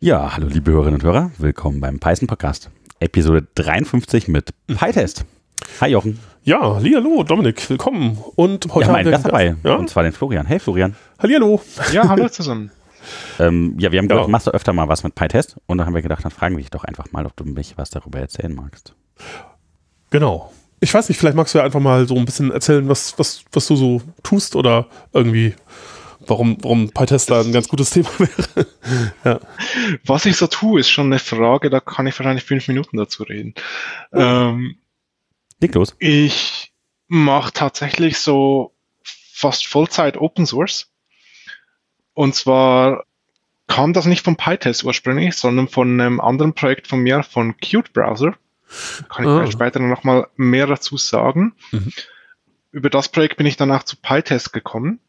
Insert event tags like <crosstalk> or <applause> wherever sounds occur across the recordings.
Ja, hallo liebe Hörerinnen und Hörer, willkommen beim Python Podcast, Episode 53 mit PyTest. Hi Jochen. Ja, hallo Dominik, willkommen. Und heute wir haben einen Gast dabei, ja? und zwar den Florian. Hey Florian. Hallo. Ja, hallo zusammen. <laughs> ähm, ja, wir haben gedacht, ja. machst du öfter mal was mit PyTest und dann haben wir gedacht, dann fragen wir dich doch einfach mal, ob du mich was darüber erzählen magst. Genau. Ich weiß nicht, vielleicht magst du ja einfach mal so ein bisschen erzählen, was, was, was du so tust oder irgendwie warum, warum PyTest da ein ganz gutes Thema <laughs> wäre. ja. Was ich so tue, ist schon eine Frage, da kann ich wahrscheinlich fünf Minuten dazu reden. Ähm, Leg los. Ich mache tatsächlich so fast Vollzeit Open Source. Und zwar kam das nicht vom PyTest ursprünglich, sondern von einem anderen Projekt von mir, von Qt Browser. Kann ich ah. später noch mal mehr dazu sagen. Mhm. Über das Projekt bin ich dann auch zu PyTest gekommen.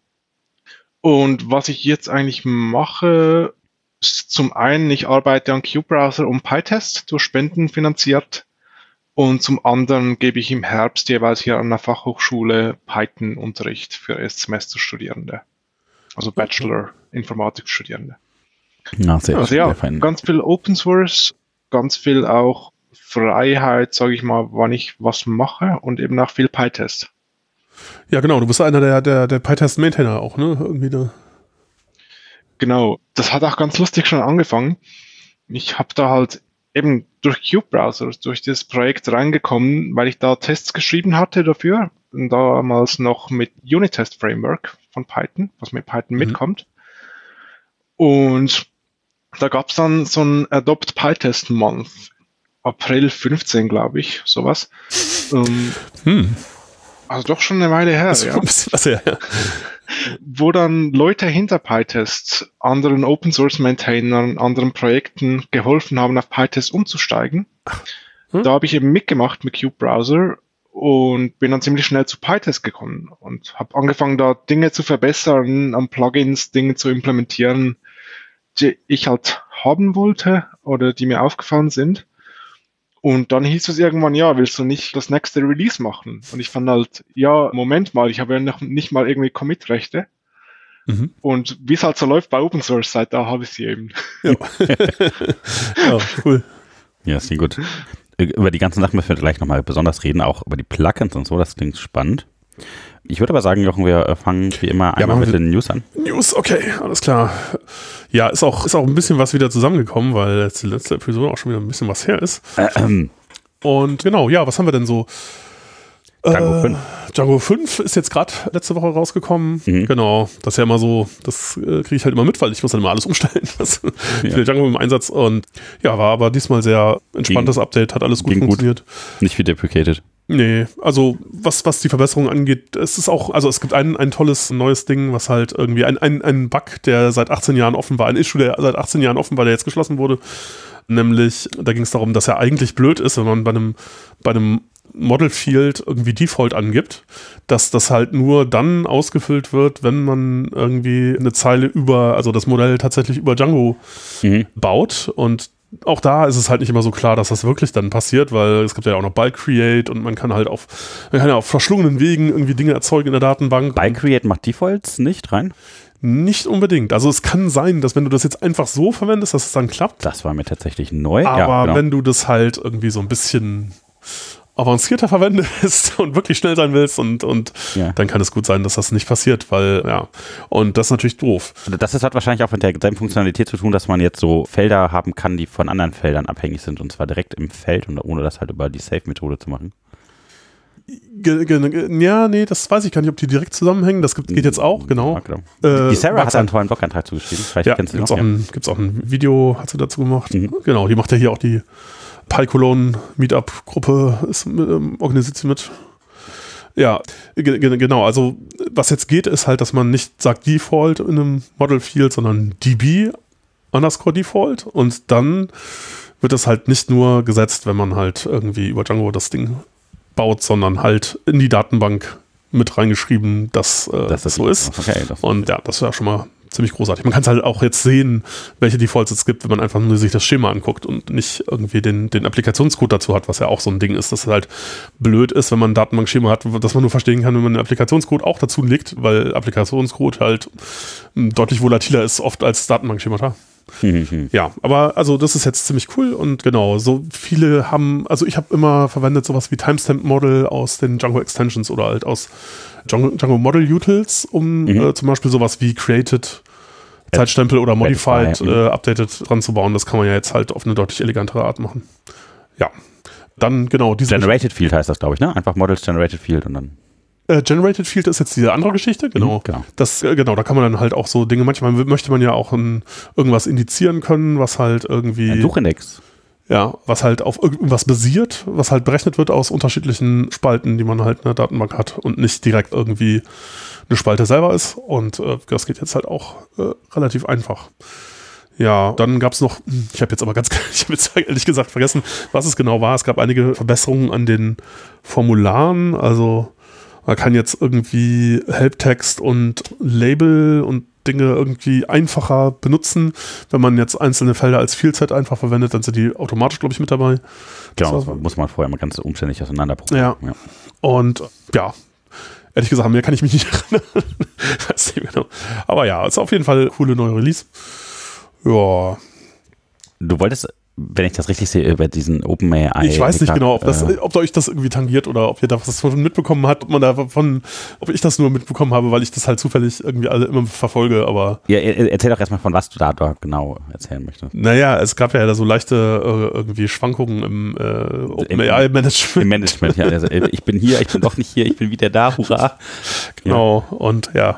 Und was ich jetzt eigentlich mache, ist zum einen, ich arbeite an Q-Browser und PyTest durch Spenden finanziert. Und zum anderen gebe ich im Herbst jeweils hier an der Fachhochschule Python-Unterricht für Erstsemesterstudierende. Also Bachelor Informatik-Studierende. Ja, sehr, also ja, fein. ganz viel Open Source, ganz viel auch Freiheit, sage ich mal, wann ich was mache und eben auch viel PyTest. Ja, genau, du bist einer der, der, der PyTest-Maintainer auch, ne? Irgendwie da. Genau, das hat auch ganz lustig schon angefangen. Ich habe da halt eben durch Cube-Browser, durch das Projekt reingekommen, weil ich da Tests geschrieben hatte dafür. Damals noch mit Unitest Framework von Python, was mit Python mhm. mitkommt. Und da gab es dann so ein Adopt PyTest Month. April 15, glaube ich, sowas. Ähm, hm. Also doch schon eine Weile her. ja. ein bisschen was her, ja. Wo dann Leute hinter PyTest anderen Open Source Maintainern, anderen Projekten geholfen haben, auf PyTest umzusteigen. Hm? Da habe ich eben mitgemacht mit Cube Browser und bin dann ziemlich schnell zu PyTest gekommen und habe angefangen, da Dinge zu verbessern, an Plugins Dinge zu implementieren, die ich halt haben wollte oder die mir aufgefallen sind. Und dann hieß es irgendwann, ja, willst du nicht das nächste Release machen? Und ich fand halt, ja, Moment mal, ich habe ja noch nicht mal irgendwie Commit-Rechte. Mhm. Und wie es halt so läuft bei Open Source, seit da habe ich sie eben. Ja. ja, cool. Ja, ist gut. Über die ganzen Sachen müssen wir gleich nochmal besonders reden, auch über die Plugins und so, das klingt spannend. Ich würde aber sagen, Jochen, wir äh, fangen wie immer einmal ja, mit den News an. News, okay, alles klar. Ja, ist auch, ist auch ein bisschen was wieder zusammengekommen, weil jetzt die letzte Episode auch schon wieder ein bisschen was her ist. Ähm. Und genau, ja, was haben wir denn so? Django äh, 5. Django 5 ist jetzt gerade letzte Woche rausgekommen. Mhm. Genau, das ist ja immer so, das äh, kriege ich halt immer mit, weil ich muss dann immer alles umstellen. <laughs> Das ja. Django im Einsatz und ja, war aber diesmal sehr entspanntes Ging, Update, hat alles gut funktioniert. Gut. Nicht viel deprecated. Nee, also was, was die Verbesserung angeht, es ist auch, also es gibt ein, ein tolles neues Ding, was halt irgendwie ein, ein, ein Bug, der seit 18 Jahren offen war, ein Issue, der seit 18 Jahren offen war, der jetzt geschlossen wurde. Nämlich, da ging es darum, dass er eigentlich blöd ist, wenn man bei einem, bei einem Model Field irgendwie Default angibt, dass das halt nur dann ausgefüllt wird, wenn man irgendwie eine Zeile über, also das Modell tatsächlich über Django mhm. baut und auch da ist es halt nicht immer so klar, dass das wirklich dann passiert, weil es gibt ja auch noch Bulk Create und man kann halt auf, man kann ja auf verschlungenen Wegen irgendwie Dinge erzeugen in der Datenbank. Bulk Create macht Defaults nicht rein? Nicht unbedingt. Also es kann sein, dass wenn du das jetzt einfach so verwendest, dass es dann klappt. Das war mir tatsächlich neu. Aber ja, genau. wenn du das halt irgendwie so ein bisschen avancierter verwendest <laughs> und wirklich schnell sein willst und, und ja. dann kann es gut sein, dass das nicht passiert, weil, ja, und das ist natürlich doof. Also das ist, hat wahrscheinlich auch mit der Funktionalität zu tun, dass man jetzt so Felder haben kann, die von anderen Feldern abhängig sind und zwar direkt im Feld und ohne das halt über die Safe-Methode zu machen. Ja, nee, das weiß ich gar nicht, ob die direkt zusammenhängen. Das geht jetzt auch, genau. Ja, genau. Äh, die Sarah hat einen tollen Blogantrag zugeschrieben. Vielleicht ja, kennst du gibt's noch. Auch ein, Gibt es auch ein Video, hat sie dazu gemacht. Mhm. Genau, die macht ja hier auch die Palkolon Meetup Gruppe ist ähm, organisiert sie mit. Ja, genau. Also was jetzt geht, ist halt, dass man nicht sagt Default in einem Model Field, sondern DB underscore Default und dann wird es halt nicht nur gesetzt, wenn man halt irgendwie über Django das Ding baut, sondern halt in die Datenbank mit reingeschrieben, dass äh, das, das so ist. Okay, das und ja, das wäre schon mal ziemlich großartig. Man kann es halt auch jetzt sehen, welche Defaults es gibt, wenn man einfach nur sich das Schema anguckt und nicht irgendwie den, den Applikationscode dazu hat, was ja auch so ein Ding ist, dass es halt blöd ist, wenn man ein Datenbankschema hat, das man nur verstehen kann, wenn man den Applikationscode auch dazu legt, weil Applikationscode halt hm, deutlich volatiler ist oft als Datenbankschemata. Mhm. Ja, aber also das ist jetzt ziemlich cool und genau, so viele haben, also ich habe immer verwendet sowas wie Timestamp Model aus den Django Extensions oder halt aus Django, Django Model Utils, um mhm. äh, zum Beispiel sowas wie Created Zeitstempel oder Modified, äh, Updated dran zu bauen. Das kann man ja jetzt halt auf eine deutlich elegantere Art machen. Ja. Dann genau diese. Generated Field heißt das, glaube ich, ne? Einfach Models Generated Field und dann. Äh, Generated Field ist jetzt diese andere Geschichte, genau. Mhm, genau. Das, äh, genau, da kann man dann halt auch so Dinge, manchmal möchte man ja auch ein, irgendwas indizieren können, was halt irgendwie. Ein Suchindex. Ja, was halt auf irgendwas basiert, was halt berechnet wird aus unterschiedlichen Spalten, die man halt in der Datenbank hat und nicht direkt irgendwie eine Spalte selber ist. Und äh, das geht jetzt halt auch äh, relativ einfach. Ja, dann gab es noch, hm, ich habe jetzt aber ganz, <laughs> ich habe jetzt ehrlich gesagt vergessen, was es genau war. Es gab einige Verbesserungen an den Formularen. Also man kann jetzt irgendwie Helptext und Label und Dinge irgendwie einfacher benutzen. Wenn man jetzt einzelne Felder als Fieldset einfach verwendet, dann sind die automatisch, glaube ich, mit dabei. Genau, das muss man vorher mal ganz umständlich auseinanderprobieren. Ja. ja. Und ja, ehrlich gesagt, mehr kann ich mich nicht <laughs> erinnern. genau. Aber ja, ist auf jeden Fall eine coole neue Release. Ja. Du wolltest wenn ich das richtig sehe, über diesen OpenAI. Ich weiß nicht genau, ob, das, äh, ob euch das irgendwie tangiert oder ob ihr da was davon mitbekommen habt, ob man davon, ob ich das nur mitbekommen habe, weil ich das halt zufällig irgendwie alle immer verfolge, aber. Ja, erzähl doch erstmal von was du da genau erzählen möchtest. Naja, es gab ja da so leichte äh, irgendwie Schwankungen im äh, OpenAI-Management. Im Management, ja. Also, äh, ich bin hier, ich bin doch nicht hier, ich bin wieder da, hurra. <laughs> Genau, ja. und ja,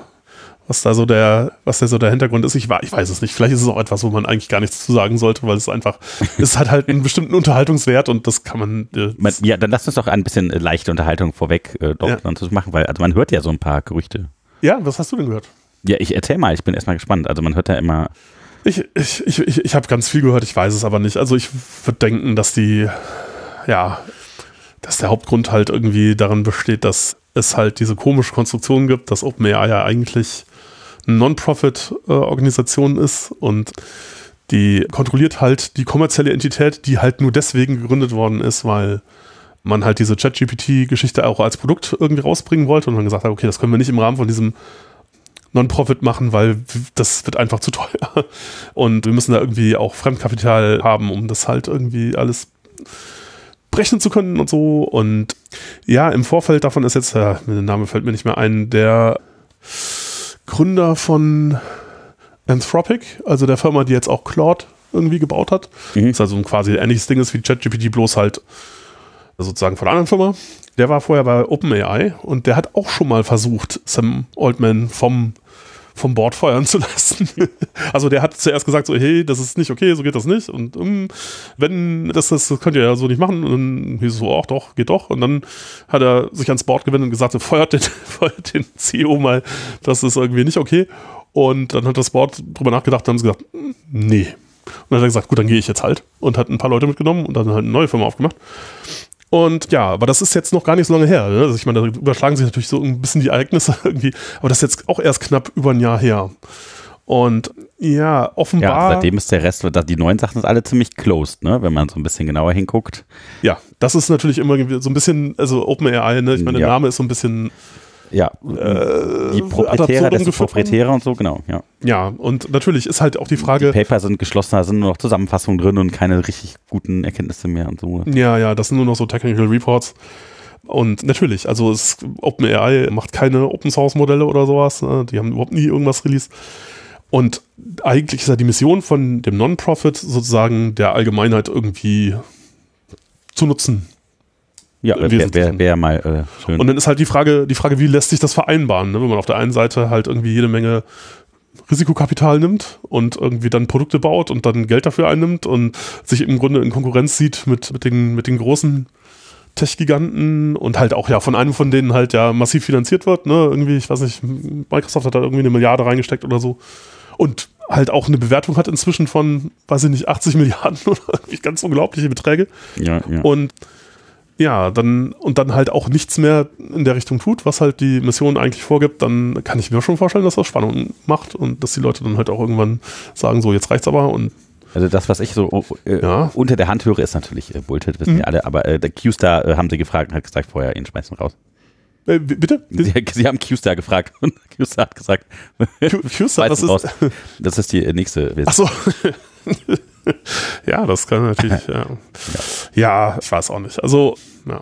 was da so der, was da so der Hintergrund ist. Ich, ich weiß es nicht. Vielleicht ist es auch etwas, wo man eigentlich gar nichts zu sagen sollte, weil es einfach, <laughs> es hat halt einen bestimmten Unterhaltungswert und das kann man. Äh, man ja, dann lass uns doch ein bisschen leichte Unterhaltung vorweg äh, doch ja. dann zu machen, weil also man hört ja so ein paar Gerüchte. Ja, was hast du denn gehört? Ja, ich erzähl mal, ich bin erstmal gespannt. Also man hört ja immer. Ich, ich, ich, ich, ich habe ganz viel gehört, ich weiß es aber nicht. Also ich würde denken, dass die, ja, dass der Hauptgrund halt irgendwie darin besteht, dass es halt diese komische Konstruktion gibt, dass OpenAI ja eigentlich Non-Profit-Organisation ist und die kontrolliert halt die kommerzielle Entität, die halt nur deswegen gegründet worden ist, weil man halt diese ChatGPT-Geschichte auch als Produkt irgendwie rausbringen wollte und dann gesagt hat, okay, das können wir nicht im Rahmen von diesem Non-Profit machen, weil das wird einfach zu teuer. Und wir müssen da irgendwie auch Fremdkapital haben, um das halt irgendwie alles brechen zu können und so. Und ja, im Vorfeld davon ist jetzt, äh, der Name fällt mir nicht mehr ein, der Gründer von Anthropic, also der Firma, die jetzt auch Claude irgendwie gebaut hat. Mhm. Das ist also ein quasi ähnliches Ding ist wie ChatGPT, bloß halt sozusagen von einer anderen Firma. Der war vorher bei OpenAI und der hat auch schon mal versucht, Sam Altman vom vom Bord feuern zu lassen. <laughs> also der hat zuerst gesagt so, hey, das ist nicht okay, so geht das nicht. Und um, wenn, das, das, könnt ihr ja so nicht machen. Und dann hieß es so, ach doch, geht doch. Und dann hat er sich ans Board gewendet und gesagt, feuert den, <laughs> feuert den CEO mal, das ist irgendwie nicht okay. Und dann hat das Board drüber nachgedacht und haben sie gesagt, nee. Und dann hat er gesagt, gut, dann gehe ich jetzt halt. Und hat ein paar Leute mitgenommen und dann halt eine neue Firma aufgemacht. Und ja, aber das ist jetzt noch gar nicht so lange her. Ne? Also ich meine, da überschlagen sich natürlich so ein bisschen die Ereignisse <laughs> irgendwie, aber das ist jetzt auch erst knapp über ein Jahr her. Und ja, offenbar. Ja, seitdem ist der Rest, die neuen Sachen sind alle ziemlich closed, ne? wenn man so ein bisschen genauer hinguckt. Ja, das ist natürlich immer so ein bisschen, also OpenAI, ne? ich meine, der Name ist so ein bisschen ja, äh, die Proprietäre, das ist Proprietäre und so, genau, ja. Ja, und natürlich ist halt auch die Frage. Die Paper sind geschlossen, da sind nur noch Zusammenfassungen drin und keine richtig guten Erkenntnisse mehr und so. Ja, ja, das sind nur noch so Technical Reports. Und natürlich, also es, OpenAI macht keine Open Source Modelle oder sowas. Ne? Die haben überhaupt nie irgendwas released. Und eigentlich ist ja die Mission von dem Non-Profit sozusagen der Allgemeinheit irgendwie zu nutzen. Ja, wäre wär, wär mal äh, schön. Und dann ist halt die Frage, die Frage, wie lässt sich das vereinbaren, ne? wenn man auf der einen Seite halt irgendwie jede Menge Risikokapital nimmt und irgendwie dann Produkte baut und dann Geld dafür einnimmt und sich im Grunde in Konkurrenz sieht mit, mit, den, mit den großen Tech-Giganten und halt auch ja von einem von denen halt ja massiv finanziert wird, ne? Irgendwie, ich weiß nicht, Microsoft hat da irgendwie eine Milliarde reingesteckt oder so. Und halt auch eine Bewertung hat inzwischen von, weiß ich nicht, 80 <laughs> Milliarden oder ganz unglaubliche Beträge. Ja, ja. Und ja, dann und dann halt auch nichts mehr in der Richtung tut, was halt die Mission eigentlich vorgibt, dann kann ich mir schon vorstellen, dass das Spannung macht und dass die Leute dann halt auch irgendwann sagen, so jetzt reicht's aber und also das, was ich so äh, ja. unter der Hand höre, ist natürlich äh, Bullshit, wissen mhm. wir alle, aber äh, der Q-Star äh, haben sie gefragt und hat gesagt, vorher ihn schmeißen raus. Äh, bitte? Sie, Sie haben QStar gefragt und <laughs> QStar hat gesagt, QStar, <laughs> das ist, das ist die nächste Version. Ach so. <laughs> ja, das kann natürlich, ja. ja. ich weiß auch nicht. Also, ja.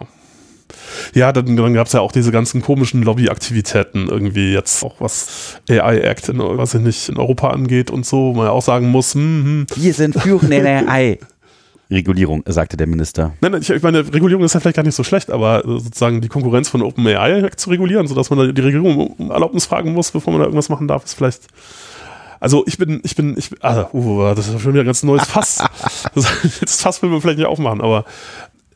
Ja, dann, dann gab es ja auch diese ganzen komischen Lobbyaktivitäten irgendwie jetzt auch was AI Act in, was ich nicht, in Europa angeht und so, wo man ja auch sagen muss, hm, hm. Wir sind führend in AI. Regulierung, sagte der Minister. Nein, nein, ich, ich meine, Regulierung ist ja vielleicht gar nicht so schlecht, aber sozusagen die Konkurrenz von OpenAI zu regulieren, sodass man die Regierung um Erlaubnis fragen muss, bevor man da irgendwas machen darf, ist vielleicht also ich bin, ich bin, ich, ah, uh, das ist schon wieder ein ganz neues Fass. <laughs> das, das Fass will man vielleicht nicht aufmachen, aber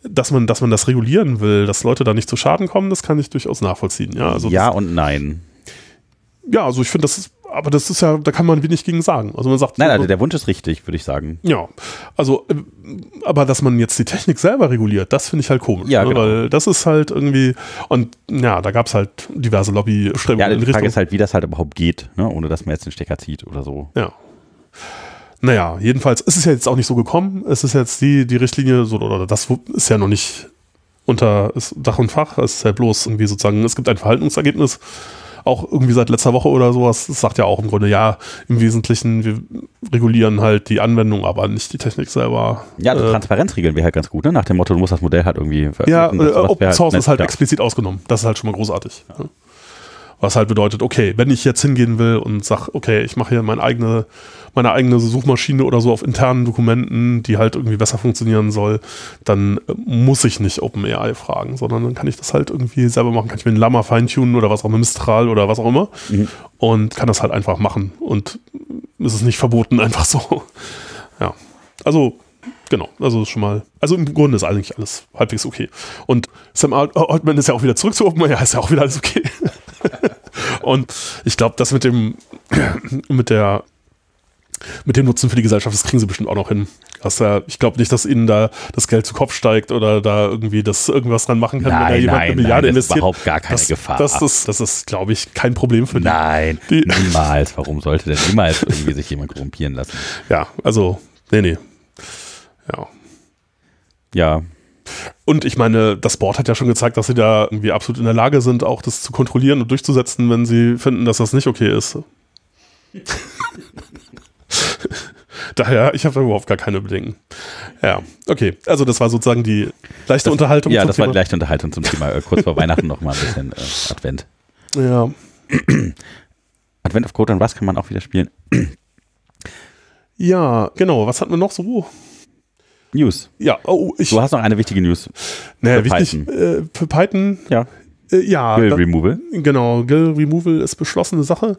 dass man, dass man das regulieren will, dass Leute da nicht zu Schaden kommen, das kann ich durchaus nachvollziehen. Ja, also ja das, und nein. Ja, also ich finde, das ist, aber das ist ja, da kann man wenig gegen sagen. Also man sagt. Nein, nein, der Wunsch ist richtig, würde ich sagen. Ja. Also, äh, aber dass man jetzt die Technik selber reguliert, das finde ich halt komisch. Ja, ne? genau. Weil das ist halt irgendwie, und ja, da gab es halt diverse Lobby-Strömungen. Ja, die Frage Richtung. ist halt, wie das halt überhaupt geht, ne? ohne dass man jetzt den Stecker zieht oder so. Ja. Naja, jedenfalls ist es ja jetzt auch nicht so gekommen. Es ist jetzt die, die Richtlinie, so, oder das ist ja noch nicht unter Dach und Fach. Es ist ja bloß irgendwie sozusagen, es gibt ein Verhaltensergebnis auch irgendwie seit letzter Woche oder sowas, das sagt ja auch im Grunde, ja, im Wesentlichen, wir regulieren halt die Anwendung, aber nicht die Technik selber. Ja, also äh, Transparenz regeln wir halt ganz gut, ne? Nach dem Motto, du musst das Modell halt irgendwie Ja, äh, Open Source halt ist halt explizit ausgenommen. Das ist halt schon mal großartig. Ja. Was halt bedeutet, okay, wenn ich jetzt hingehen will und sag, okay, ich mache hier meine eigene, meine eigene Suchmaschine oder so auf internen Dokumenten, die halt irgendwie besser funktionieren soll, dann äh, muss ich nicht OpenAI fragen, sondern dann kann ich das halt irgendwie selber machen. Kann ich mir ein Lama feintunen oder was auch immer, Mistral oder was auch immer mhm. und kann das halt einfach machen. Und es ist nicht verboten, <laughs> einfach so. Ja. Also Genau, also schon mal, also im Grunde ist eigentlich alles halbwegs okay. Und Sam Altman ist ja auch wieder zurück zu OpenAI, ist ja auch wieder alles okay. <laughs> und ich glaube, das mit dem, <clears throat> mit der, mit dem Nutzen für die Gesellschaft, das kriegen sie bestimmt auch noch hin. Äh, ich glaube nicht, dass ihnen da das Geld zu Kopf steigt oder da irgendwie das irgendwas dran machen kann, nein, wenn da jemand nein, eine Milliarde nein, das investiert. Ist überhaupt gar keine das, Gefahr. Das, ist, das ist, glaube ich, kein Problem für die. Nein, die, niemals. <laughs> Warum sollte denn niemals irgendwie sich jemand korrumpieren lassen? Ja, also, nee, nee. Ja. Ja, und ich meine, das Board hat ja schon gezeigt, dass sie da irgendwie absolut in der Lage sind, auch das zu kontrollieren und durchzusetzen, wenn sie finden, dass das nicht okay ist. <laughs> Daher, ich habe da überhaupt gar keine Bedenken. Ja, okay. Also das war sozusagen die leichte das, Unterhaltung. Ja, das Thema. war die leichte Unterhaltung zum Thema. Äh, kurz vor Weihnachten noch mal ein bisschen äh, Advent. Ja. <clears throat> Advent of Code und was kann man auch wieder spielen? ja, genau. Was hatten wir noch so? News. Ja, oh, ich, du hast noch eine wichtige News. Naja, für wichtig, Python. Äh, für Python. Ja. Äh, ja. Gill Removal. Genau, Gill Removal ist beschlossene Sache.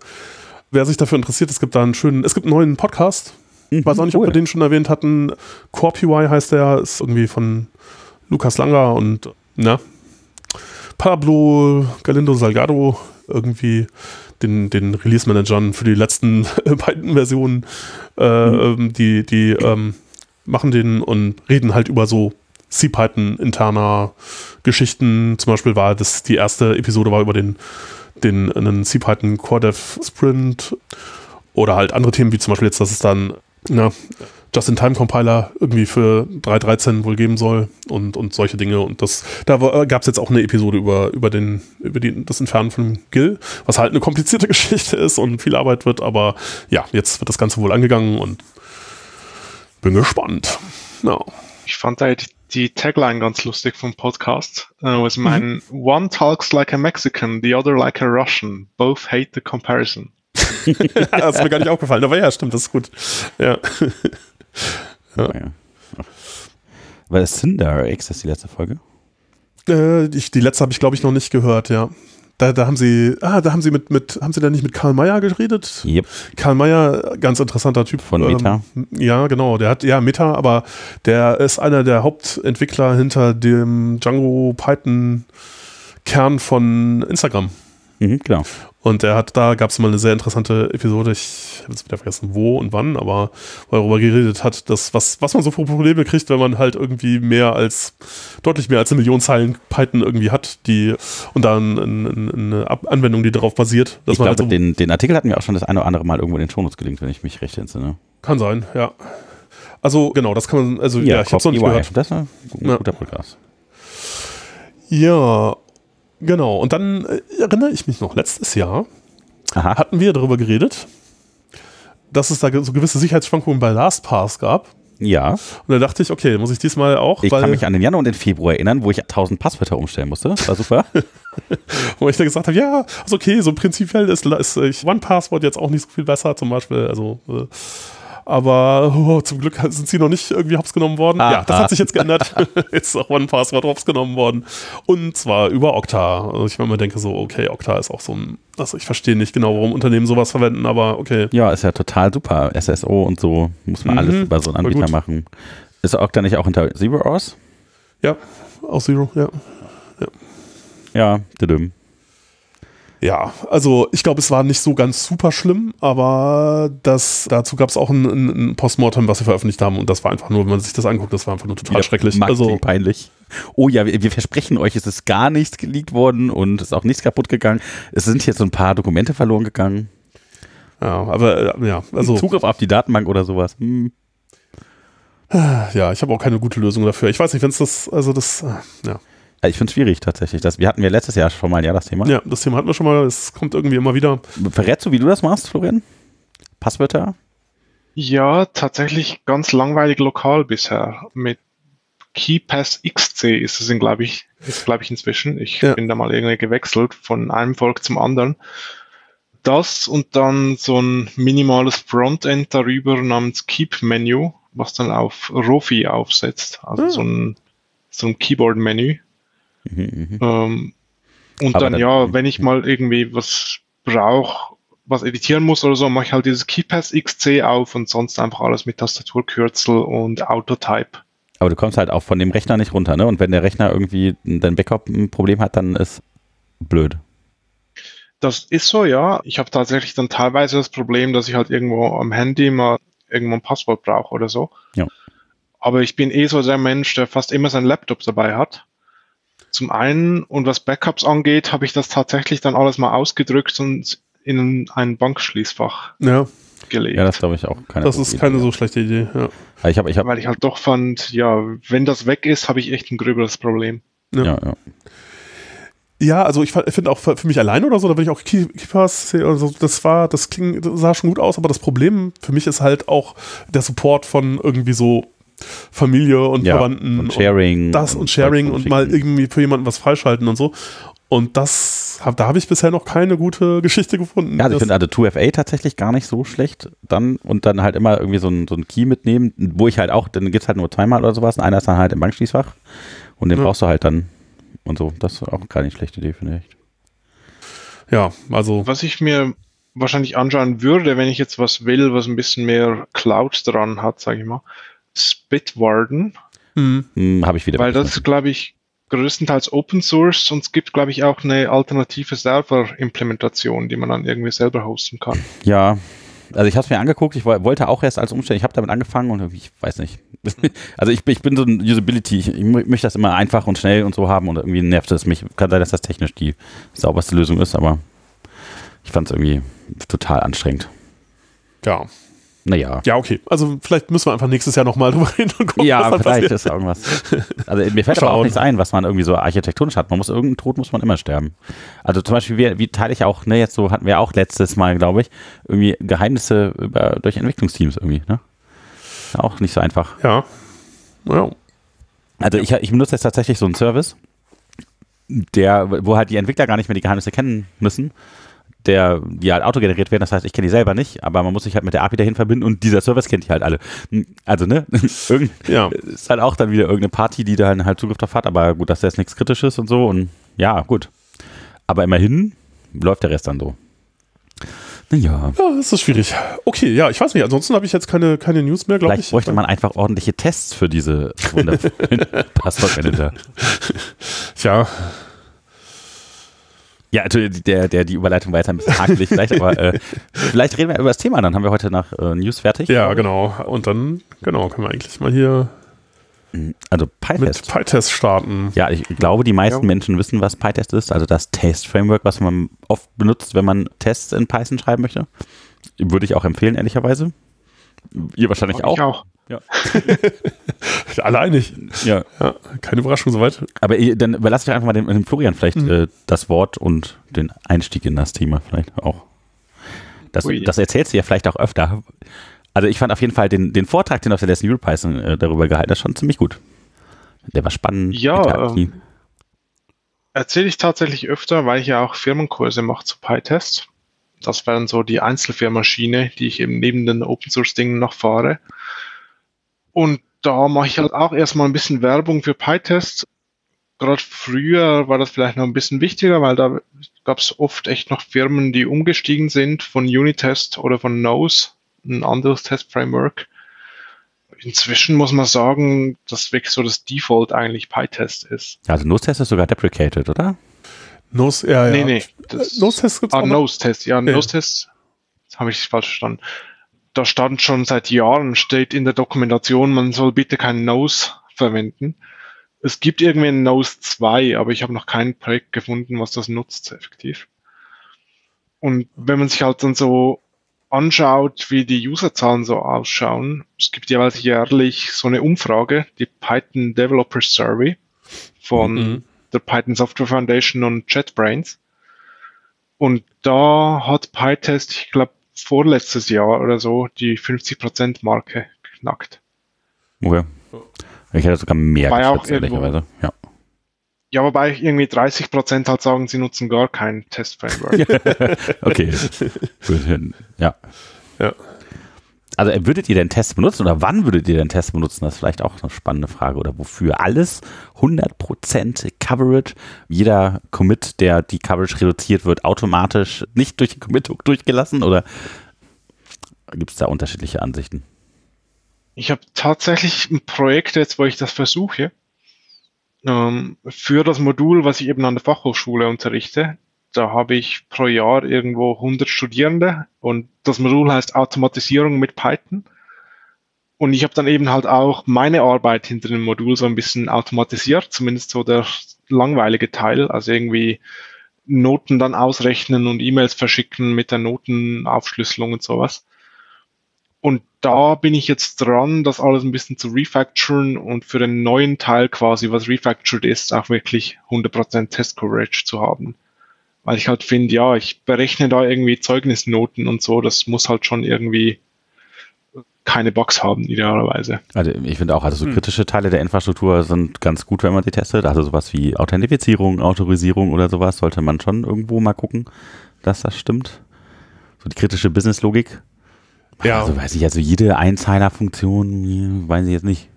Wer sich dafür interessiert, es gibt da einen schönen, es gibt einen neuen Podcast. Ich mhm, weiß auch nicht, ob wir den schon erwähnt hatten. Corpui heißt der, ist irgendwie von Lukas Langer und na, Pablo Galindo Salgado irgendwie den, den Release-Managern für die letzten <laughs> beiden Versionen, äh, mhm. Ähm, die, die ähm, machen den und reden halt über so CPython interner Geschichten. Zum Beispiel war das die erste Episode war über den den einen CPython Core Dev Sprint oder halt andere Themen wie zum Beispiel jetzt, dass es dann na, Just-in-Time-Compiler irgendwie für 3.13 wohl geben soll und, und solche Dinge. Und das, da gab es jetzt auch eine Episode über, über, den, über die, das Entfernen von GIL, was halt eine komplizierte <laughs> Geschichte ist und viel Arbeit wird, aber ja, jetzt wird das Ganze wohl angegangen und bin gespannt. Ja. Ich fand da die, die Tagline ganz lustig vom Podcast. Uh, was mein mhm. One talks like a Mexican, the other like a Russian. Both hate the comparison. <laughs> das ist mir gar nicht aufgefallen, aber ja, stimmt, das ist gut. Ja. <laughs> ja. ja. War das Cinder X, das ist die letzte Folge? Äh, ich, die letzte habe ich, glaube ich, noch nicht gehört, ja. Da, da haben sie, ah, da haben sie mit, mit, haben sie da nicht mit Karl Mayer geredet? Yep. Karl Mayer, ganz interessanter Typ. Von Meta. Ähm, ja, genau. Der hat, ja, Meta, aber der ist einer der Hauptentwickler hinter dem Django Python Kern von Instagram. Mhm, genau. Und er hat, da gab es mal eine sehr interessante Episode, ich habe jetzt wieder vergessen, wo und wann, aber wo er darüber geredet hat, dass was, was man so für Probleme kriegt, wenn man halt irgendwie mehr als, deutlich mehr als eine Million Zeilen Python irgendwie hat, die, und dann eine, eine Anwendung, die darauf basiert. ich glaube, halt so den, den Artikel hatten wir auch schon das eine oder andere Mal irgendwo in den Shownotes gelinkt, wenn ich mich recht entsinne. Kann sein, ja. Also, genau, das kann man, also, ja, ja ich habe es noch nicht gehört. Das ist ein guter Podcast. Ja, Genau, und dann äh, erinnere ich mich noch, letztes Jahr Aha. hatten wir darüber geredet, dass es da so gewisse Sicherheitsschwankungen bei LastPass gab. Ja. Und da dachte ich, okay, muss ich diesmal auch. Ich kann mich an den Januar und den Februar erinnern, wo ich 1000 Passwörter umstellen musste. Das war super. <laughs> wo ich dann gesagt habe, ja, ist okay, so prinzipiell ist, ist One-Password jetzt auch nicht so viel besser, zum Beispiel. Also, äh, aber <laughs> oh, zum Glück sind sie noch nicht irgendwie hops genommen worden. Ah, ja, das ah. hat sich jetzt geändert. <laughs> <laughs> jetzt ist auch OnePassword hops genommen worden. Und zwar über Okta. Also ich immer denke so, okay, Okta ist auch so ein, also ich verstehe nicht genau, warum Unternehmen sowas verwenden, aber okay. Ja, ist ja total super. SSO und so muss man mhm, alles über so einen Anbieter machen. Ist Okta nicht auch unter Zero aus? Ja, aus Zero, ja. Ja, ja. Ja, also ich glaube, es war nicht so ganz super schlimm, aber das, dazu gab es auch ein, ein, Postmortem, was sie veröffentlicht haben und das war einfach nur, wenn man sich das anguckt, das war einfach nur total ja, schrecklich. Also peinlich. Oh ja, wir, wir, versprechen euch, es ist gar nichts geleakt worden und es ist auch nichts kaputt gegangen. Es sind jetzt so ein paar Dokumente verloren gegangen. Ja, aber äh, ja, also Zugriff auf die Datenbank oder sowas. Hm. Ja, ich habe auch keine gute Lösung dafür. Ich weiß nicht, wenn es das, also das, äh, ja. Ich finde es schwierig tatsächlich. Das, wir hatten ja letztes Jahr schon mal ja das Thema. Ja, das Thema hatten wir schon mal. Es kommt irgendwie immer wieder. Verrätst du, wie du das machst, Florian? Passwörter? Ja, tatsächlich ganz langweilig lokal bisher. Mit KeyPass XC ist es, glaube ich, ist, glaube ich, inzwischen. Ich ja. bin da mal irgendwie gewechselt von einem Volk zum anderen. Das und dann so ein minimales Frontend darüber namens Keep Menu, was dann auf Rofi aufsetzt. Also ah. so ein, so ein Keyboard-Menü. Mhm, ähm, und dann, dann, ja, wenn ich mal irgendwie was brauche, was editieren muss oder so, mache ich halt dieses KeyPass XC auf und sonst einfach alles mit Tastaturkürzel und Autotype. Aber du kommst halt auch von dem Rechner nicht runter, ne? Und wenn der Rechner irgendwie dein Backup ein Problem hat, dann ist blöd. Das ist so, ja. Ich habe tatsächlich dann teilweise das Problem, dass ich halt irgendwo am Handy mal irgendwo ein Passwort brauche oder so. Ja. Aber ich bin eh so der Mensch, der fast immer seinen Laptop dabei hat. Zum einen, und was Backups angeht, habe ich das tatsächlich dann alles mal ausgedrückt und in ein Bankschließfach ja. gelegt. Ja, das glaube ich auch. Keine das ist keine Idee. so schlechte Idee. Ja. Ich hab, ich hab, Weil ich halt doch fand, ja, wenn das weg ist, habe ich echt ein gröberes Problem. Ja, ja. ja. Ja, also ich finde auch für, mich alleine oder so, da würde ich auch Keepers also das war, das kling, das sah schon gut aus, aber das Problem für mich ist halt auch der Support von irgendwie so Familie und ja, Verwandten und Sharing und das und Sharing und, und mal irgendwie für jemanden was falschhalten und so. Und das, da habe ich bisher noch keine gute <laughs> Geschichte gefunden. Ja, also ich finde also 2FA tatsächlich gar nicht so schlecht dann und dann halt immer irgendwie so ein, so ein Key mitnehmen, wo ich halt auch, dann gibt es halt nur zweimal oder sowas und einer ist dann halt im Bankschließfach und den ja. brauchst du halt dann und so. Das ist auch keine schlechte Idee, finde ich. Ja, also. Was ich mir wahrscheinlich anschauen würde, wenn ich jetzt was will, was ein bisschen mehr Cloud dran hat, sage ich mal, Spitwarden. Hm. Hm, Habe ich wieder. Weil das ist, glaube ich, größtenteils Open Source und es gibt, glaube ich, auch eine alternative Server-Implementation, die man dann irgendwie selber hosten kann. Ja, also ich habe es mir angeguckt, ich wollte auch erst als Umstellen, ich habe damit angefangen und ich weiß nicht. <laughs> Also ich, ich bin so ein Usability, ich, ich, möchte das immer einfach und schnell und so haben und irgendwie nervt es mich. Kann sein, dass das technisch die sauberste Lösung ist, aber ich fand es irgendwie total anstrengend. Ja, naja. Ja, okay. Also vielleicht müssen wir einfach nächstes Jahr nochmal <laughs> drüber reden und gucken, Ja, vielleicht passiert. ist irgendwas. Also mir fällt aber auch nichts ein, was man irgendwie so architektonisch hat. Man muss irgendeinen Tod muss man immer sterben. Also zum Beispiel, wie, wie teile ich auch, ne, jetzt so hatten wir auch letztes Mal, glaube ich, irgendwie Geheimnisse über, durch Entwicklungsteams irgendwie, ne? Auch nicht so einfach. Ja. ja. Also ich, ich benutze jetzt tatsächlich so einen Service, der, wo halt die Entwickler gar nicht mehr die Geheimnisse kennen müssen, der, die halt autogeneriert werden. Das heißt, ich kenne die selber nicht, aber man muss sich halt mit der API dahin verbinden und dieser Service kennt die halt alle. Also, ne? <laughs> Irgend, ja. Ist halt auch dann wieder irgendeine Party, die da halt Zugriff drauf hat, aber gut, dass das nichts Kritisches und so und ja, gut. Aber immerhin läuft der Rest dann so. Naja. Ja, das ist schwierig. Okay, ja, ich weiß nicht. Ansonsten habe ich jetzt keine, keine News mehr, glaube ich. Vielleicht bräuchte man einfach ordentliche Tests für diese <laughs> Passwortmanager. Tja, ja, also der, der, die Überleitung war jetzt ein bisschen hakelig vielleicht, aber äh, vielleicht reden wir über das Thema, dann haben wir heute nach äh, News fertig. Ja, genau. Und dann, genau, können wir eigentlich mal hier also PyTest. Mit PyTest starten. Ja, ich glaube, die meisten ja. Menschen wissen, was PyTest ist. Also das Test-Framework, was man oft benutzt, wenn man Tests in Python schreiben möchte. Würde ich auch empfehlen, ehrlicherweise. Ihr wahrscheinlich auch. Ich auch. Ja. <laughs> alle einig. Ja. ja. Keine Überraschung soweit. Aber dann überlasse ich einfach mal dem, dem Florian vielleicht mhm. äh, das Wort und den Einstieg in das Thema vielleicht auch. Das, das erzählst du ja vielleicht auch öfter. Also ich fand auf jeden Fall den, den Vortrag, den du auf der letzten Europython äh, darüber gehalten hast, schon ziemlich gut. Der war spannend. Ja, ähm, erzähle ich tatsächlich öfter, weil ich ja auch Firmenkurse mache zu PyTest. Das wären so die Einzelfirmaschine, die ich eben neben den Open Source Dingen noch fahre. Und da mache ich halt auch erstmal ein bisschen Werbung für PyTest. Gerade früher war das vielleicht noch ein bisschen wichtiger, weil da gab es oft echt noch Firmen, die umgestiegen sind von Unitest oder von Nose ein anderes Test-Framework. Inzwischen muss man sagen, dass wirklich so das Default eigentlich PyTest ist. Also Nose-Test ist sogar deprecated, oder? Nose, ja, ja. Nee, nee. Das, Nose-Test gibt's ah, Nose-Test, ja, ja. Nose-Test. Das habe ich falsch verstanden. Da stand schon seit Jahren, steht in der Dokumentation, man soll bitte keinen Nose verwenden. Es gibt irgendwie ein Nose 2, aber ich habe noch kein Projekt gefunden, was das nutzt, effektiv. Und wenn man sich halt dann so anschaut, wie die Userzahlen so ausschauen, es gibt jeweils jährlich so eine Umfrage, die Python Developer Survey von mhm. der Python Software Foundation und JetBrains. Und da hat PyTest, ich glaube, vorletztes Jahr oder so die 50% Marke geknackt. Okay. Ich hätte sogar mehr geschätzt, ehrlicherweise. Ja. Ja, wobei irgendwie 30 Prozent halt sagen, sie nutzen gar kein Test-Framework. <laughs> okay. ja. ja. Also äh, würdet ihr den Test benutzen oder wann würdet ihr den Test benutzen? Das ist vielleicht auch eine spannende Frage. Oder wofür? Alles 100% Coverage. Jeder Commit, der die Coverage reduziert, wird automatisch nicht durch den Commit-Hook durchgelassen? Oder gibt es da unterschiedliche Ansichten? Ich habe tatsächlich ein Projekt jetzt, wo ich das versuche ähm, für das Modul, was ich eben an der Fachhochschule unterrichte, da habe ich pro Jahr irgendwo 100 Studierende und das Modul heißt Automatisierung mit Python. Und ich habe dann eben halt auch meine Arbeit hinter dem Modul so ein bisschen automatisiert, zumindest so der langweilige Teil, also irgendwie Noten dann ausrechnen und E-Mails verschicken mit der Notenaufschlüsselung und sowas. Und da bin ich jetzt dran, das alles ein bisschen zu refactoren und für den neuen Teil quasi, was refactored ist, auch wirklich 100% Test Coverage zu haben. Weil ich halt finde, ja, ich berechne da irgendwie Zeugnisnoten und so, das muss halt schon irgendwie keine Bugs haben, idealerweise. Also ich finde auch, also so hm. kritische Teile der Infrastruktur sind ganz gut, wenn man die testet. Also sowas wie Authentifizierung, Autorisierung oder sowas sollte man schon irgendwo mal gucken, dass das stimmt. So die kritische Business-Logik ja. Also weiß ich, also jede Einzeiler-Funktion, weiß ich jetzt nicht.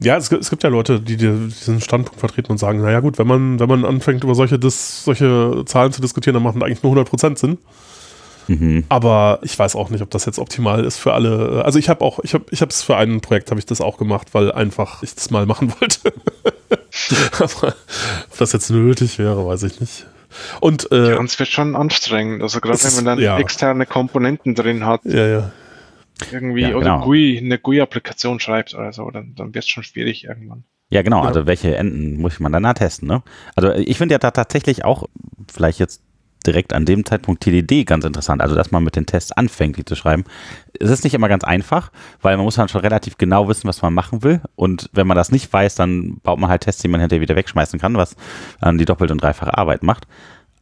Ja, es, es, gibt ja Leute, die diesen Standpunkt vertreten und sagen, naja gut, wenn man, wenn man anfängt, über solche, Dis, solche Zahlen zu diskutieren, dann macht man eigentlich nur 100% Sinn. Mhm. Aber ich weiß auch nicht, ob das jetzt optimal ist für alle. Also ich habe auch, ich habe, ich habe es für ein Projekt habe ich das auch gemacht, weil einfach ich das mal machen <laughs> wollte. Aber ob das jetzt nötig wäre, weiß ich nicht. Und äh, ja, es wird schon anstrengend. Also gerade wenn man dann ja. externe Komponenten drin hat. Ja, ja irgendwie ja, oder genau. GUI, eine GUI-Applikation schreibt oder so, dann, dann wird es schon schwierig irgendwann. Ja, genau. Ja. Also welche Enden muss man danach testen? Ne? Also ich finde ja da tatsächlich auch vielleicht jetzt direkt an dem Zeitpunkt TDD ganz interessant. Also dass man mit den Tests anfängt, die zu schreiben. Es ist nicht immer ganz einfach, weil man muss dann schon relativ genau wissen, was man machen will. Und wenn man das nicht weiß, dann baut man halt Tests, die man hinterher wieder wegschmeißen kann, was dann die doppelte und dreifache Arbeit macht.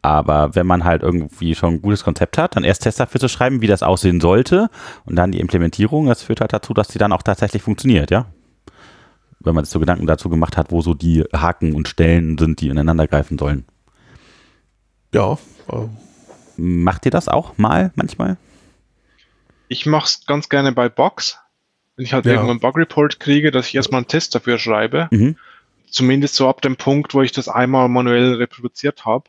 Aber wenn man halt irgendwie schon ein gutes Konzept hat, dann erst Tests dafür zu schreiben, wie das aussehen sollte und dann die Implementierung, das führt halt dazu, dass die dann auch tatsächlich funktioniert, ja. Wenn man sich so Gedanken dazu gemacht hat, wo so die Haken und Stellen sind, die ineinander greifen sollen. Ja. Äh. Macht ihr das auch mal manchmal? Ich mache es ganz gerne bei Box. Wenn ich halt ja. irgendwann einen Bug-Report kriege, dass ich erstmal einen Test dafür schreibe. Mhm. Zumindest so ab dem Punkt, wo ich das einmal manuell reproduziert habe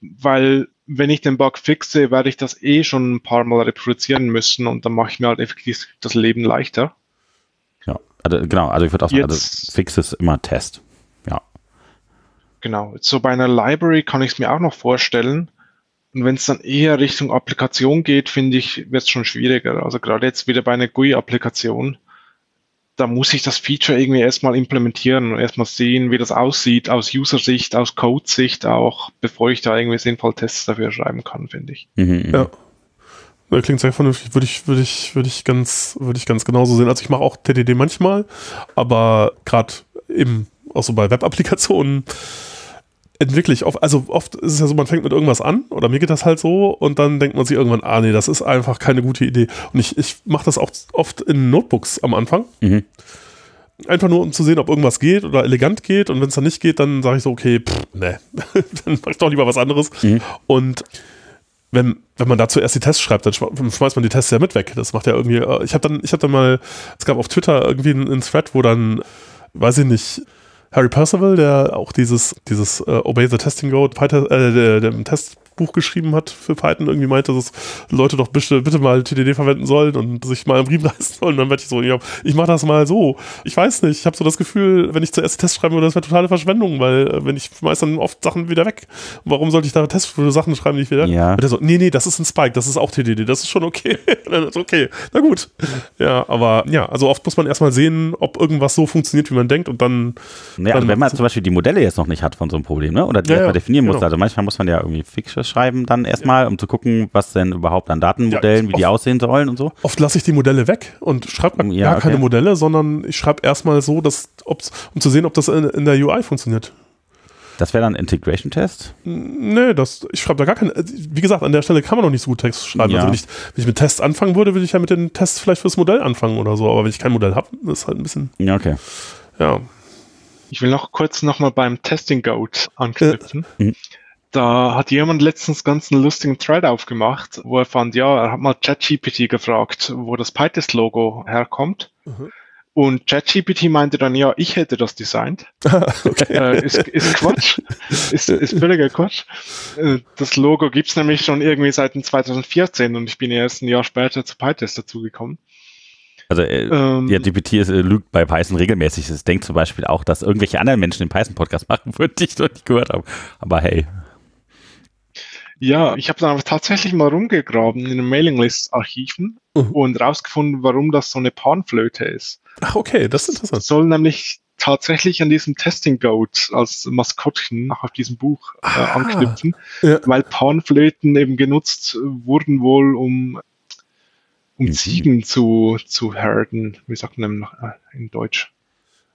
weil wenn ich den Bug fixe, werde ich das eh schon ein paar Mal reproduzieren müssen und dann mache ich mir halt effektiv das Leben leichter. Ja, also genau, also ich würde auch sagen, also Fix ist immer Test. Ja. Genau. So bei einer Library kann ich es mir auch noch vorstellen. Und wenn es dann eher Richtung Applikation geht, finde ich, wird es schon schwieriger. Also gerade jetzt wieder bei einer GUI-Applikation da muss ich das Feature irgendwie erstmal implementieren und erstmal sehen, wie das aussieht aus User-Sicht, aus Code-Sicht auch, bevor ich da irgendwie sinnvoll Tests dafür schreiben kann, finde ich. Mhm, mhm. ja. Das klingt sehr vernünftig, würde ich, würde ich, würde ich ganz, würde ich ganz genauso sehen. Also ich mache auch TDD manchmal, aber gerade eben auch so bei Web-Applikationen entwickle ich oft, also oft ist es ja so, man fängt mit irgendwas an oder mir geht das halt so und dann denkt man sich irgendwann, ah nee, das ist einfach keine gute Idee. Und ich, ich mache das auch oft in Notebooks am Anfang. Mhm. Einfach nur, um zu sehen, ob irgendwas geht oder elegant geht. Und wenn es dann nicht geht, dann sage ich so, okay, pff, nee, <laughs> dann mach ich doch lieber was anderes. Mhm. Und wenn, wenn man da zuerst die Tests schreibt, dann schmeißt man die Tests ja mit weg. Das macht ja irgendwie. Äh, ich habe dann, ich habe dann mal, es gab auf Twitter irgendwie einen Thread, wo dann, weiß ich nicht, Harry Percival, der auch dieses, dieses uh, Obey the Testing Code, äh, der, der Test Buch geschrieben hat für Python, irgendwie meinte, dass Leute doch bitte, bitte mal TDD verwenden sollen und sich mal im Riemen reißen sollen. Und dann werde ich so, ja, ich mache das mal so. Ich weiß nicht, ich habe so das Gefühl, wenn ich zuerst Tests schreiben würde, das wäre totale Verschwendung, weil äh, wenn ich schmeiß dann oft Sachen wieder weg. Warum sollte ich da Tests für Sachen schreiben, die ich wieder? Ja. So, nee, nee, das ist ein Spike, das ist auch TDD, das ist schon okay. <laughs> okay, na gut. Ja, aber ja, also oft muss man erstmal sehen, ob irgendwas so funktioniert, wie man denkt und dann. Naja, dann also wenn man zum Beispiel die Modelle jetzt noch nicht hat von so einem Problem, ne? Oder die ja, erstmal definieren genau. muss. Also manchmal muss man ja irgendwie Fixtures schreiben dann erstmal, ja. um zu gucken, was denn überhaupt an Datenmodellen, Ja, wie die aussehen sollen und so. Oft lasse ich die Modelle weg und schreibe Ja, gar keine okay. Modelle, sondern ich schreibe erstmal so, dass, ob's, um zu sehen, ob das in, in der UI funktioniert. Das wäre dann Integration-Test. Nee, das, ich schreibe da gar keine. Wie gesagt, an der Stelle kann man noch nicht so gut Text schreiben. Ja. Also wenn ich, wenn ich mit Tests anfangen würde, würde ich ja mit den Tests vielleicht fürs Modell anfangen oder so. Aber wenn ich kein Modell habe, ist halt ein bisschen, Ja, okay. ja. Ich will noch kurz nochmal beim Testing Goat anknüpfen. Äh, mhm. Da hat jemand letztens ganz einen lustigen Thread aufgemacht, wo er fand, ja, er hat mal ChatGPT gefragt, wo das PyTest-Logo herkommt. Mhm. Und ChatGPT meinte dann, ja, ich hätte das designt. <laughs> äh, ist, ist Quatsch. Ist, ist völliger Quatsch. Äh, das Logo gibt's nämlich schon irgendwie seit dem 2014 und ich bin erst ein Jahr später zu PyTest dazugekommen. Also äh, Ähm, ja, GPT ist, äh, lügt bei Python regelmäßig. Es denkt zum Beispiel auch, dass irgendwelche anderen Menschen den Python-Podcast <laughs> machen würden, die ich noch nicht gehört habe. Aber hey. Ja, ich habe dann aber tatsächlich mal rumgegraben in den Mailinglist-Archiven Mhm. und rausgefunden, warum das so eine Panflöte ist. Ach, okay, das ist Das interessant. soll nämlich tatsächlich an diesem Testing Goat als Maskottchen auch auf diesem Buch äh, Ah. anknüpfen, Ja. weil Panflöten eben genutzt wurden wohl, um, um Mhm. Ziegen zu, zu herden. Wie sagt man noch, äh, in Deutsch?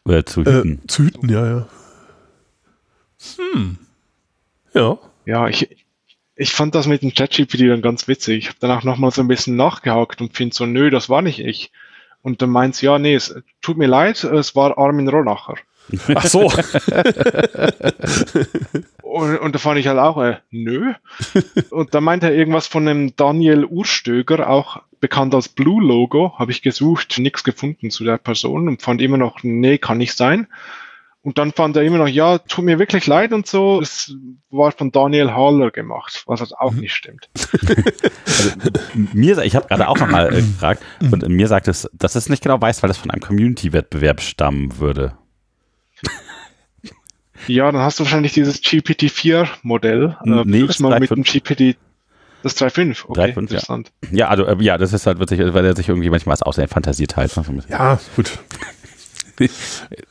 Äh, zu Äh, hüten. zu hüten, ja, ja. Hm. Ja. Ja, ich, ich fand das mit dem ChatGPT dann ganz witzig. Ich habe danach nochmal so ein bisschen nachgehakt und finde so, nö, das war nicht ich. Und dann meint sie, ja, nee, es tut mir leid, es war Armin Ronacher. <laughs> Ach so. <laughs> Und, und da fand ich halt auch, äh, nö. Und da meinte er irgendwas von einem Daniel Urstöger, auch bekannt als Blue Logo, habe ich gesucht, nichts gefunden zu der Person und fand immer noch, nee, kann nicht sein. Und dann fand er immer noch, ja, tut mir wirklich leid und so. Es war von Daniel Haller gemacht, was halt auch nicht stimmt. Mir, ich habe gerade auch nochmal äh, gefragt und mir sagt es, dass es nicht genau weiß, weil das von einem Community-Wettbewerb stammen würde. Ja, dann hast du wahrscheinlich dieses GPT-4-Modell. Hm, nee, das mal das mit dem GPT, das 3.5. Okay, 3.5, ja. interessant. Ja, also äh, ja, das ist halt witzig, weil er sich irgendwie manchmal was aus der Fantasie teilt. ne, ein bisschen.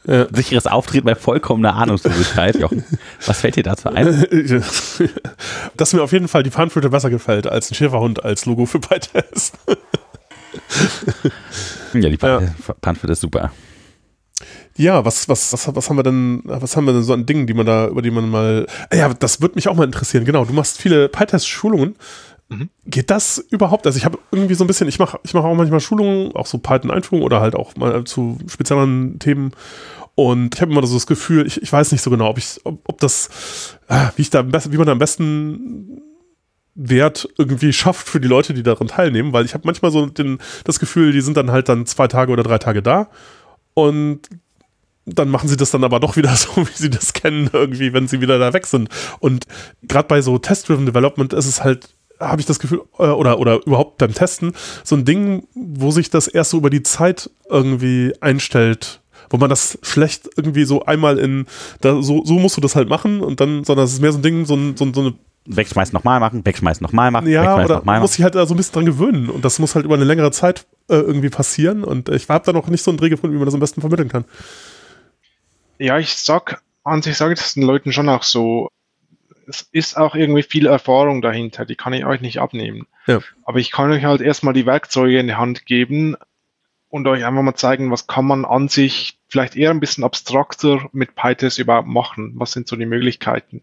Ja, gut. Sicheres Auftreten bei vollkommener Ahnungslosigkeit. Jochen, was fällt dir dazu ein? <laughs> Dass mir auf jeden Fall die Panflöte besser gefällt als ein Schäferhund als Logo für PyTest. Ja, die Ja. Panflöte ist super. Ja, was, was, was, was haben wir denn, was haben wir denn so an Dingen, die man da, über die man mal, ja, das würde mich auch mal interessieren. Genau, du machst viele PyTest-Schulungen. Mhm. Geht das überhaupt? Also ich habe irgendwie so ein bisschen, ich mache ich mache auch manchmal Schulungen, auch so Python-Einführungen oder halt auch mal zu spezielleren Themen. Und ich habe immer so das Gefühl, ich, ich weiß nicht so genau, ob ich, ob, ob das, ah, wie ich da wie man da am besten Wert irgendwie schafft für die Leute, die daran teilnehmen, weil ich habe manchmal so den, das Gefühl, die sind dann halt dann zwei Tage oder drei Tage da und dann machen sie das dann aber doch wieder <laughs> so, wie sie das kennen, irgendwie, wenn sie wieder da weg sind. Und gerade bei so Test-Driven Development ist es halt, habe ich das Gefühl, äh, oder, oder überhaupt beim Testen, so ein Ding, wo sich das erst so über die Zeit irgendwie einstellt, wo man das schlecht irgendwie so einmal in, da, so, so musst du das halt machen und dann, sondern es ist mehr so ein Ding, so, ein, so, so eine Wegschmeißen nochmal machen, wegschmeißen nochmal machen, ja, wegschmeißen oder nochmal muss machen. sich halt da so ein bisschen dran gewöhnen und das muss halt über eine längere Zeit äh, irgendwie passieren und ich habe da noch nicht so einen Dreh gefunden, wie man das am besten vermitteln kann. Ja, ich sag, an sich sage ich das den Leuten schon auch so, es ist auch irgendwie viel Erfahrung dahinter, die kann ich euch nicht abnehmen. Ja. Aber ich kann euch halt erstmal die Werkzeuge in die Hand geben und euch einfach mal zeigen, was kann man an sich vielleicht eher ein bisschen abstrakter mit PyTest überhaupt machen. Was sind so die Möglichkeiten?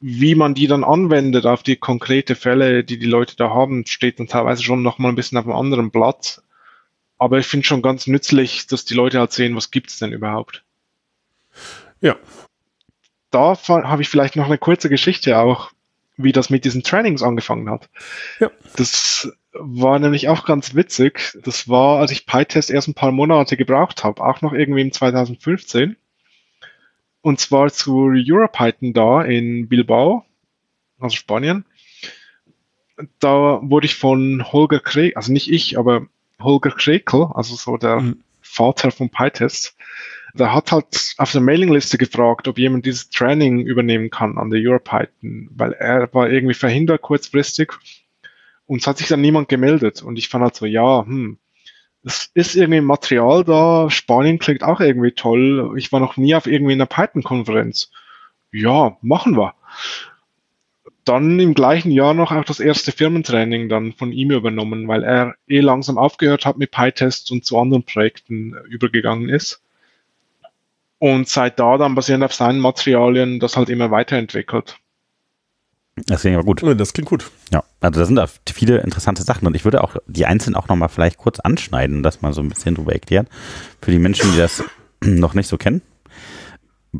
Wie man die dann anwendet auf die konkrete Fälle, die die Leute da haben, steht dann teilweise schon nochmal ein bisschen auf einem anderen Blatt. Aber ich finde schon ganz nützlich, dass die Leute halt sehen, was gibt's denn überhaupt. Ja, da habe ich vielleicht noch eine kurze Geschichte auch, wie das mit diesen Trainings angefangen hat. Ja. Das war nämlich auch ganz witzig. Das war, als ich PyTest erst ein paar Monate gebraucht habe, auch noch irgendwie im 2015. Und zwar zu EuroPython da in Bilbao, also Spanien. Da wurde ich von Holger Krekel, also nicht ich, aber Holger Krekel, also so der mhm. Vater von PyTest, der hat halt auf der Mailingliste gefragt, ob jemand dieses Training übernehmen kann an der EuroPython, weil er war irgendwie verhindert kurzfristig und es hat sich dann niemand gemeldet und ich fand halt so, ja, hm, es ist irgendwie Material da, Spanien klingt auch irgendwie toll, ich war noch nie auf irgendwie einer Python-Konferenz. Ja, machen wir. Dann im gleichen Jahr noch auch das erste Firmentraining dann von ihm übernommen, weil er eh langsam aufgehört hat mit PyTest und zu anderen Projekten übergegangen ist und seit da dann basierend auf seinen Materialien das halt immer weiterentwickelt. Das klingt aber gut. Das klingt gut. Ja, also da sind da viele interessante Sachen und ich würde auch die einzelnen auch nochmal vielleicht kurz anschneiden, das mal so ein bisschen drüber erklären. Für die Menschen, die das <clears throat> noch nicht so kennen.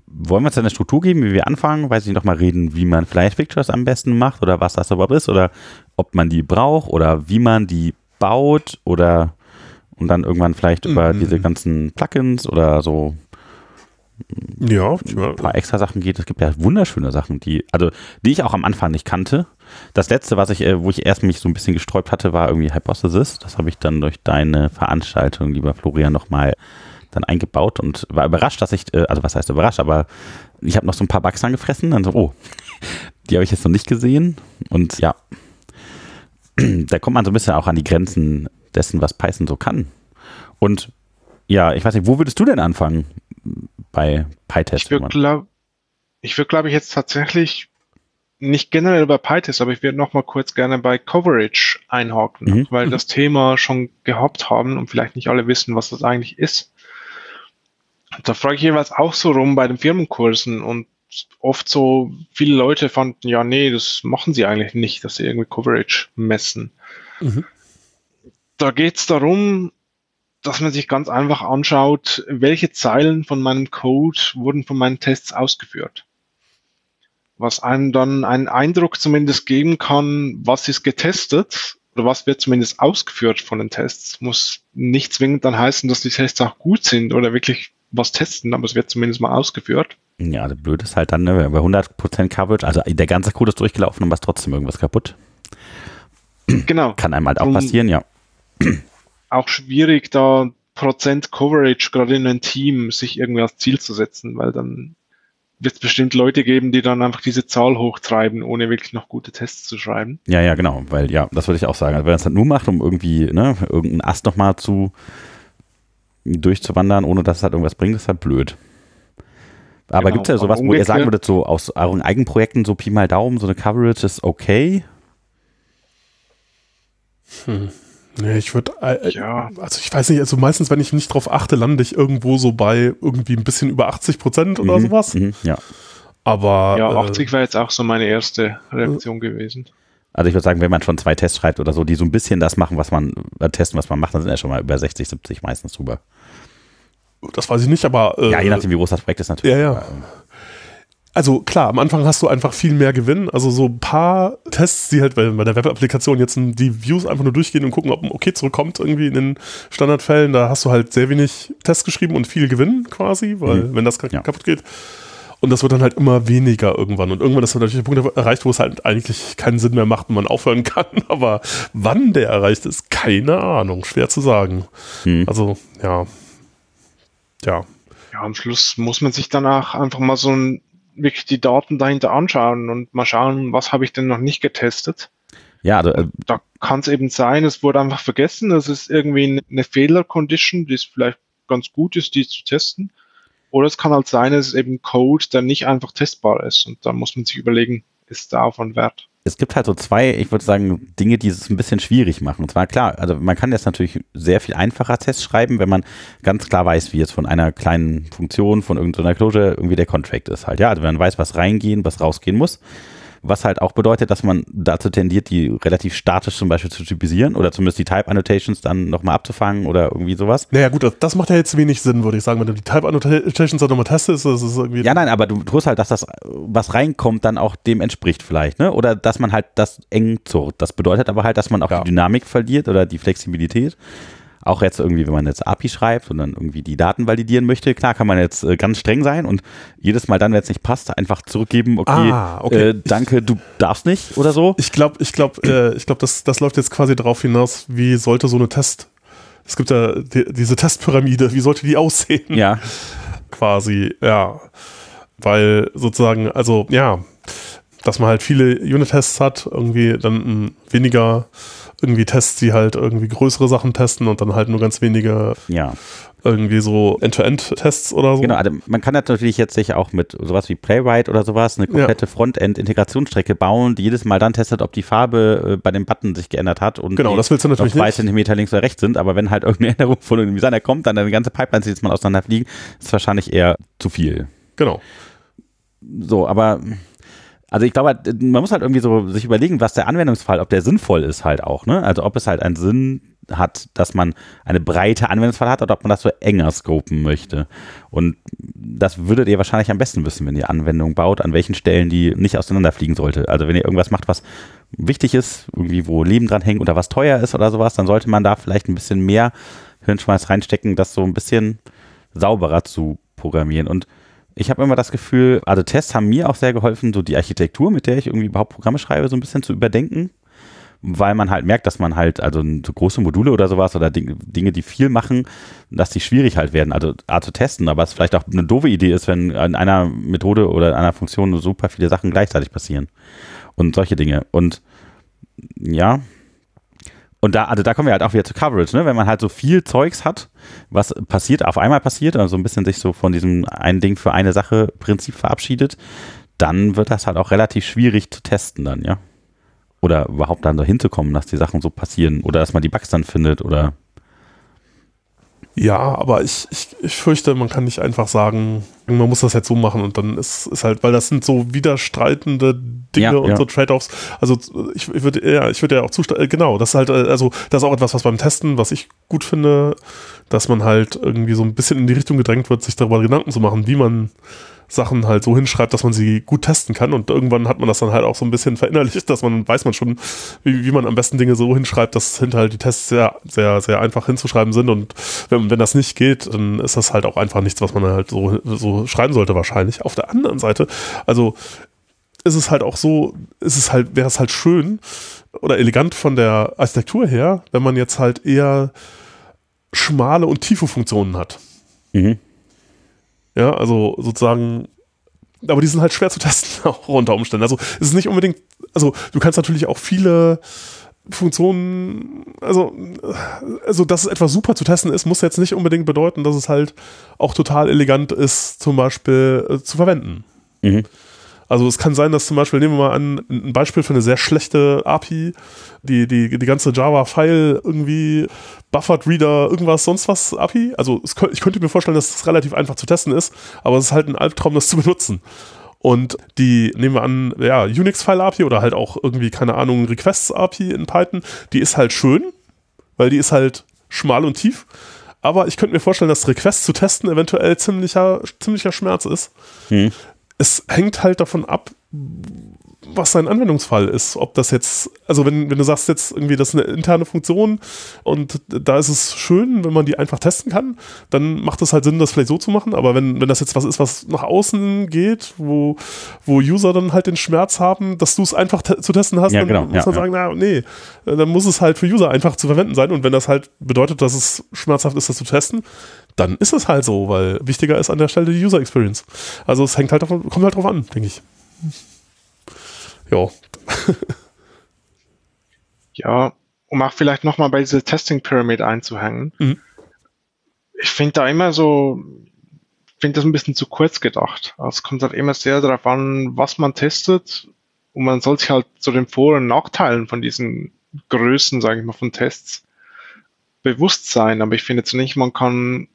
Wollen wir uns eine Struktur geben, wie wir anfangen? Weiß ich noch mal reden, wie man Flash Pictures am besten macht oder was das überhaupt ist oder ob man die braucht oder wie man die baut oder und dann irgendwann vielleicht mhm. über diese ganzen Plugins oder so ja, ein paar extra Sachen geht. Es gibt ja wunderschöne Sachen, die, also die ich auch am Anfang nicht kannte. Das letzte, was ich, äh, wo ich erst mich so ein bisschen gesträubt hatte, war irgendwie Hypothesis. Das habe ich dann durch deine Veranstaltung, lieber Florian, nochmal dann eingebaut und war überrascht, dass ich, äh, also was heißt überrascht, aber ich habe noch so ein paar Bugs angefressen, dann so, oh, <laughs> die habe ich jetzt noch nicht gesehen. Und ja, <clears throat> da kommt man so ein bisschen auch an die Grenzen dessen, was Python so kann. Und ja, ich weiß nicht, wo würdest du denn anfangen? Bei PyTest? Ich würde, glaube ich, würd, glaub ich, jetzt tatsächlich nicht generell bei PyTest, aber ich würde noch mal kurz gerne bei Coverage einhaken, mhm. weil mhm. das Thema schon gehabt haben und vielleicht nicht alle wissen, was das eigentlich ist. Da frage ich jeweils auch so rum bei den Firmenkursen und oft so viele Leute fanden, ja, nee, das machen sie eigentlich nicht, dass sie irgendwie Coverage messen. Mhm. Da geht es darum, dass man sich ganz einfach anschaut, welche Zeilen von meinem Code wurden von meinen Tests ausgeführt. Was einem dann einen Eindruck zumindest geben kann, was ist getestet oder was wird zumindest ausgeführt von den Tests. Muss nicht zwingend dann heißen, dass die Tests auch gut sind oder wirklich was testen, aber es wird zumindest mal ausgeführt. Ja, also blöd ist halt dann, ne, bei 100% Coverage, also der ganze Code ist durchgelaufen und was trotzdem irgendwas kaputt. Genau. Kann einem halt auch passieren, ja auch schwierig, da Prozent Coverage gerade in einem Team sich irgendwie als Ziel zu setzen, weil dann wird es bestimmt Leute geben, die dann einfach diese Zahl hochtreiben, ohne wirklich noch gute Tests zu schreiben. Ja, ja, genau, weil ja, das würde ich auch sagen. Also wenn man es halt nur macht, um irgendwie, ne, irgendeinen Ast nochmal zu durchzuwandern, ohne dass es halt irgendwas bringt, ist halt blöd. Aber genau, gibt es ja sowas, wo ihr sagen würdet, so aus euren Eigenprojekten, so Pi mal Daumen, so eine Coverage ist okay? Hm. Nee, ich würde, äh, äh, ja. also ich weiß nicht, also meistens, wenn ich nicht drauf achte, lande ich irgendwo so bei irgendwie ein bisschen über 80 Prozent oder mhm, sowas. Mhm, ja. Aber. Ja, 80 äh, wäre jetzt auch so meine erste Reaktion äh, gewesen. Also ich würde sagen, wenn man schon zwei Tests schreibt oder so, die so ein bisschen das machen, was man, äh, testen, was man macht, dann sind ja schon mal über 60, 70 meistens drüber. Das weiß ich nicht, aber. ja, je nachdem, wie groß das Projekt ist natürlich. Ja, ja. Aber, ähm, also klar, am Anfang hast du einfach viel mehr Gewinn. Also so ein paar Tests, die halt bei, bei der Web-Applikation jetzt die Views einfach nur durchgehen und gucken, ob ein Okay zurückkommt irgendwie in den Standardfällen. Da hast du halt sehr wenig Tests geschrieben und viel Gewinn quasi, weil mhm. wenn das ja. kaputt geht. Und das wird dann halt immer weniger irgendwann. Und irgendwann ist dann natürlich der Punkt erreicht, wo es halt eigentlich keinen Sinn mehr macht und man aufhören <laughs> kann. Aber wann der erreicht ist, keine Ahnung. Schwer zu sagen. Mhm. Also, ja. Ja. Ja, am Schluss muss man sich danach einfach mal so ein wirklich die Daten dahinter anschauen und mal schauen, was habe ich denn noch nicht getestet. Ja, also, äh, da kann es eben sein, es wurde einfach vergessen, es ist irgendwie eine Fehler-Condition, die es vielleicht ganz gut ist, die zu testen. Oder es kann halt sein, es ist eben Code, der nicht einfach testbar ist. Und da muss man sich überlegen, ist der Aufwand wert? Es gibt halt so zwei, ich würde sagen, Dinge, die es ein bisschen schwierig machen. Und zwar klar, also man kann jetzt natürlich sehr viel einfacher Tests schreiben, wenn man ganz klar weiß, wie jetzt von einer kleinen Funktion, von irgendeiner Closure irgendwie der Contract ist halt. Ja, also wenn man weiß, was reingehen, was rausgehen muss was halt auch bedeutet, dass man dazu tendiert, die relativ statisch zum Beispiel zu typisieren oder zumindest die Type Annotations dann nochmal abzufangen oder irgendwie sowas. Naja gut, das macht ja jetzt wenig Sinn, würde ich sagen, wenn du die Type Annotations dann nochmal testest, das ist irgendwie... Ja, nein, aber du tust halt, dass das, was reinkommt, dann auch dem entspricht vielleicht, ne? Oder dass man halt das eng zurrt. Das bedeutet aber halt, dass man auch ja. die Dynamik verliert oder die Flexibilität auch jetzt irgendwie, wenn man jetzt API schreibt und dann irgendwie die Daten validieren möchte, klar kann man jetzt äh, ganz streng sein und jedes Mal dann, wenn es nicht passt, einfach zurückgeben, okay, ah, okay. Äh, danke, du darfst nicht oder so. Ich glaube, ich glaube, äh, ich glaube, das, das läuft jetzt quasi darauf hinaus, wie sollte so eine Test, es gibt ja die, diese Testpyramide, wie sollte die aussehen? Ja. quasi, ja. Weil sozusagen, also ja, dass man halt viele Unit-Tests hat, irgendwie dann weniger irgendwie Tests, die halt irgendwie größere Sachen testen und dann halt nur ganz wenige ja. irgendwie so End-to-End-Tests oder so. Genau, also man kann natürlich jetzt sich auch mit sowas wie Playwright oder sowas eine komplette ja. Frontend-Integrationsstrecke bauen, die jedes Mal dann testet, ob die Farbe äh, bei dem Button sich geändert hat und genau, das willst du natürlich zwei Zentimeter links oder rechts sind, aber wenn halt irgendeine Änderung von einem Designer kommt, dann eine ganze Pipeline sich jetzt mal auseinanderfliegen, ist wahrscheinlich eher zu viel. Genau. So, aber also ich glaube, man muss halt irgendwie so sich überlegen, was der Anwendungsfall, ob der sinnvoll ist halt auch, ne? Also ob es halt einen Sinn hat, dass man eine breite Anwendungsfall hat oder ob man das so enger scopen möchte. Und das würdet ihr wahrscheinlich am besten wissen, wenn ihr Anwendungen baut, an welchen Stellen die nicht auseinanderfliegen sollte. Also wenn ihr irgendwas macht, was wichtig ist, irgendwie wo Leben dran hängt oder was teuer ist oder sowas, dann sollte man da vielleicht ein bisschen mehr Hirnschmeiß reinstecken, das so ein bisschen sauberer zu programmieren. Und ich habe immer das Gefühl, also Tests haben mir auch sehr geholfen, so die Architektur, mit der ich irgendwie überhaupt Programme schreibe, so ein bisschen zu überdenken, weil man halt merkt, dass man halt, also so große Module oder sowas oder Dinge, die viel machen, dass die schwierig halt werden, also A zu testen, aber es vielleicht auch eine doofe Idee ist, wenn in einer Methode oder in einer Funktion super viele Sachen gleichzeitig passieren. Und solche Dinge. Und ja, und da, also da kommen wir halt auch wieder zu Coverage, ne? Wenn man halt so viel Zeugs hat, was passiert, auf einmal passiert, also ein bisschen sich so von diesem ein Ding für eine Sache Prinzip verabschiedet, dann wird das halt auch relativ schwierig zu testen dann, ja. Oder überhaupt dann so hinzukommen, dass die Sachen so passieren oder dass man die Bugs dann findet oder ja, aber ich, ich, ich fürchte, man kann nicht einfach sagen, man muss das jetzt so machen und dann ist, ist halt, weil das sind so widerstreitende Dinge ja, und ja. so Trade-offs. Also ich, ich würde ja, ich würde ja auch zustimmen, äh, genau, das ist halt, äh, also das ist auch etwas, was beim Testen, was ich gut finde, dass man halt irgendwie so ein bisschen in die Richtung gedrängt wird, sich darüber Gedanken zu machen, wie man Sachen halt so hinschreibt, dass man sie gut testen kann. Und irgendwann hat man das dann halt auch so ein bisschen verinnerlicht, dass man weiß man schon, wie, wie man am besten Dinge so hinschreibt, dass hinter halt die Tests sehr, sehr, sehr einfach hinzuschreiben sind. Und wenn, wenn das nicht geht, dann ist das halt auch einfach nichts, was man halt so, so schreiben sollte wahrscheinlich. Auf der anderen Seite, also ist es halt auch so, ist es halt, wäre es halt schön oder elegant von der Architektur her, wenn man jetzt halt eher schmale und tiefe Funktionen hat. Mhm. Ja, also sozusagen, aber die sind halt schwer zu testen, <laughs> auch unter Umständen. Also es ist nicht unbedingt, also du kannst natürlich auch viele Funktionen, also, also dass es etwas super zu testen ist, muss jetzt nicht unbedingt bedeuten, dass es halt auch total elegant ist, zum Beispiel äh, zu verwenden. Mhm. Also es kann sein, dass zum Beispiel, nehmen wir mal an, ein Beispiel für eine sehr schlechte API, die, die, die ganze Java-File irgendwie Buffered Reader, irgendwas, sonst was API. Also es, ich könnte mir vorstellen, dass das relativ einfach zu testen ist, aber es ist halt ein Albtraum, das zu benutzen. Und die, nehmen wir an, ja, Unix-File-API oder halt auch irgendwie, keine Ahnung, Requests-API in Python, die ist halt schön, weil die ist halt schmal und tief. Aber ich könnte mir vorstellen, dass Requests zu testen eventuell ziemlicher, ziemlicher Schmerz ist. Hm es hängt halt davon ab, was sein Anwendungsfall ist. Ob das jetzt, also wenn, wenn du sagst jetzt irgendwie, das ist eine interne Funktion und da ist es schön, wenn man die einfach testen kann, dann macht es halt Sinn, das vielleicht so zu machen. Aber wenn, wenn das jetzt was ist, was nach außen geht, wo, wo User dann halt den Schmerz haben, dass du es einfach te zu testen hast, ja, dann genau, muss ja, man sagen, na, nee, dann muss es halt für User einfach zu verwenden sein. Und wenn das halt bedeutet, dass es schmerzhaft ist, das zu testen, dann ist es halt so, weil wichtiger ist an der Stelle die User Experience. Also es hängt halt davon, kommt halt drauf an, denke ich. Ja. <laughs> ja, um auch vielleicht nochmal bei dieser Testing Pyramid einzuhängen. Mhm. Ich finde da immer so, finde das ein bisschen zu kurz gedacht. Also es kommt halt immer sehr darauf an, was man testet und man soll sich halt zu den Vor- und Nachteilen von diesen Größen, sage ich mal, von Tests bewusst sein. Aber ich finde jetzt nicht, man kann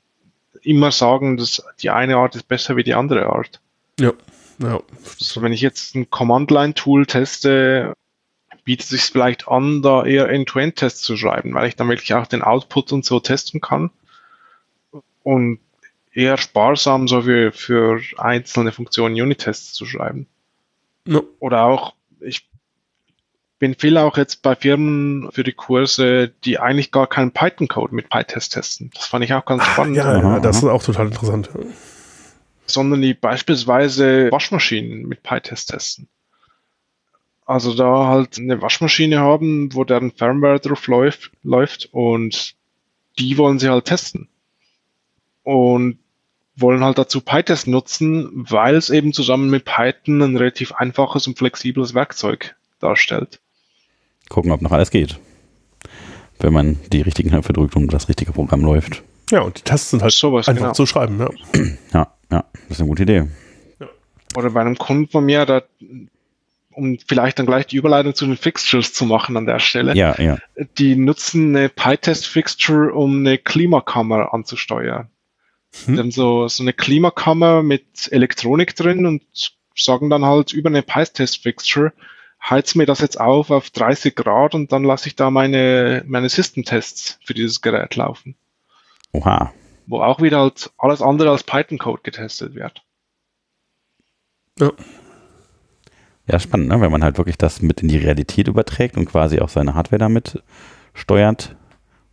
immer sagen, dass die eine Art ist besser wie die andere Art. Ja. ja. Also wenn ich jetzt ein Command-Line-Tool teste, bietet es sich vielleicht an, da eher End-to-End-Tests zu schreiben, weil ich dann wirklich auch den Output und so testen kann. Und eher sparsam so für, für einzelne Funktionen Unit-Tests zu schreiben. No. Oder auch, ich bin viel auch jetzt bei Firmen für die Kurse, die eigentlich gar keinen Python-Code mit PyTest testen. Das fand ich auch ganz spannend. Ja, ja, das ist auch total interessant. Sondern die beispielsweise Waschmaschinen mit PyTest testen. Also da halt eine Waschmaschine haben, wo deren Firmware drauf läuft, läuft und die wollen sie halt testen. Und wollen halt dazu PyTest nutzen, weil es eben zusammen mit Python ein relativ einfaches und flexibles Werkzeug darstellt. Gucken, ob noch alles geht. Wenn man die richtigen Knöpfe drückt und das richtige Programm läuft. Ja, und die Tests sind halt Sowas, einfach genau. zu schreiben. Ja. <clears throat> ja, ja, das ist eine gute Idee. Ja. Oder bei einem Kunden von mir, da, um vielleicht dann gleich die Überleitung zu den Fixtures zu machen an der Stelle. Ja, ja. Die nutzen eine PyTest-Fixture, um eine Klimakammer anzusteuern. Hm. Die haben so, so eine Klimakammer mit Elektronik drin und sagen dann halt über eine PyTest-Fixture, heiz mir das jetzt auf auf 30 Grad und dann lasse ich da meine, meine System-Tests für dieses Gerät laufen. Oha. Wo auch wieder halt alles andere als Python-Code getestet wird. Ja. Ja, spannend, ne? wenn man halt wirklich das mit in die Realität überträgt und quasi auch seine Hardware damit steuert,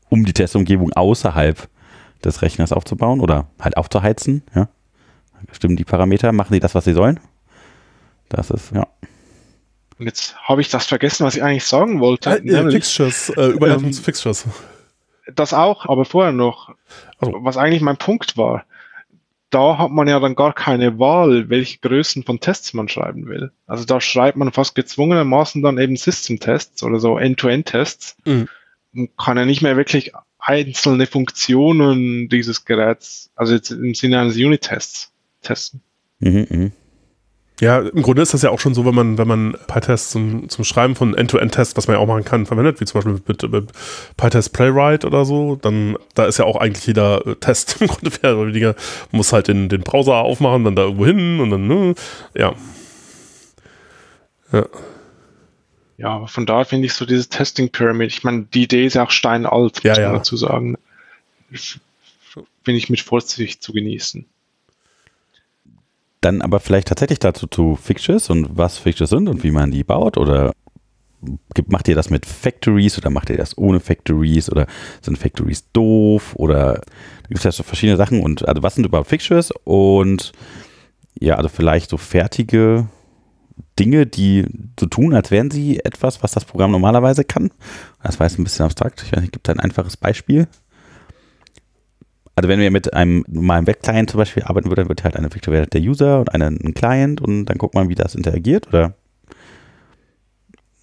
um die Testumgebung außerhalb des Rechners aufzubauen oder halt aufzuheizen. Ja? Stimmen die Parameter, machen die das, was sie sollen? Das ist, ja. Und jetzt habe ich das vergessen, was ich eigentlich sagen wollte. Äh, nämlich, Fixtures, äh, ähm, Fixtures. Das auch, aber vorher noch, also. was eigentlich mein Punkt war. Da hat man ja dann gar keine Wahl, welche Größen von Tests man schreiben will. Also da schreibt man fast gezwungenermaßen dann eben System-Tests oder so End-to-End-Tests. Mhm. Und kann ja nicht mehr wirklich einzelne Funktionen dieses Geräts, also jetzt im Sinne eines Unit-Tests, testen. Mhm, mh. Ja, im Grunde ist das ja auch schon so, wenn man, wenn man PyTest zum, zum Schreiben von End-to-End-Tests, was man ja auch machen kann, verwendet, wie zum Beispiel mit, mit PyTest Playwright oder so, dann da ist ja auch eigentlich jeder äh, Test <laughs> im Grunde mehr oder weniger, muss halt den, den Browser aufmachen, dann da irgendwo hin und dann, ne, ja. Ja. Ja, aber von daher finde ich so dieses Testing Pyramid, ich meine, die Idee ist ja auch steinalt, muss ja, man dazu sagen. Finde ich mit Vorsicht zu genießen. Dann aber vielleicht tatsächlich dazu zu Fixtures und was Fixtures sind und wie man die baut oder macht ihr das mit Factories oder macht ihr das ohne Factories oder sind Factories doof oder gibt es ja so verschiedene Sachen und also was sind überhaupt Fixtures und ja, also vielleicht so fertige Dinge, die so tun, als wären sie etwas, was das Programm normalerweise kann. Das war jetzt ein bisschen abstrakt. Ich weiß nicht, gibt es ein einfaches Beispiel? Also wenn wir mit einem normalen Web-Client zum Beispiel arbeiten würden, dann wird halt eine Vektor der User und eine, ein Client und dann guckt man, wie das interagiert oder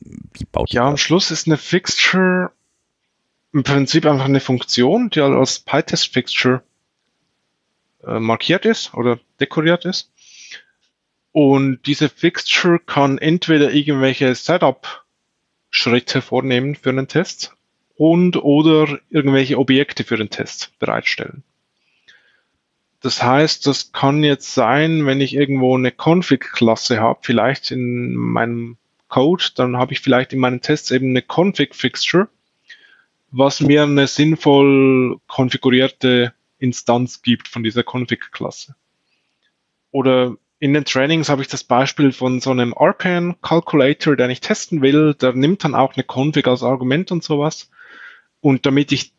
wie baut Ja, am Schluss ist eine Fixture im Prinzip einfach eine Funktion, die als PyTest-Fixture äh, markiert ist oder dekoriert ist. Und diese Fixture kann entweder irgendwelche Setup-Schritte vornehmen für einen Test und oder irgendwelche Objekte für den Test bereitstellen. Das heißt, das kann jetzt sein, wenn ich irgendwo eine Config-Klasse habe, vielleicht in meinem Code, dann habe ich vielleicht in meinen Tests eben eine Config-Fixture, was mir eine sinnvoll konfigurierte Instanz gibt von dieser Config-Klasse. Oder in den Trainings habe ich das Beispiel von so einem RPN-Calculator, den ich testen will. Der nimmt dann auch eine Config als Argument und sowas. Und damit ich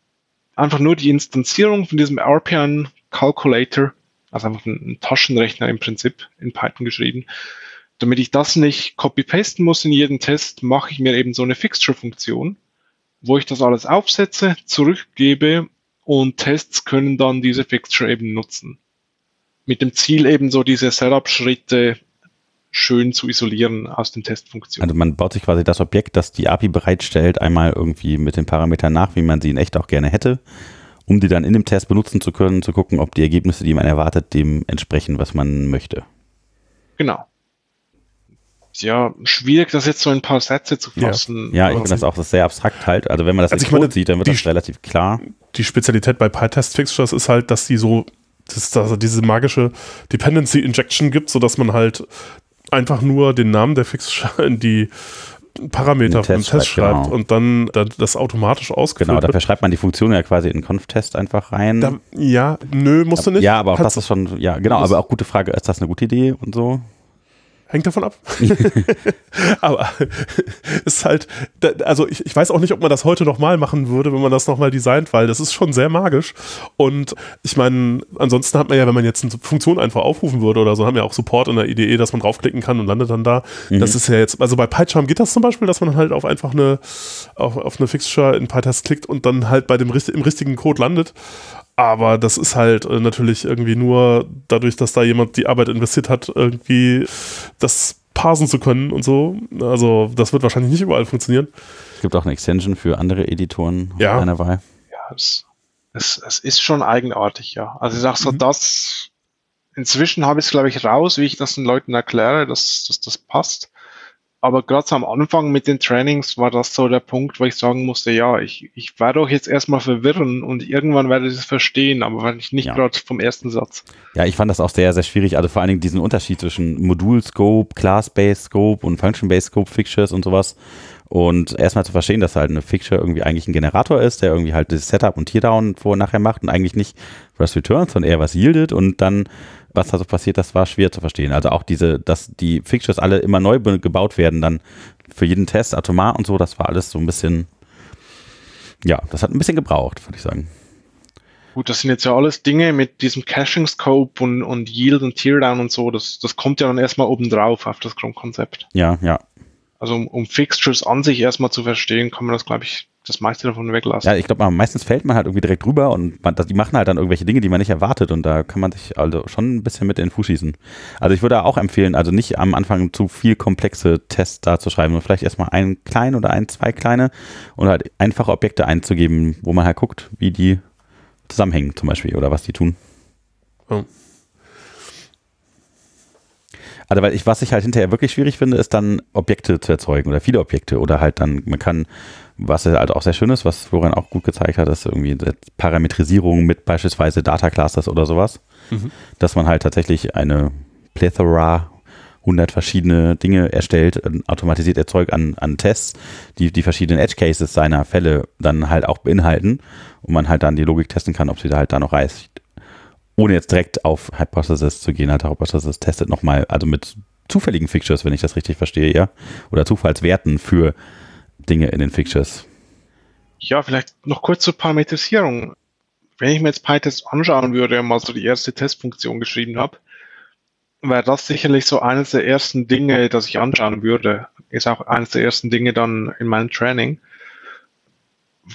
einfach nur die Instanzierung von diesem RPN Calculator, also einfach ein, Taschenrechner im Prinzip in Python geschrieben, damit ich das nicht copy-pasten muss in jedem Test, mache ich mir eben so eine Fixture-Funktion, wo ich das alles aufsetze, zurückgebe und Tests können dann diese Fixture eben nutzen. Mit dem Ziel eben so diese Setup-Schritte schön zu isolieren aus den Testfunktionen. Also man baut sich quasi das Objekt, das die API bereitstellt, einmal irgendwie mit den Parametern nach, wie man sie in echt auch gerne hätte. um die dann in dem Test benutzen zu können, zu gucken, ob die Ergebnisse, die man erwartet, dem entsprechen, was man möchte. Genau. Ja, schwierig, das jetzt so in ein paar Sätze zu fassen. Ja, ja ich finde das auch sehr abstrakt halt. Also wenn man das also nicht sieht, dann wird das relativ klar. Die Spezialität bei PyTest Fixtures ist halt, dass die so, dass es also diese magische Dependency Injection gibt, sodass man halt einfach nur den Namen der Fixture in die Parameter vom Test, Test schreibt genau. und dann, dann, das automatisch ausgeführt Genau, dafür schreibt man die Funktion ja quasi in Conf-Test einfach rein. Da, ja, nö, musst du nicht. Ja, aber auch Kannst das ist schon, ja, genau, aber auch gute Frage, ist das eine gute Idee und so? Hängt davon ab. <laughs> Aber <laughs> ist halt, also ich, ich weiß auch nicht, ob man das heute nochmal machen würde, wenn man das nochmal designt, weil das ist schon sehr magisch. Und ich meine, ansonsten hat man ja, wenn man jetzt eine Funktion einfach aufrufen würde oder so, haben wir auch Support in der IDE, dass man draufklicken kann und landet dann da. Mhm. Das ist ja jetzt, also bei PyCharm geht das zum Beispiel, dass man halt auf einfach eine, auf, auf eine Fixture in PyTest klickt und dann halt bei dem im richtigen Code landet. Aber das ist halt äh, natürlich irgendwie nur dadurch, dass da jemand die Arbeit investiert hat, irgendwie das parsen zu können und so. Also das wird wahrscheinlich nicht überall funktionieren. Es gibt auch eine Extension für andere Editoren ja. einer Wahl. Ja, es, es, es, ist schon eigenartig, ja. Also ich sag so, mhm. das inzwischen habe ich es, glaube ich, raus, wie ich das den Leuten erkläre, dass, dass das passt aber gerade so am Anfang mit den Trainings war das so der Punkt, wo ich sagen musste, ja, ich, ich werde doch jetzt erstmal verwirren und irgendwann werde ich es verstehen, aber nicht ja. gerade vom ersten Satz. Ja, ich fand das auch sehr, sehr schwierig. Also vor allen Dingen diesen Unterschied zwischen Modul-Scope, Class-Based Scope und Function-Based Scope Fixtures und sowas. Und erstmal zu verstehen, dass halt eine Fixture irgendwie eigentlich ein Generator ist, der irgendwie halt das Setup und Teardown vor und nachher macht und eigentlich nicht was returns, sondern eher was yieldet und dann was da so passiert, das war schwer zu verstehen. Also auch diese, dass die Fixtures alle immer neu gebaut werden, dann für jeden Test atomar und so, das war alles so ein bisschen, ja, das hat ein bisschen gebraucht, würde ich sagen. Gut, das sind jetzt ja alles Dinge mit diesem Caching Scope und, und Yield und Teardown und so, das, das kommt ja dann erstmal oben drauf auf das Grundkonzept. Ja, ja. Also um, um Fixtures an sich erstmal zu verstehen, kann man das, glaube ich, das meiste davon weglassen. Ja, ich glaube, meistens fällt man halt irgendwie direkt rüber und man, die machen halt dann irgendwelche Dinge, die man nicht erwartet und da kann man sich also schon ein bisschen mit in den Fuß schießen. Also ich würde auch empfehlen, also nicht am Anfang zu viel komplexe Tests da zu schreiben, sondern vielleicht erstmal einen kleinen oder ein, zwei kleine und halt einfache Objekte einzugeben, wo man halt guckt, wie die zusammenhängen zum Beispiel oder was die tun. Oh. Also weil ich, was ich halt hinterher wirklich schwierig finde, ist dann Objekte zu erzeugen oder viele Objekte oder halt dann, man kann was halt auch sehr schön ist, was Florian auch gut gezeigt hat, ist irgendwie Parametrisierung mit beispielsweise Data Clusters oder sowas. Mhm. Dass man halt tatsächlich eine Plethora 100 verschiedene Dinge erstellt, automatisiert erzeugt an, an Tests, die die verschiedenen Edge Cases seiner Fälle dann halt auch beinhalten und man halt dann die Logik testen kann, ob sie da halt da noch reißt. Ohne jetzt direkt auf Hypothesis zu gehen, halt Hypothesis testet nochmal, also mit zufälligen Fixtures, wenn ich das richtig verstehe, ja, oder Zufallswerten für Dinge in den Fixtures. Ja, vielleicht noch kurz zur Parametrisierung. Wenn ich mir jetzt PyTest anschauen würde mal so die erste Testfunktion geschrieben habe, wäre das sicherlich so eines der ersten Dinge, das ich anschauen würde. Ist auch eines der ersten Dinge dann in meinem Training.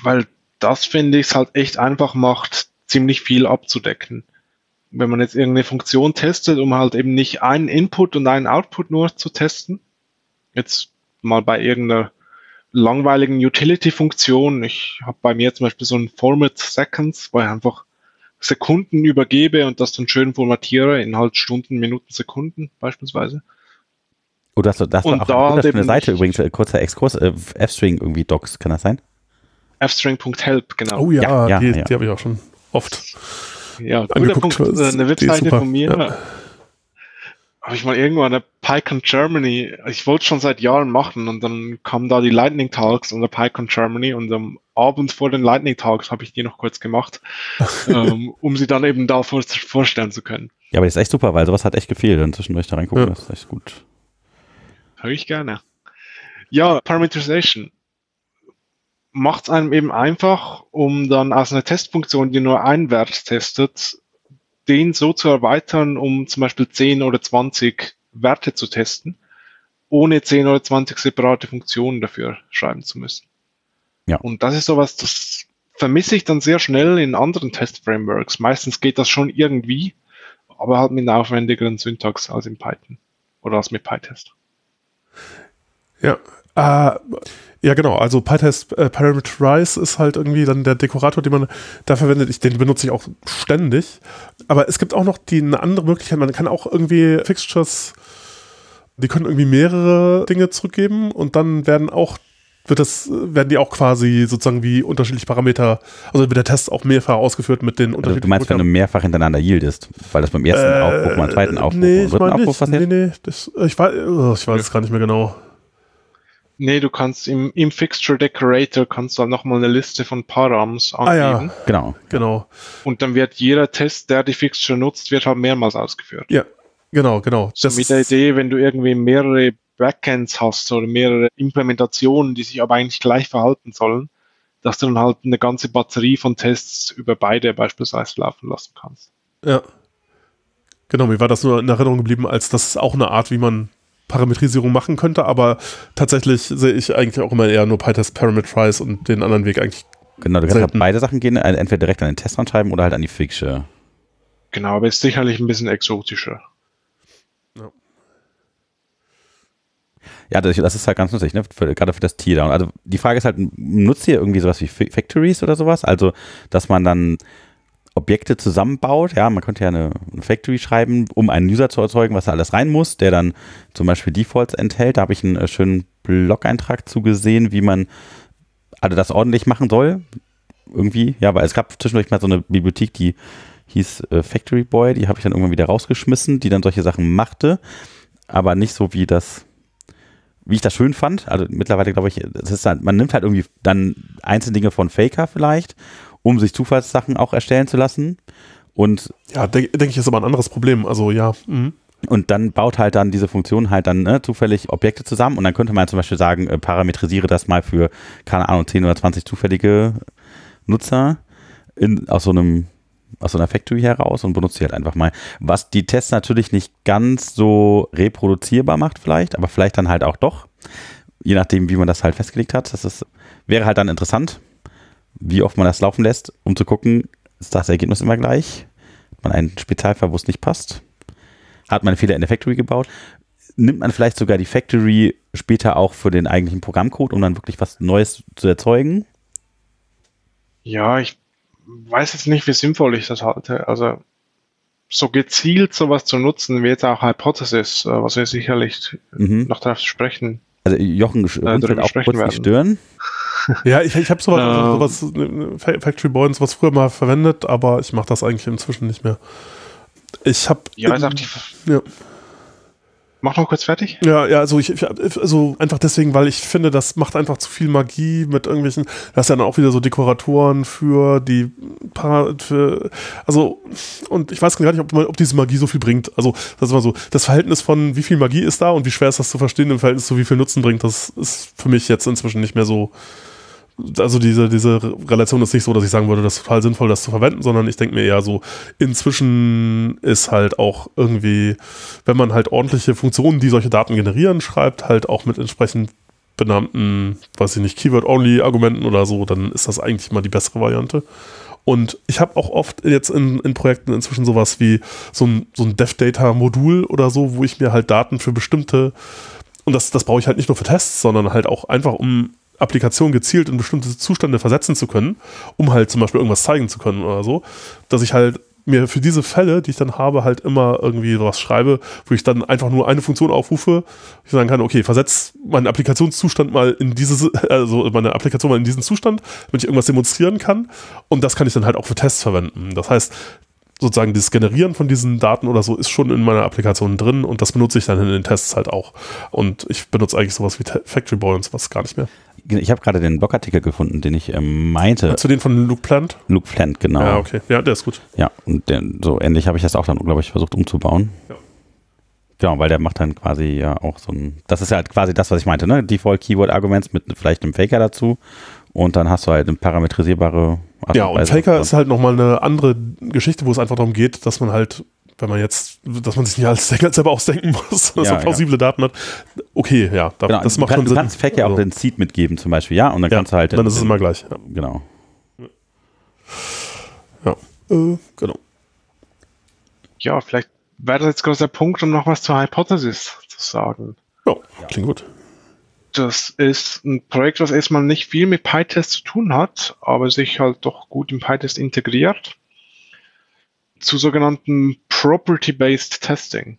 Weil das, finde ich, es halt echt einfach macht, ziemlich viel abzudecken. Wenn man jetzt irgendeine Funktion testet, um halt eben nicht einen Input und einen Output nur zu testen, jetzt mal bei irgendeiner langweiligen Utility-Funktion. Ich habe bei mir zum Beispiel so ein Format Seconds, wo ich einfach Sekunden übergebe und das dann schön formatiere in halt Stunden, Minuten, Sekunden beispielsweise. Oh, das, das und war auch da eine Seite übrigens, äh, kurzer Exkurs, äh, F-String irgendwie Docs, kann das sein? Fstring.help, genau. Oh ja, ja, ja die, ja. die habe ich auch schon oft ja, guter Punkt, äh, eine Webseite von mir. Ja habe ich mal irgendwann eine PyCon Germany, ich wollte schon seit Jahren machen und dann kamen da die Lightning Talks und der PyCon Germany und am Abend vor den Lightning Talks habe ich die noch kurz gemacht, <laughs> ähm, um sie dann eben da vor, vorstellen zu können. Ja, aber das ist echt super, weil sowas hat echt gefehlt. Und zwischendurch da reingucken, ja. das ist echt gut. Höre ich gerne. Ja, Parameterization macht es einem eben einfach, um dann aus einer Testfunktion, die nur einen Wert testet, den so zu erweitern, um zum Beispiel 10 oder 20 Werte zu testen, ohne 10 oder 20 separate Funktionen dafür schreiben zu müssen. Ja. Und das ist sowas, das vermisse ich dann sehr schnell in anderen Test-Frameworks. Meistens geht das schon irgendwie, aber halt mit einer aufwendigeren Syntax als in Python oder als mit PyTest. Ja, äh, Ja, genau. Also PyTest äh, Parameterize ist halt irgendwie dann der Dekorator, den man da verwendet. Ich, den benutze ich auch ständig. Aber es gibt auch noch die, eine andere Möglichkeit. Man kann auch irgendwie Fixtures, die können irgendwie mehrere Dinge zurückgeben und dann werden auch wird das, werden die auch quasi sozusagen wie unterschiedliche Parameter, also wird der Test auch mehrfach ausgeführt mit den Also unterschiedlichen du meinst, wenn du mehrfach hintereinander yieldest, weil das beim ersten Äh, Aufruf, beim zweiten Aufruf, nee, beim dritten Aufruf nicht. passiert? Nee, nee, das, ich weiß, oh, ich weiß es gar nicht mehr genau. Nee, du kannst im, im Fixture Decorator kannst du nochmal eine Liste von Params Ah, ja. angeben. Genau. Genau. Und dann wird jeder Test, der die Fixture nutzt, wird halt mehrmals ausgeführt. Ja, genau, genau. So mit der Idee, wenn du irgendwie mehrere Backends hast oder mehrere Implementationen, die sich aber eigentlich gleich verhalten sollen, dass du dann halt eine ganze Batterie von Tests über beide beispielsweise laufen lassen kannst. Ja. Genau, mir war das nur in Erinnerung geblieben, als das ist auch eine Art, wie man Parametrisierung machen könnte, aber tatsächlich sehe ich eigentlich auch immer eher nur PyTest Parameterize und den anderen Weg eigentlich. Genau, du kannst halt Selten. beide Sachen gehen, äh, entweder direkt an den Test schreiben oder halt an die Fixture. Genau, aber ist sicherlich ein bisschen exotischer. Ja, das, das ist halt ganz nützlich, ne? Für, gerade für das Teardown. Also die Frage ist halt, nutzt ihr irgendwie sowas wie Fa- Factories oder sowas? Also, dass man dann Objekte zusammenbaut, ja, man könnte ja eine, eine Factory schreiben, um einen User zu erzeugen, was da alles rein muss, der dann zum Beispiel Defaults enthält. Da habe ich einen äh, schönen Blog-Eintrag zugesehen, wie man also das ordentlich machen soll. Irgendwie, ja, weil es gab zwischendurch mal so eine Bibliothek, die hieß äh, Factory Boy, die habe ich dann irgendwann wieder rausgeschmissen, die dann solche Sachen machte, aber nicht so wie das wie ich das schön fand, also mittlerweile glaube ich, halt, man nimmt halt irgendwie dann einzelne Dinge von Faker vielleicht, um sich Zufallssachen auch erstellen zu lassen und Ja, denke denk ich, ist aber ein anderes Problem. Also ja. Mhm. und dann baut halt dann diese Funktion halt dann ne, zufällig Objekte zusammen und dann könnte man zum Beispiel sagen, äh, parametrisiere das mal für, keine Ahnung, 10 oder 20 zufällige Nutzer in, aus so einem aus so einer Factory heraus und benutzt sie halt einfach mal. Was die Tests natürlich nicht ganz so reproduzierbar macht vielleicht, aber vielleicht dann halt auch doch, je nachdem, wie man das halt festgelegt hat. Das ist, wäre halt dann interessant, wie oft man das laufen lässt, um zu gucken, ist das Ergebnis immer gleich? Hat man einen Spezialfall, wo es nicht passt? Hat man einen Fehler in der Factory gebaut? Nimmt man vielleicht sogar die Factory später auch für den eigentlichen Programmcode, um dann wirklich was Neues zu erzeugen? Ja, ich weiß jetzt nicht, wie sinnvoll ich das halte. Also so gezielt sowas zu nutzen, wie jetzt auch Hypothesis, äh, was wir sicherlich Mhm. noch darauf sprechen. Also Jochen runzelt darüber auch sprechen kurz die werden. Stirn. Ja, ich, ich habe sowas, Ähm. sowas äh, Fa- Factory Boy und sowas früher mal verwendet, aber ich mache das eigentlich inzwischen nicht mehr. Ich habe Ja, auch die, ja. mach noch kurz fertig. Ja, ja, also ich, also einfach deswegen, weil ich finde, das macht einfach zu viel Magie mit irgendwelchen, das ist ja dann auch wieder so Dekoratoren für die Para, für, also und ich weiß gar nicht, ob, man- ob diese Magie so viel bringt. Also das ist mal so, das Verhältnis von wie viel Magie ist da und wie schwer ist das zu verstehen im Verhältnis zu wie viel Nutzen bringt, das ist für mich jetzt inzwischen nicht mehr so also diese, diese Relation ist nicht so, dass ich sagen würde, das ist total sinnvoll, das zu verwenden, sondern ich denke mir eher so, inzwischen ist halt auch irgendwie, wenn man halt ordentliche Funktionen, die solche Daten generieren, schreibt, halt auch mit entsprechend benannten, weiß ich nicht, Keyword-Only-Argumenten oder so, dann ist das eigentlich mal die bessere Variante. Und ich habe auch oft jetzt in, in Projekten inzwischen sowas wie so ein, so ein Dev-Data-Modul oder so, wo ich mir halt Daten für bestimmte, und das, das brauche ich halt nicht nur für Tests, sondern halt auch einfach, um Applikationen gezielt in bestimmte Zustände versetzen zu können, um halt zum Beispiel irgendwas zeigen zu können oder so, dass ich halt mir für diese Fälle, die ich dann habe, halt immer irgendwie sowas schreibe, wo ich dann einfach nur eine Funktion aufrufe, ich sagen kann, okay, versetz meinen Applikationszustand mal in dieses, <laughs> also meine Applikation mal in diesen Zustand, damit ich irgendwas demonstrieren kann. Und das kann ich dann halt auch für Tests verwenden. Das heißt, sozusagen dieses Generieren von diesen Daten oder so ist schon in meiner Applikation drin und das benutze ich dann in den Tests halt auch. Und ich benutze eigentlich sowas wie Factory Boy und sowas gar nicht mehr. Ich habe gerade den Blogartikel gefunden, den ich ähm, meinte. Zu den von Luke Plant? Luke Plant, genau. Ja, okay. Ja, der ist gut. Ja, und der, so ähnlich habe ich das auch dann, glaube ich, versucht umzubauen. Ja. Genau, weil der macht dann quasi ja auch so ein, das ist ja halt quasi das, was ich meinte, ne? Default Keyword Arguments mit vielleicht einem Faker dazu und dann hast du halt eine parametrisierbare Art Ja, und. Faker ist halt nochmal eine andere Geschichte, wo es einfach darum geht, dass man halt, wenn man jetzt, dass man sich nicht als Decker selber ausdenken muss, <laughs> dass Ja, man plausible Daten hat. Okay, ja, da, Genau, das du, macht kann, schon du Sinn. kannst Faker auch Also, den Seed mitgeben zum Beispiel, ja, und dann ja, kannst du halt dann ist es immer gleich. Ja, genau. ja. Äh, genau. Ja, vielleicht wäre das jetzt gerade der Punkt, um noch was zur Hypothesis zu sagen. Ja, klingt gut. Das ist ein Projekt, was erstmal nicht viel mit PyTest zu tun hat, aber sich halt doch gut im PyTest integriert. Zu sogenannten Property-Based Testing.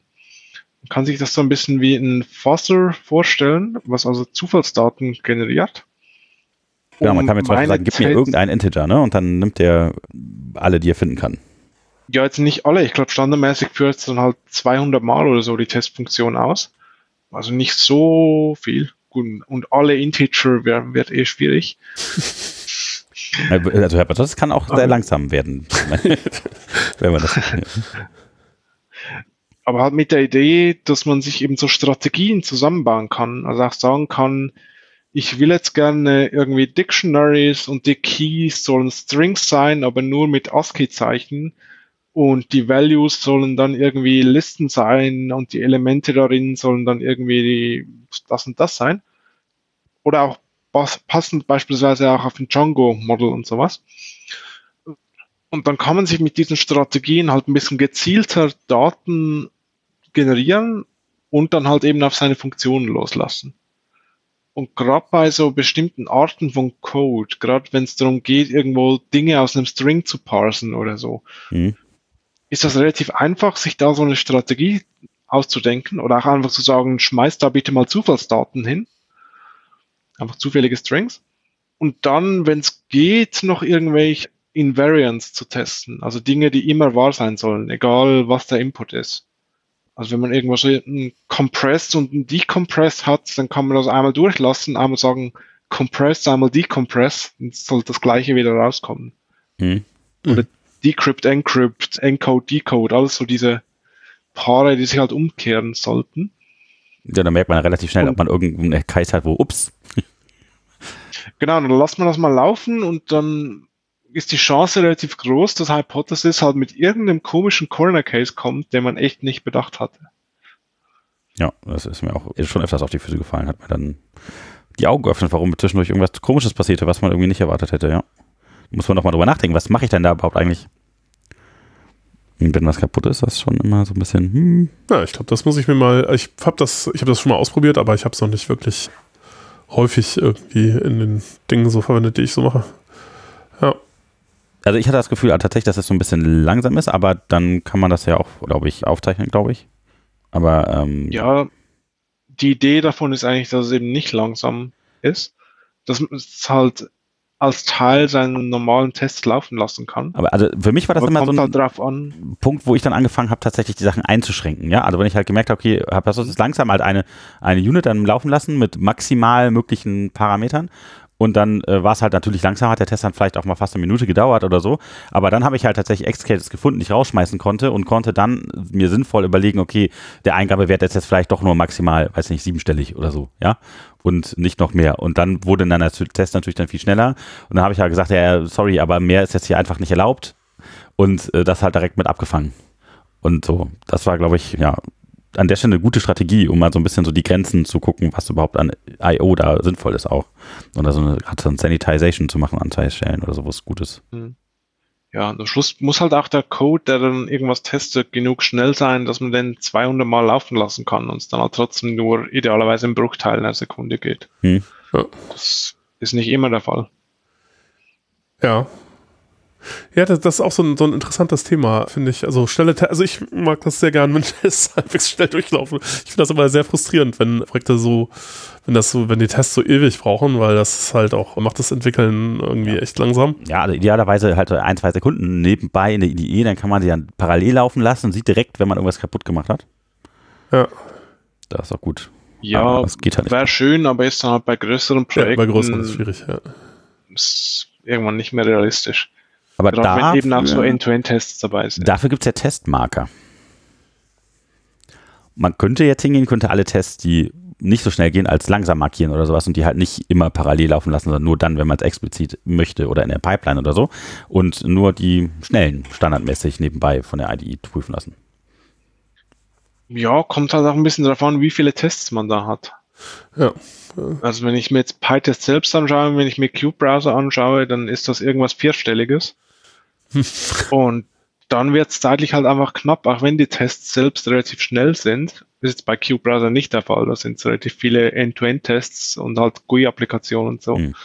Man kann sich das so ein bisschen wie ein Fuzzer vorstellen, was also Zufallsdaten generiert. Ja, man kann mir zum Beispiel sagen, gib mir irgendeinen Integer, ne? Und dann nimmt er alle, die er finden kann. Ja, jetzt nicht alle. Ich glaube, standardmäßig führt es dann halt 200 Mal oder so die Testfunktion aus. Also nicht so viel. Und alle Integer werden, wird eh schwierig. <laughs> Also Herbert, das kann auch sehr langsam werden, <laughs> wenn man das. <laughs> Aber halt mit der Idee, dass man sich eben so Strategien zusammenbauen kann, also auch sagen kann, ich will jetzt gerne irgendwie Dictionaries und die Keys sollen Strings sein, aber nur mit ASCII-Zeichen und die Values sollen dann irgendwie Listen sein und die Elemente darin sollen dann irgendwie das und das sein. Oder auch passend beispielsweise auch auf ein Django-Model und sowas. Und dann kann man sich mit diesen Strategien halt ein bisschen gezielter Daten generieren und dann halt eben auf seine Funktionen loslassen. Und gerade bei so bestimmten Arten von Code, gerade wenn es darum geht, irgendwo Dinge aus einem String zu parsen oder so, mhm. ist das relativ einfach, sich da so eine Strategie auszudenken oder auch einfach zu sagen, schmeiß da bitte mal Zufallsdaten hin. Einfach zufällige Strings. Und dann, wenn es geht, noch irgendwelche Invariants zu testen. Also Dinge, die immer wahr sein sollen, egal was der Input ist. Also wenn man irgendwo so ein Compressed und ein Decompressed hat, dann kann man das einmal durchlassen, einmal sagen Compressed, einmal Decompressed, und soll das gleiche wieder rauskommen. Mhm. Oder Decrypt, Encrypt, Encode, Decode, alles so diese Paare, die sich halt umkehren sollten. Ja, dann merkt man relativ schnell, und, ob man irgendeinen Case hat, wo, ups. genau, dann lässt man das mal laufen und dann ist die Chance relativ groß, dass Hypothesis halt mit irgendeinem komischen Corner Case kommt, den man echt nicht bedacht hatte. Ja, das ist mir auch ist schon öfters auf die Füße gefallen, hat mir dann die Augen geöffnet, warum zwischendurch irgendwas Komisches passierte, was man irgendwie nicht erwartet hätte, ja. Muss man doch mal drüber nachdenken, was mache ich denn da überhaupt eigentlich? Und wenn was kaputt ist, das ist schon immer so ein bisschen, hm. Ja, ich glaube, das muss ich mir mal, ich habe das, ich habe das schon mal ausprobiert, aber ich habe es noch nicht wirklich häufig irgendwie in den Dingen so verwendet, die ich so mache. Ja also ich hatte das Gefühl tatsächlich, dass es so ein bisschen langsam ist, aber dann kann man das ja auch, glaube ich, aufzeichnen, glaube ich. Aber ähm, ja, die Idee davon ist eigentlich, dass es eben nicht langsam ist, dass es halt als Teil seinen normalen Tests laufen lassen kann. Aber also für mich war das Aber immer so ein halt Punkt, wo ich dann angefangen habe, tatsächlich die Sachen einzuschränken. Ja, also wenn ich halt gemerkt habe, okay, habe das jetzt langsam halt eine, eine Unit dann laufen lassen mit maximal möglichen Parametern und dann äh, war es halt natürlich langsam, hat der Test dann vielleicht auch mal fast eine Minute gedauert oder so. Aber dann habe ich halt tatsächlich X-Cases gefunden, die ich rausschmeißen konnte und konnte dann mir sinnvoll überlegen, okay, der Eingabewert ist jetzt vielleicht doch nur maximal, weiß nicht, siebenstellig oder so, ja. Und nicht noch mehr. Und dann wurde dann der Test natürlich dann viel schneller. Und dann habe ich halt gesagt, ja, sorry, aber mehr ist jetzt hier einfach nicht erlaubt. Und äh, das halt direkt mit abgefangen. Und so, das war, glaube ich, ja, an der Stelle eine gute Strategie, um mal so ein bisschen so die Grenzen zu gucken, was überhaupt an I.O. da sinnvoll ist auch. Oder so eine Art von Sanitization zu machen an Teilstellen oder sowas Gutes. Hm. Ja, am Schluss muss halt auch der Code, der dann irgendwas testet, genug schnell sein, dass man den 200 Mal laufen lassen kann und es dann halt trotzdem nur idealerweise im Bruchteil einer Sekunde geht. Hm. Ja. Das ist nicht immer der Fall. Ja, ja, das, das ist auch so ein, so ein interessantes Thema, finde ich. Also schnelle, also ich mag das sehr gern, <laughs> wenn Tests halbwegs schnell durchlaufen. Ich finde das immer sehr frustrierend, wenn Projekte so, wenn das so, wenn die Tests so ewig brauchen, weil das halt auch macht das Entwickeln irgendwie echt langsam. Ja, also idealerweise halt ein, zwei Sekunden nebenbei in der IDE, dann kann man die dann parallel laufen lassen und sieht direkt, wenn man irgendwas kaputt gemacht hat. Ja. Das ist auch gut. Ja, das geht halt wäre schön, aber ist dann halt bei größeren Projekten. Ja, bei größeren ist schwierig, ja. Ist irgendwann nicht mehr realistisch. Aber Gerade dafür, wenn eben auch so End-to-End-Tests dabei sind. Dafür gibt es ja Testmarker. Man könnte jetzt hingehen, könnte alle Tests, die nicht so schnell gehen, als langsam markieren oder sowas und die halt nicht immer parallel laufen lassen, sondern nur dann, wenn man es explizit möchte oder in der Pipeline oder so und nur die schnellen standardmäßig nebenbei von der IDE prüfen lassen. Ja, kommt halt auch ein bisschen darauf an, wie viele Tests man da hat. Ja. Also wenn ich mir jetzt PyTest selbst anschaue, wenn ich mir Qt-Browser anschaue, dann ist das irgendwas Vierstelliges. Und dann wird es zeitlich halt einfach knapp, auch wenn die Tests selbst relativ schnell sind. Das ist jetzt bei Q-Browser nicht der Fall. Da sind relativ viele End-to-End-Tests und halt GUI-Applikationen und so. Mhm.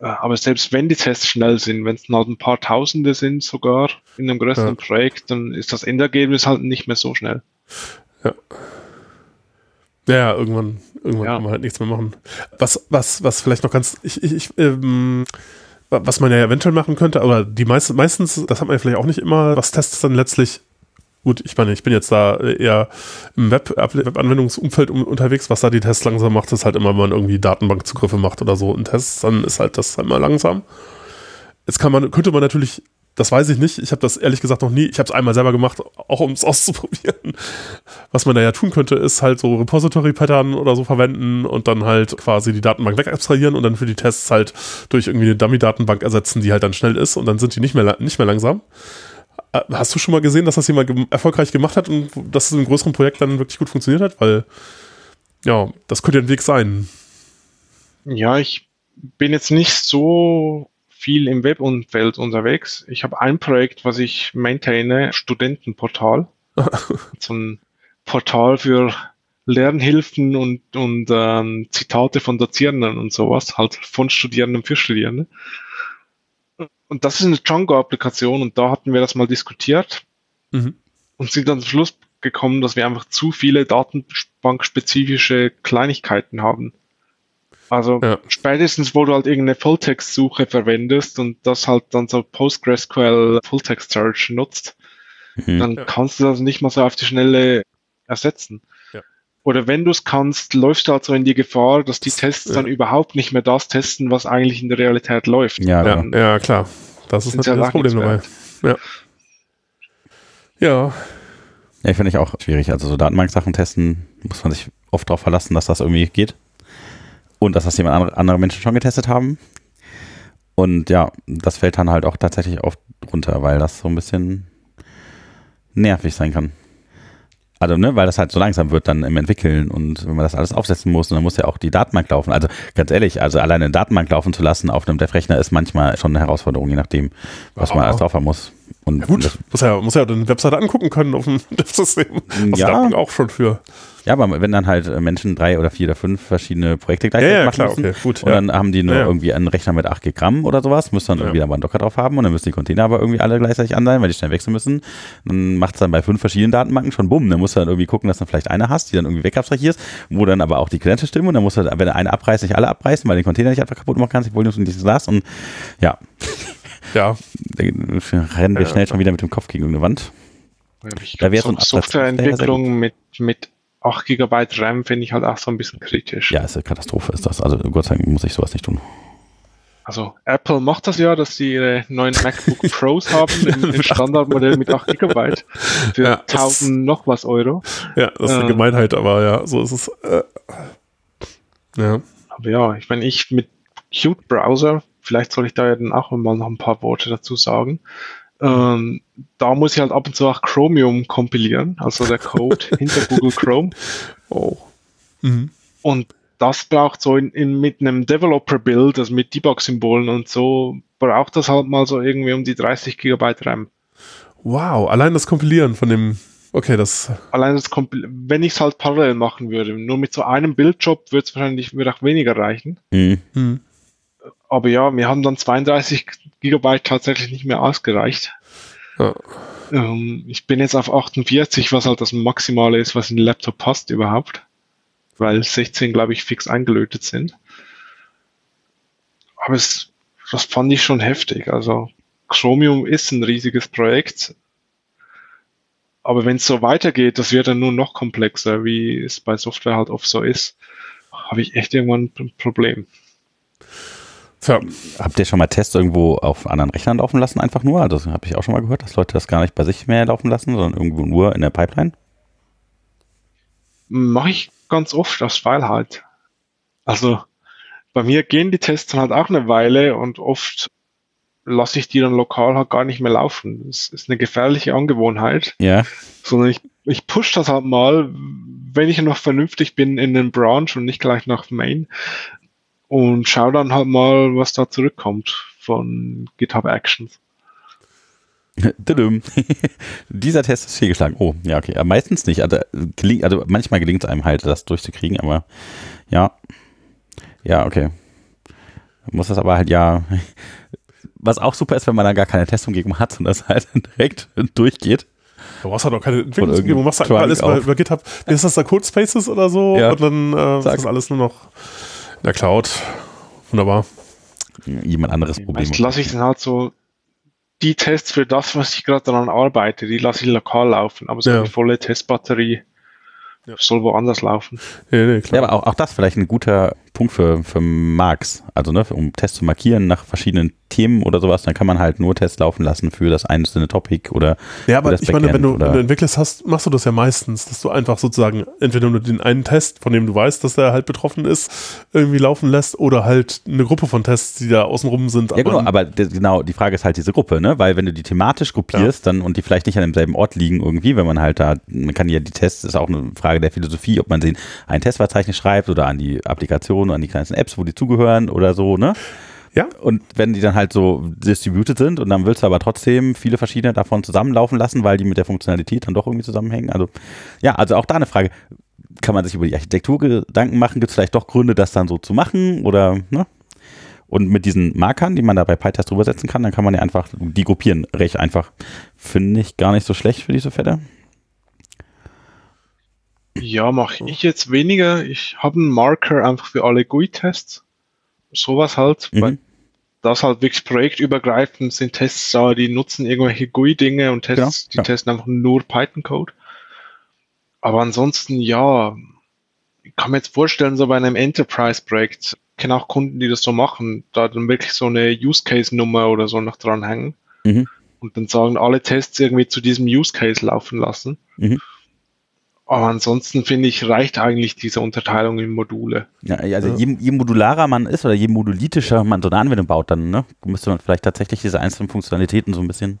Aber selbst wenn die Tests schnell sind, wenn es halt ein paar Tausende sind sogar in einem größeren ja. Projekt, dann ist das Endergebnis halt nicht mehr so schnell. Ja. Ja, irgendwann, irgendwann ja. kann man halt nichts mehr machen. Was, was, was vielleicht noch ganz, ich, ich, ich ähm, was man ja eventuell machen könnte, aber die meisten, meistens, das hat man ja vielleicht auch nicht immer, was Tests dann letztlich gut, ich meine, ich bin jetzt da eher im Web, Web-Anwendungsumfeld unterwegs, was da die Tests langsam macht, ist halt immer, wenn man irgendwie Datenbankzugriffe macht oder so in Tests, dann ist halt das immer langsam. Jetzt kann man, könnte man natürlich, das weiß ich nicht, ich habe das ehrlich gesagt noch nie, ich habe es einmal selber gemacht, auch um es <laughs> auszuprobieren. Was man da ja tun könnte, ist halt so Repository-Pattern oder so verwenden und dann halt quasi die Datenbank wegabstrahieren und dann für die Tests halt durch irgendwie eine Dummy-Datenbank ersetzen, die halt dann schnell ist und dann sind die nicht mehr, nicht mehr langsam. Äh, hast du schon mal gesehen, dass das jemand erfolgreich gemacht hat und dass es in einem größeren Projekt dann wirklich gut funktioniert hat? Weil, ja, das könnte ja ein Weg sein. Ja, ich bin jetzt nicht so viel im Webumfeld unterwegs. Ich habe ein Projekt, was ich maintaine, Studentenportal. <laughs> so ein Portal für Lernhilfen und, und ähm, Zitate von Dozierenden und sowas, halt von Studierenden für Studierende. Und das ist eine Django-Applikation und da hatten wir das mal diskutiert mhm. und sind dann zum Schluss gekommen, dass wir einfach zu viele datenbankspezifische Kleinigkeiten haben. Also ja. spätestens, wo du halt irgendeine Fulltext-Suche verwendest und das halt dann so PostgreSQL Fulltext Search nutzt, mhm. dann ja. kannst du das nicht mal so auf die Schnelle ersetzen oder wenn du es kannst, läufst du halt so in die Gefahr, dass die Tests dann überhaupt nicht mehr das testen, was eigentlich in der Realität läuft. Ja, ja, ja klar. Das ist natürlich das Problem dabei. Ja. Ja. Ja, finde ich auch schwierig. Also so Datenbanksachen testen, muss man sich oft darauf verlassen, dass das irgendwie geht. Und dass das jemand andere, andere Menschen schon getestet haben. Und ja, das fällt dann halt auch tatsächlich oft runter, weil das so ein bisschen nervig sein kann. Also, ne, weil das halt so langsam wird dann im Entwickeln und wenn man das alles aufsetzen muss, dann muss ja auch die Datenbank laufen. Also ganz ehrlich, also alleine eine Datenbank laufen zu lassen auf einem Dev-Rechner ist manchmal schon eine Herausforderung, je nachdem, was man alles drauf haben muss. Und ja gut, muss ja, muss ja eine Webseite angucken können auf dem <laughs> Dev-System. Ja. auch schon für. Ja, aber wenn dann halt Menschen drei oder vier oder fünf verschiedene Projekte gleichzeitig ja, ja, machen klar, müssen okay, gut, und dann haben die nur irgendwie einen Rechner mit 8 Gramm oder sowas, müssen dann irgendwie aber einen Docker drauf haben und dann müssen die Container aber irgendwie alle gleichzeitig an sein, weil die schnell wechseln müssen. Dann macht es dann bei fünf verschiedenen Datenbanken schon bumm. Dann musst du dann irgendwie gucken, dass du vielleicht eine hast, die dann irgendwie wegabstrahierst, wo dann aber auch die Credentials stimmen und dann musst du, wenn du eine abreißt, nicht alle abreißen, weil den Container nicht einfach kaputt machen kannst, die Volumes und dieses das und ja. Ja. Rennen wir schnell schon wieder mit dem Kopf gegen eine Wand. da wäre so eine Softwareentwicklung mit, mit 8 GB RAM finde ich halt auch so ein bisschen kritisch. Ja, ist eine Katastrophe, ist das. Also Gott sei Dank muss ich sowas nicht tun. Also Apple macht das ja, dass sie ihre neuen MacBook <laughs> Pros haben, im, Standardmodell mit 8 GB für ja, 1000 noch was Euro. Ja, das ist eine äh, Gemeinheit, aber ja, so ist es. Äh, ja. Aber ja, ich meine, ich mit Qt Browser, vielleicht soll ich da ja dann auch mal noch ein paar Worte dazu sagen. Ähm, da muss ich halt ab und zu auch Chromium kompilieren, also der Code <laughs> hinter Google Chrome. Oh. Mhm. Und das braucht so in, in mit einem Developer-Build, also mit Debug-Symbolen und so, braucht das halt mal so irgendwie um die 30 Gigabyte RAM. Wow, allein das Kompilieren von dem, okay, das. Allein das Kompilieren, wenn ich es halt parallel machen würde, nur mit so einem Bildjob würde es wahrscheinlich würde auch weniger reichen. Mhm. Aber ja, wir haben dann 32 Gigabyte tatsächlich nicht mehr ausgereicht. Ja. Ähm, ich bin jetzt auf 48, was halt das Maximale ist, was in den Laptop passt überhaupt. Weil 16, glaube ich, fix eingelötet sind. Aber es, das fand ich schon heftig. Also Chromium ist ein riesiges Projekt. Aber wenn es so weitergeht, das wird dann nur noch komplexer, wie es bei Software halt oft so ist, habe ich echt irgendwann ein Problem. Ja. Habt ihr schon mal Tests irgendwo auf anderen Rechnern laufen lassen, einfach nur? Also, das habe ich auch schon mal gehört, dass Leute das gar nicht bei sich mehr laufen lassen, sondern irgendwo nur in der Pipeline. Mache ich ganz oft aus File halt. Also bei mir gehen die Tests dann halt auch eine Weile und oft lasse ich die dann lokal halt gar nicht mehr laufen. Das ist eine gefährliche Angewohnheit. Ja. Sondern ich, ich push das halt mal, wenn ich noch vernünftig bin in den Branch und nicht gleich nach Main, und schau dann halt mal, was da zurückkommt von GitHub Actions. <laughs> Dieser Test ist fehlgeschlagen. Oh, ja, okay. Aber meistens nicht. Also, also manchmal gelingt es einem halt, das durchzukriegen, aber ja. Ja, okay. Muss das aber halt ja. <laughs> Was auch super ist, wenn man da gar keine Testumgebung hat und das halt <laughs> direkt durchgeht. Du brauchst halt auch keine Entwicklungsumgebung, du machst halt alles bei, bei GitHub. Wie ist das da Codespaces oder so? Ja. Und dann äh, ist das alles nur noch in der Cloud. Wunderbar. Jemand anderes Problem. Jetzt lasse ich dann halt so die Tests für das, was ich gerade daran arbeite, die lasse ich lokal laufen, aber so ja. eine volle Testbatterie ja. soll woanders laufen. Ja, nee, ja, aber auch, auch das vielleicht ein guter Punkt für, für Marks, also ne, um Tests zu markieren nach verschiedenen Themen oder sowas, dann kann man halt nur Tests laufen lassen für das einzelne Topic oder Ja, aber ich Backend meine, wenn du, wenn du entwickelst hast, machst du das ja meistens, dass du einfach sozusagen entweder nur den einen Test, von dem du weißt, dass der halt betroffen ist, irgendwie laufen lässt oder halt eine Gruppe von Tests, die da außenrum sind. Ja, genau, aber genau, die Frage ist halt diese Gruppe, ne, weil wenn du die thematisch gruppierst ja. dann und die vielleicht nicht an demselben Ort liegen irgendwie, wenn man halt da, man kann ja die Tests, ist auch eine Frage der Philosophie, ob man sie in ein Testverzeichnis schreibt oder an die Applikation, an die kleinsten Apps, wo die zugehören oder so, ne? Ja. Und wenn die dann halt so distributed sind und dann willst du aber trotzdem viele verschiedene davon zusammenlaufen lassen, weil die mit der Funktionalität dann doch irgendwie zusammenhängen. Also, ja, also auch da eine Frage. Kann man sich über die Architektur Gedanken machen? Gibt es vielleicht doch Gründe, das dann so zu machen? Oder, ne? Und mit diesen Markern, die man da bei PyTest drüber setzen kann, dann kann man ja einfach die gruppieren. Recht einfach. Finde ich gar nicht so schlecht für diese Fälle. Ja, mache ich jetzt weniger. Ich habe einen Marker einfach für alle GUI-Tests sowas halt, mhm. weil das halt wirklich projektübergreifend sind Tests da, die nutzen irgendwelche GUI-Dinge und Tests, ja, die ja. testen einfach nur Python-Code. Aber ansonsten, ja, ich kann mir jetzt vorstellen, so bei einem Enterprise-Projekt, kenne auch Kunden, die das so machen, da dann wirklich so eine Use-Case-Nummer oder so noch dranhängen mhm. und dann sagen, alle Tests irgendwie zu diesem Use-Case laufen lassen. Mhm. Aber ansonsten finde ich, reicht eigentlich diese Unterteilung in Module. Ja, also ja. Je, je, modularer man ist oder je modulitischer man so eine Anwendung baut, dann ne, müsste man vielleicht tatsächlich diese einzelnen Funktionalitäten so ein bisschen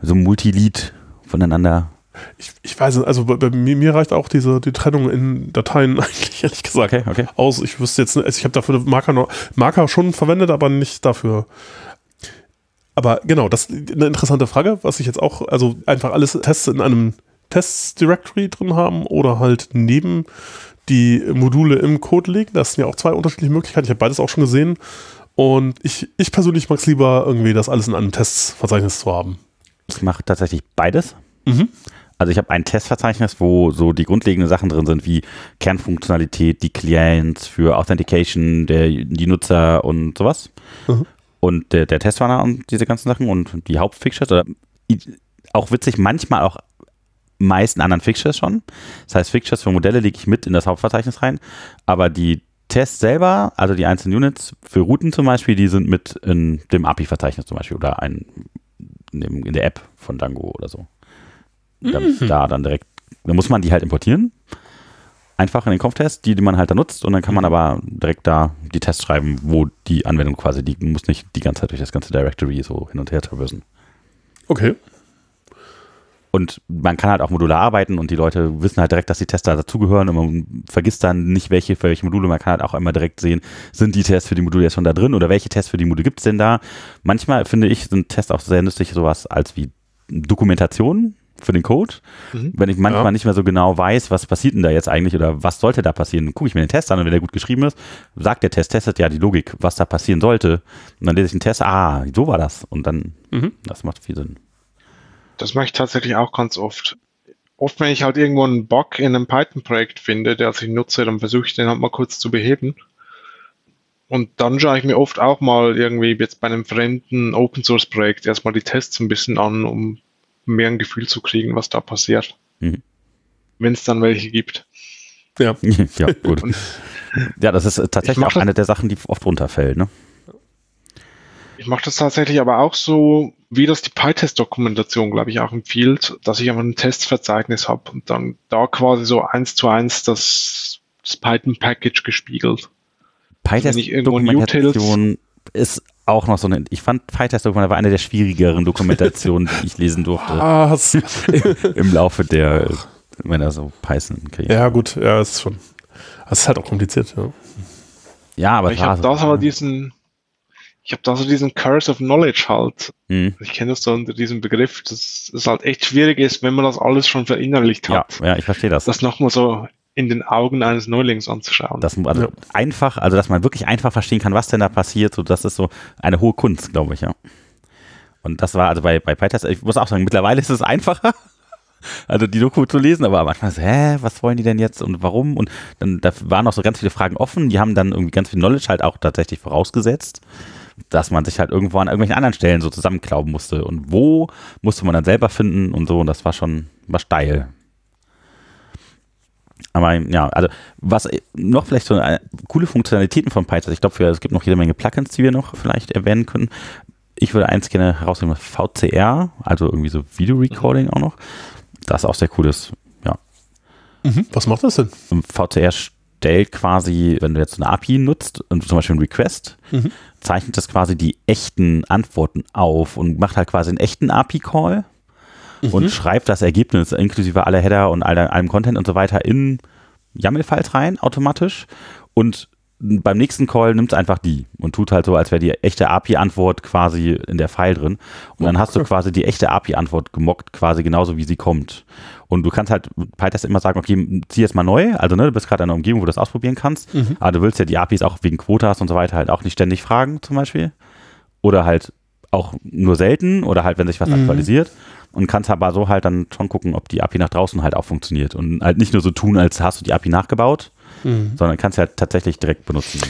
so Multilead voneinander. Ich, ich weiß nicht, also bei mir, mir, reicht auch diese die Trennung in Dateien <laughs> eigentlich, ehrlich gesagt, okay, okay. aus. Ich wüsste jetzt, also ich habe dafür Marker, noch, Marker schon verwendet, aber nicht dafür. Aber genau, das ist eine interessante Frage, was ich jetzt auch, also einfach alles Tests in einem Tests Directory drin haben oder halt neben die Module im Code legen. Das sind ja auch zwei unterschiedliche Möglichkeiten. Ich habe beides auch schon gesehen. Und ich, ich persönlich mag es lieber, irgendwie das alles in einem Testverzeichnis zu haben. Ich mache tatsächlich beides. Mhm. Also ich habe ein Testverzeichnis, wo so die grundlegenden Sachen drin sind, wie Kernfunktionalität, die Clients für Authentication, der, die Nutzer und sowas. Mhm. Und der, der Testwarner und diese ganzen Sachen und die Hauptfixtures. Oder auch witzig, manchmal auch meisten anderen Fixtures schon. Das heißt, Fixtures für Modelle lege ich mit in das Hauptverzeichnis rein, aber die Tests selber, also die einzelnen Units für Routen zum Beispiel, die sind mit in dem API-Verzeichnis zum Beispiel oder ein, in, dem, in, der App von Dango oder so. Dann, mhm. Da dann direkt, dann muss man die halt importieren. Einfach in den Kopftest, die, die man halt da nutzt und dann kann man mhm. aber direkt da die Tests schreiben, wo die Anwendung quasi liegt. Man muss nicht die ganze Zeit durch das ganze Directory so hin und her traversen. Okay. Und man kann halt auch modular arbeiten und die Leute wissen halt direkt, dass die Tester dazugehören und man vergisst dann nicht, welche für welche Module. Man kann halt auch immer direkt sehen, sind die Tests für die Module jetzt schon da drin oder welche Tests für die Module gibt es denn da. Manchmal finde ich, sind Tests auch sehr nützlich, sowas als wie Dokumentation für den Code. Mhm. Wenn ich manchmal ja. nicht mehr so genau weiß, was passiert denn da jetzt eigentlich oder was sollte da passieren, gucke ich mir den Test an und wenn der gut geschrieben ist, sagt der Test, testet ja die Logik, was da passieren sollte. Und dann lese ich den Test, ah, so war das. Und dann, mhm. das macht viel Sinn. Das mache ich tatsächlich auch ganz oft. Oft, wenn ich halt irgendwo einen Bug in einem Python-Projekt finde, der ich nutze, dann versuche ich den halt mal kurz zu beheben. Und dann schaue ich mir oft auch mal irgendwie jetzt bei einem fremden Open-Source-Projekt erstmal die Tests ein bisschen an, um mehr ein Gefühl zu kriegen, was da passiert. Mhm. Wenn es dann welche gibt. Ja, <laughs> ja gut. ja, das ist tatsächlich auch eine der Sachen, die oft runterfällt. Ne? Ich mache das tatsächlich aber auch so, wie das die PyTest-Dokumentation, glaube ich, auch empfiehlt, dass ich einfach ein Testverzeichnis habe und dann da quasi so eins zu eins das, das Python-Package gespiegelt. PyTest-Dokumentation ist auch noch so eine, ich fand PyTest-Dokumentation war eine der schwierigeren Dokumentationen, die ich lesen durfte. <laughs> Ah, <laughs> Im Laufe der, wenn er so Python kriegt. Ja, gut, ja, ist schon. Das ist halt auch kompliziert, ja. Ja, aber ich habe da aber diesen, ich habe da so diesen Curse of Knowledge halt. Mhm. Ich kenne das so unter diesem Begriff, dass es halt echt schwierig ist, wenn man das alles schon verinnerlicht hat. Ja, ja ich verstehe das. Das nochmal so in den Augen eines Neulings anzuschauen. Das, also ja. einfach, also dass man wirklich einfach verstehen kann, was denn da passiert, so das ist so eine hohe Kunst, glaube ich, ja. Und das war also bei, bei PyTest, ich muss auch sagen, mittlerweile <laughs> ist es einfacher, also die Doku zu lesen, aber manchmal so, hä, was wollen die denn jetzt und warum? Und dann da waren noch so ganz viele Fragen offen, die haben dann irgendwie ganz viel Knowledge halt auch tatsächlich vorausgesetzt dass man sich halt irgendwo an irgendwelchen anderen Stellen so zusammenklauben musste. Und wo musste man dann selber finden und so. Und das war schon war steil. Aber ja, also was noch vielleicht so eine, coole Funktionalitäten von Python, ich glaube, es gibt noch jede Menge Plugins, die wir noch vielleicht erwähnen können. Ich würde eins gerne herausnehmen, VCR, also irgendwie so Video-Recording auch noch. Das ist auch sehr cooles, ja. Mhm. Was macht das denn? VCR stellt quasi, wenn du jetzt eine API nutzt und zum Beispiel ein Request, mhm. zeichnet das quasi die echten Antworten auf und macht halt quasi einen echten API-Call mhm. und schreibt das Ergebnis inklusive aller Header und aller, allem Content und so weiter in YAML-Files rein automatisch und beim nächsten Call nimmt es einfach die und tut halt so, als wäre die echte API-Antwort quasi in der File drin. Und dann hast du quasi die echte API-Antwort gemockt, quasi genauso wie sie kommt. Und du kannst halt PyTest immer sagen, okay, zieh jetzt mal neu. Also, ne, du bist gerade in einer Umgebung, wo du das ausprobieren kannst. Mhm. Aber du willst ja die APIs auch wegen Quotas und so weiter halt auch nicht ständig fragen, zum Beispiel. Oder halt auch nur selten oder halt, wenn sich was mhm. aktualisiert. Und kannst aber so halt dann schon gucken, ob die API nach draußen halt auch funktioniert. Und halt nicht nur so tun, als hast du die API nachgebaut, mhm. sondern kannst sie halt tatsächlich direkt benutzen.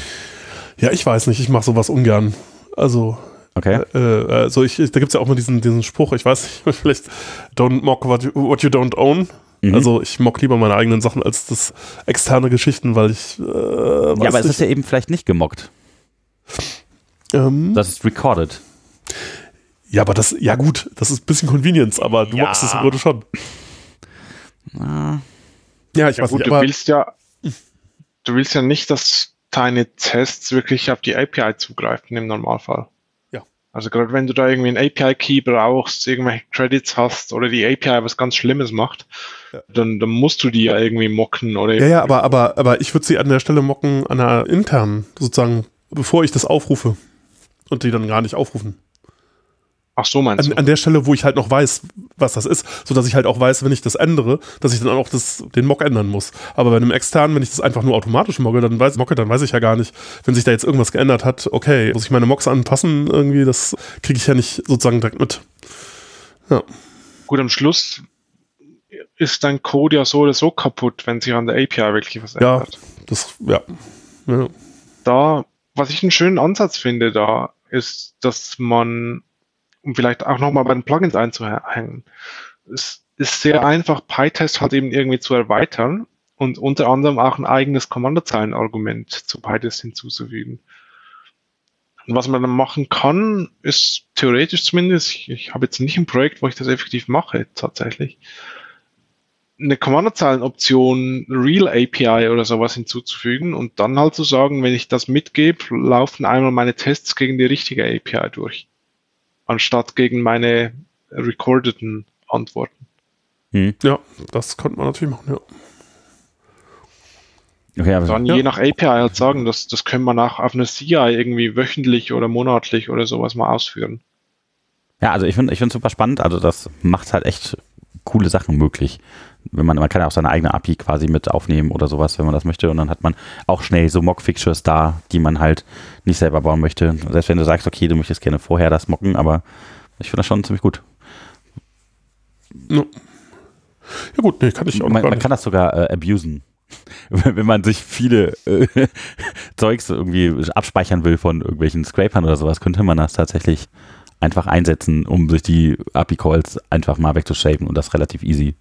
Ja, ich weiß nicht, ich mache sowas ungern. Also, Okay. Äh, also ich, da gibt es ja auch mal diesen, diesen Spruch, ich weiß nicht, <laughs> vielleicht don't mock what you, what you don't own. Mhm. Also ich mock lieber meine eigenen Sachen als das externe Geschichten, weil ich. Äh, ja, aber es ist ja eben vielleicht nicht gemockt. Ähm, das ist recorded. Ja, aber das, ja gut, das ist ein bisschen Convenience, aber du ja. mockst es im Grunde schon. Na. Ja, ich ja, weiß gut, nicht, du willst ja, du willst ja nicht, dass deine Tests wirklich auf die API zugreifen im Normalfall. Also gerade wenn du da irgendwie einen API-Key brauchst, irgendwelche Credits hast oder die API was ganz Schlimmes macht, ja. dann, dann musst du die ja irgendwie mocken oder. Ja, ja, aber, aber, aber ich würde sie an der Stelle mocken an einer internen, sozusagen, bevor ich das aufrufe und die dann gar nicht aufrufen. Ach so, meinst an, du? An der Stelle, wo ich halt noch weiß, was das ist, so dass ich halt auch weiß, wenn ich das ändere, dass ich dann auch das, den Mock ändern muss. Aber bei einem externen, wenn ich das einfach nur automatisch mocke, dann weiß, mocke, dann weiß ich ja gar nicht, wenn sich da jetzt irgendwas geändert hat, okay, muss ich meine Mocks anpassen irgendwie, das kriege ich ja nicht sozusagen direkt mit. Ja. Gut, am Schluss ist dein Code ja so oder so kaputt, wenn sich an der API wirklich was ändert. Ja, das, ja. ja. Da, was ich einen schönen Ansatz finde, da ist, dass man um vielleicht auch nochmal bei den Plugins einzuhängen. Es ist sehr einfach, PyTest halt eben irgendwie zu erweitern und unter anderem auch ein eigenes Kommandozeilenargument zu PyTest hinzuzufügen. Und was man dann machen kann, ist theoretisch zumindest, ich, ich habe jetzt nicht ein Projekt, wo ich das effektiv mache, tatsächlich, eine Kommandozeilenoption Real API oder sowas hinzuzufügen und dann halt zu sagen, wenn ich das mitgebe, laufen einmal meine Tests gegen die richtige API durch anstatt gegen meine recordeten Antworten. Hm. Ja, das könnte man natürlich machen, ja. Okay, aber dann ja. je nach API halt sagen, das, das können wir nach auf einer CI irgendwie wöchentlich oder monatlich oder sowas mal ausführen. Ja, also ich finde ich finde super spannend. Also das macht halt echt coole Sachen möglich. Wenn man, man kann ja auch seine eigene API quasi mit aufnehmen oder sowas, wenn man das möchte. Und dann hat man auch schnell so Mock-Fixtures da, die man halt nicht selber bauen möchte. Selbst wenn du sagst, okay, du möchtest gerne vorher das mocken, aber ich finde das schon ziemlich gut. No. Ja gut, nee, kann ich auch Man, man kann das sogar äh, abusen. <laughs> wenn man sich viele äh, <laughs> Zeugs irgendwie abspeichern will von irgendwelchen Scrapern oder sowas, könnte man das tatsächlich einfach einsetzen, um sich die API-Calls einfach mal wegzushapen und das relativ easy.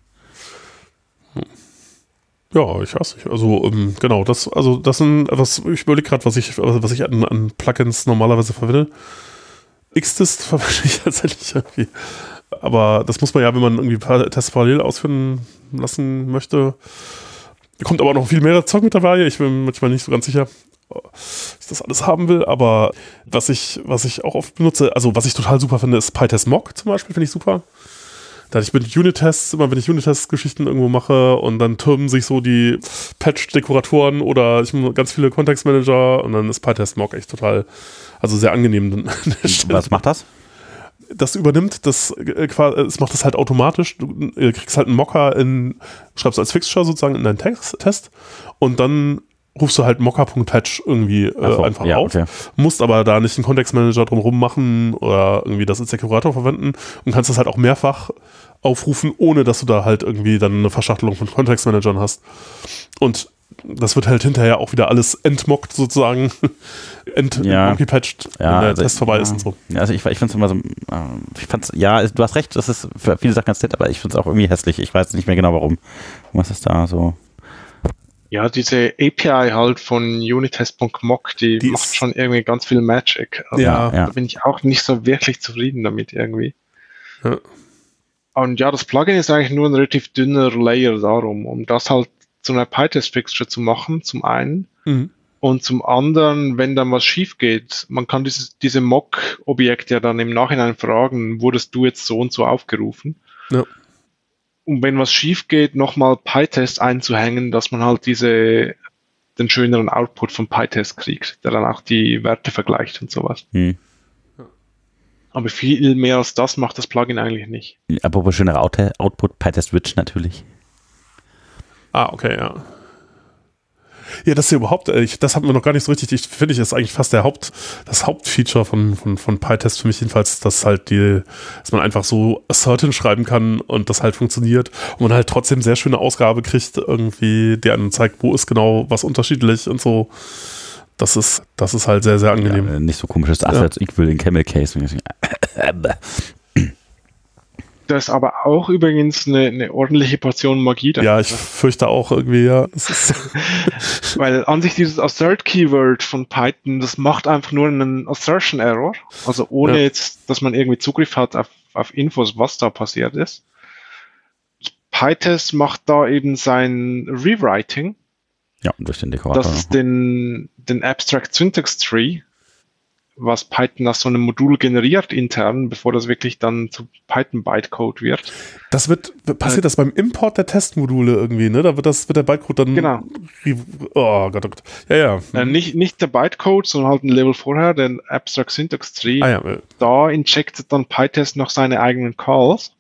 Ja, ich weiß nicht. Also ähm, genau, das, also das sind, was ich überlege gerade, was ich, was ich an, an, Plugins normalerweise verwende. Xtist <laughs> verwende ich tatsächlich irgendwie. Aber das muss man ja, wenn man irgendwie Tests parallel ausführen lassen möchte. Kommt aber noch viel mehr Zeug mit dabei. Ich bin manchmal nicht so ganz sicher, ich das alles haben will. Aber was ich, was ich auch oft benutze, also was ich total super finde, ist PyTest Mock zum Beispiel, finde ich super. Dass ich mit Unit-Tests, immer wenn ich Unit-Test-Geschichten irgendwo mache und dann türmen sich so die Patch-Dekoratoren oder ich habe ganz viele Kontextmanager und dann ist PyTest-Mock echt total, also sehr angenehm. Was macht das? das übernimmt, das, äh, es macht das halt automatisch. Du äh, kriegst halt einen Mocker in, schreibst als Fixture sozusagen in deinen Text, Test und dann rufst du halt mocker.patch irgendwie äh, so, einfach ja, auf, okay. musst aber da nicht einen Kontextmanager drumherum machen oder irgendwie das als Dekorator verwenden und kannst das halt auch mehrfach aufrufen, ohne dass du da halt irgendwie dann eine Verschachtelung von Kontextmanagern hast. Und das wird halt hinterher auch wieder alles entmockt sozusagen, <laughs> ent ja. patched, ja, wenn der also Test vorbei ja. ist und so. Ja, also ich, ich finde es immer so, äh, ich fand's, ja, du hast recht, das ist für viele Sachen ganz nett, aber ich finde es auch irgendwie hässlich. Ich weiß nicht mehr genau warum. Was ist da so? Ja, diese API halt von unitest.mock, die, die macht schon irgendwie ganz viel Magic. Also ja, da bin ich auch nicht so wirklich zufrieden damit irgendwie. Ja. Und ja, das Plugin ist eigentlich nur ein relativ dünner Layer darum, um das halt zu einer PyTest-Fixture zu machen, zum einen. Mhm. Und zum anderen, wenn dann was schief geht, man kann dieses, diese Mock-Objekte ja dann im Nachhinein fragen, wurdest du jetzt so und so aufgerufen? Ja. Und wenn was schief geht, nochmal PyTest einzuhängen, dass man halt diese, den schöneren Output von PyTest kriegt, der dann auch die Werte vergleicht und sowas. Mhm. Aber viel mehr als das macht das Plugin eigentlich nicht. Apropos schönerer Output, PyTest Rich natürlich. Ah, okay, ja. Ja, das ist ja überhaupt, äh, ich, das hatten wir noch gar nicht so richtig. Ich finde, ich ist eigentlich fast der Haupt, das Hauptfeature von, von, von PyTest für mich jedenfalls, dass halt die, dass man einfach so Assertin schreiben kann und das halt funktioniert und man halt trotzdem sehr schöne Ausgabe kriegt, irgendwie, die einem zeigt, wo ist genau was unterschiedlich und so. Das ist, das ist halt sehr, sehr angenehm. Ja, nicht so komisches Assert ja. Equal in Camel Case. Das ist aber auch übrigens eine, eine ordentliche Portion Magie. Ja, ich fürchte auch irgendwie, ja. <laughs> <laughs> Weil an sich dieses Assert-Keyword von Python, das macht einfach nur einen Assertion-Error. Also ohne ja. jetzt, dass man irgendwie Zugriff hat auf, auf Infos, was da passiert ist. PyTest macht da eben sein Rewriting. Ja, durch den Dekorator. Das den, den Abstract Syntax Tree was Python aus so einem Modul generiert intern, bevor das wirklich dann zu Python Bytecode wird. Das wird, passiert äh, das beim Import der Testmodule irgendwie, ne? Da wird das, wird der Bytecode dann. Genau. Oh Gott, oh Gott. Ja, ja. Äh, nicht, nicht der Bytecode, sondern halt ein Level vorher, den Abstract Syntax Tree. Ah, ja. Da injectet dann PyTest noch seine eigenen Calls,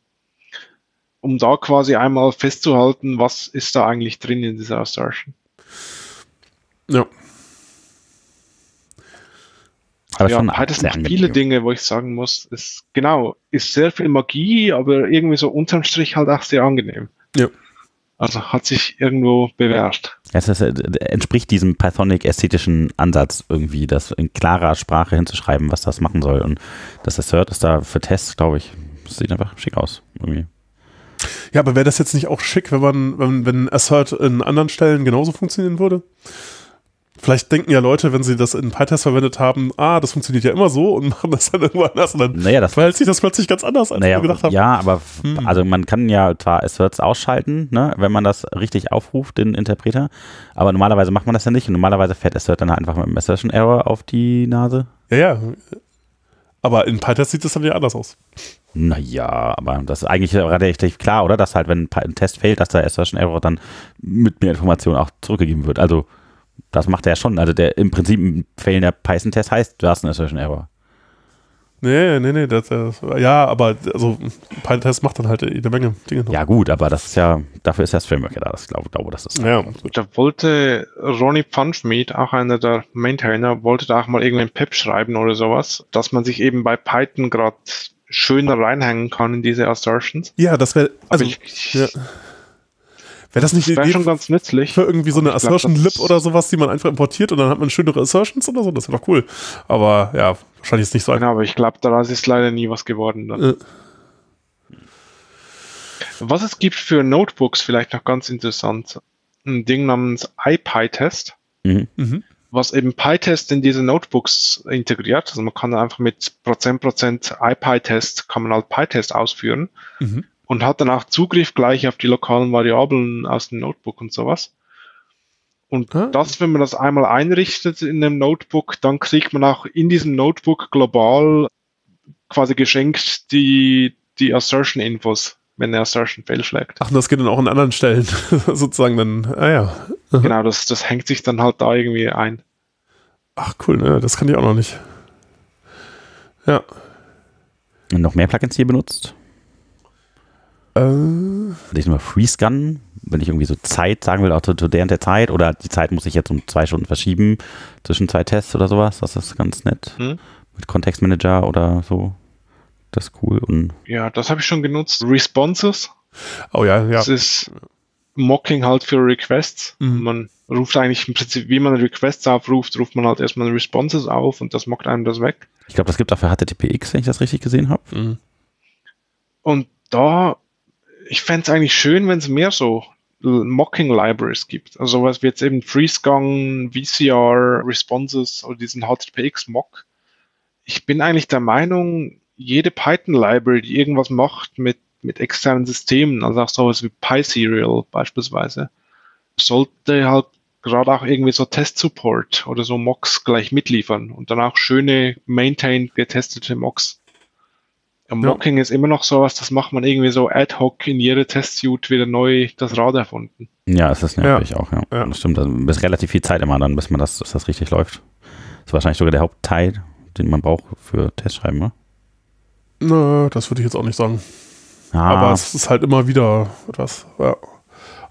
um da quasi einmal festzuhalten, was ist da eigentlich drin in dieser Assertion. Ja. Aber ja, schon hat es noch viele Dinge, wo ich sagen muss, ist genau, ist sehr viel Magie, aber irgendwie so unterm Strich halt auch sehr angenehm. Ja. Also hat sich irgendwo bewährt. Es ist, äh, entspricht diesem Pythonic-ästhetischen Ansatz irgendwie, das in klarer Sprache hinzuschreiben, was das machen soll. Und das Assert ist da für Tests, glaube ich, sieht einfach schick aus. Irgendwie. Ja, aber wäre das jetzt nicht auch schick, wenn man, wenn, wenn Assert in anderen Stellen genauso funktionieren würde? Vielleicht denken ja Leute, wenn sie das in PyTest verwendet haben, ah, das funktioniert ja immer so und <laughs> machen das dann irgendwo anders und dann naja, das verhält sich das plötzlich ganz anders, als naja, wir gedacht haben. Ja, aber hm. also man kann ja zwar Asserts ausschalten, ne, wenn man das richtig aufruft, den Interpreter, aber normalerweise macht man das ja nicht und normalerweise fährt Assert dann halt einfach mit einem Assertion Error auf die Nase. Ja, ja. Aber in PyTest sieht das dann ja anders aus. Naja, aber das ist eigentlich relativ klar, oder? Dass halt, wenn ein Test fehlt, dass der Assertion Error dann mit mehr Informationen auch zurückgegeben wird. Also das macht er schon. Also der im Prinzip ein fehlender Python-Test heißt, du hast einen Assertion Error. Nee, nee, nee, das, das, ja, aber also Python-Test macht dann halt eine Menge Dinge. Noch. Ja gut, aber das ist ja, dafür ist das Framework ja da, das glaube, glaube das ist. Ja. Da wollte Ronnie Punchmeat, auch einer der Maintainer, wollte da auch mal irgendein Pip schreiben oder sowas, dass man sich eben bei Python gerade schöner reinhängen kann in diese Assertions. Ja, das wäre, also, ich, ja. Wäre das nicht das schon ganz nützlich. Für irgendwie so eine Assertion-Lib oder sowas, die man einfach importiert und dann hat man schönere Assertions oder so? Das wäre doch cool. Aber ja, wahrscheinlich ist nicht so Genau, aber ich glaube, daraus ist leider nie was geworden. Dann. Äh. Was es gibt für Notebooks, vielleicht noch ganz interessant. Ein Ding namens iPyTest. Mhm. Mhm. Was eben PyTest in diese Notebooks integriert. Also man kann einfach mit Prozent Prozent iPyTest kann man halt PyTest ausführen. Mhm und hat dann auch Zugriff gleich auf die lokalen Variablen aus dem Notebook und sowas. Und ah. das, wenn man das einmal einrichtet in einem Notebook, dann kriegt man auch in diesem Notebook global quasi geschenkt die, die Assertion-Infos wenn der Assertion fehlschlägt. Ach, und das geht dann auch an anderen Stellen <laughs> sozusagen dann, ah ja. Genau, das, das hängt sich dann halt da irgendwie ein. Ach cool, ne? das kann ich auch noch nicht. Ja. Und noch mehr Plugins hier benutzt? Äh, ich nur Freescan, wenn ich irgendwie so Zeit sagen will, auch zu, zu der und der Zeit, oder die Zeit muss ich jetzt um zwei Stunden verschieben zwischen zwei Tests oder sowas, das ist ganz nett. Hm? Mit Kontextmanager oder so. Das ist cool. Und Ja, das habe ich schon genutzt. Responses. oh ja, ja. Das ist Mocking halt für Requests. Mhm. Man ruft eigentlich im Prinzip, wie man Requests aufruft, ruft man halt erstmal Responses auf und das mockt einem das weg. ich glaube, das gibt auch für HTTPX, wenn ich das richtig gesehen habe. Mhm. Und da, ich fände es eigentlich schön, wenn es mehr so Mocking Libraries gibt. Also sowas wie jetzt eben FreeScan, VCR, Responses oder diesen HTTPX Mock. Ich bin eigentlich der Meinung, jede Python Library, die irgendwas macht mit, mit externen Systemen, also auch sowas wie PySerial beispielsweise, sollte halt gerade auch irgendwie so Test-Support oder so Mocks gleich mitliefern und dann auch schöne maintained getestete Mocks. Ja, Mocking ist immer noch sowas, das macht man irgendwie so ad hoc in jede Testsuite wieder neu das Rad erfunden. Ja, es ist nervig auch, ja. Ja. Das stimmt. Also, ist relativ viel Zeit immer dann, bis man das, bis das richtig läuft. Das ist wahrscheinlich sogar der Hauptteil, den man braucht für Testschreiben, ne? Nö, das würde ich jetzt auch nicht sagen. Ja, Aber es ist halt immer wieder etwas. Ja.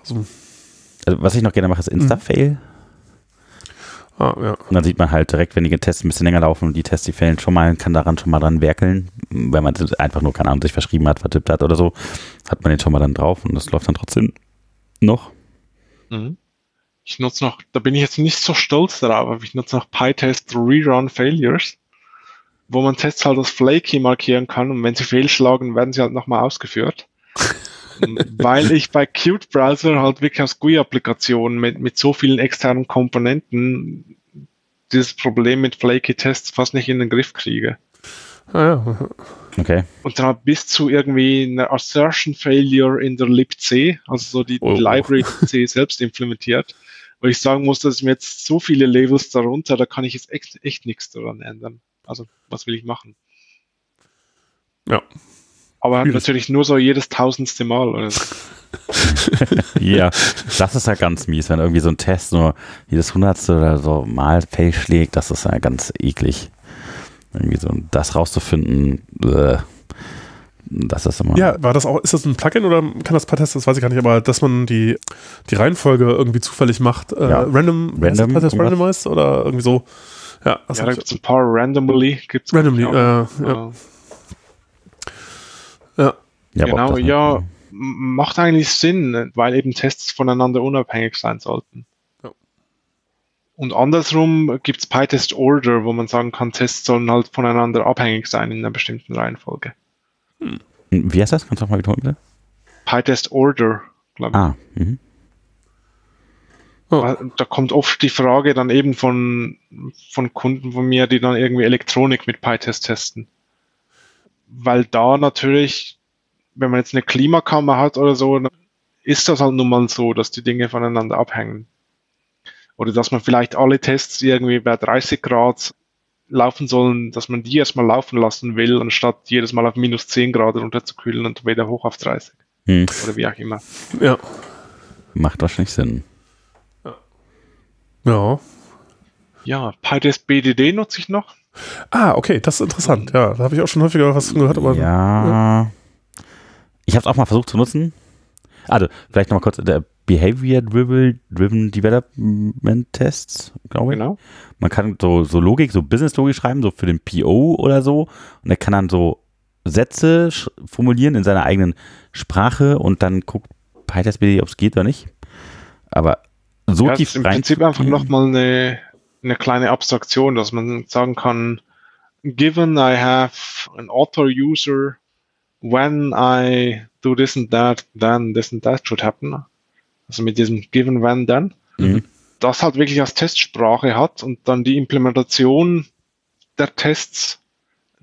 Also, also, was ich noch gerne mache, ist Insta-Fail. Ah, ja. Und dann sieht man halt direkt, wenn die Tests ein bisschen länger laufen und die Tests, die fällen schon mal, kann daran schon mal dran werkeln. Wenn man einfach nur, keine Ahnung, sich verschrieben hat, vertippt hat oder so, hat man den schon mal dann drauf und das läuft dann trotzdem noch. Mhm. Ich nutze noch, da bin ich jetzt nicht so stolz darauf, aber ich nutze noch PyTest Rerun Failures, wo man Tests halt als flaky markieren kann und wenn sie fehlschlagen, werden sie halt nochmal ausgeführt. <laughs> Weil ich bei Qt Browser halt wirklich als GUI-Applikation mit, mit so vielen externen Komponenten dieses Problem mit flaky Tests fast nicht in den Griff kriege. Ah, ja. Okay. Und dann halt bis zu irgendwie einer Assertion Failure in der libc, also so die, die Oh. Library, die <laughs> C selbst implementiert, wo ich sagen muss, dass mir jetzt so viele Levels darunter, da kann ich jetzt echt, echt nichts daran ändern. Also, was will ich machen? Ja. Aber Schwierig. natürlich nur so jedes tausendste Mal. Oder? so. <laughs> Ja, das ist ja ganz mies, wenn irgendwie so ein Test nur jedes hundertste oder so mal fehlschlägt, das ist ja ganz eklig. Irgendwie so das rauszufinden, äh, das ist immer. ja, war das auch, ist das ein Plugin oder kann das PyTest, das weiß ich gar nicht, aber dass man die, die Reihenfolge irgendwie zufällig macht, äh, Ja. random, Random, irgendwas? randomized oder irgendwie so. Ja, das Ja, da gibt es ein paar randomly. Gibt's randomly, äh, ja. Ja. Genau, ja, m- macht eigentlich Sinn, weil eben Tests voneinander unabhängig sein sollten. Ja. Und andersrum gibt es PyTest Order, wo man sagen kann, Tests sollen halt voneinander abhängig sein in einer bestimmten Reihenfolge. Wie heißt das? Kannst du noch mal wiederholen, bitte? PyTest Order, glaube ich. Ah, mhm. Oh. Da kommt oft die Frage dann eben von, von Kunden von mir, die dann irgendwie Elektronik mit PyTest testen. Weil da natürlich, wenn man jetzt eine Klimakammer hat oder so, dann ist das halt nun mal so, dass die Dinge voneinander abhängen. Oder dass man vielleicht alle Tests, die irgendwie bei 30 Grad laufen sollen, dass man die erstmal laufen lassen will, anstatt jedes Mal auf minus 10 Grad runterzukühlen und wieder hoch auf 30. Hm. Oder wie auch immer. ja. Macht wahrscheinlich Sinn. Ja. Ja, PyTest BDD nutze ich noch. Ah, okay, das ist interessant. Ja, da habe ich auch schon häufiger was von gehört, aber ja. Ich habe es auch mal versucht zu nutzen. Also, vielleicht nochmal kurz, der Behavior-Driven Development Tests, glaube ich. Genau. Man kann so, so Logik, so Business-Logik schreiben, so für den PO oder so. Und er kann dann so Sätze formulieren in seiner eigenen Sprache und dann guckt PyTest ob es geht oder nicht. Aber so ja, das tief ist im rein. Prinzip einfach nochmal eine, eine kleine Abstraktion, dass man sagen kann, given I have an author user, when I do this and that, then this and that should happen. Also mit diesem given, when, then. Mhm. Das halt wirklich als Testsprache hat und dann die Implementation der Tests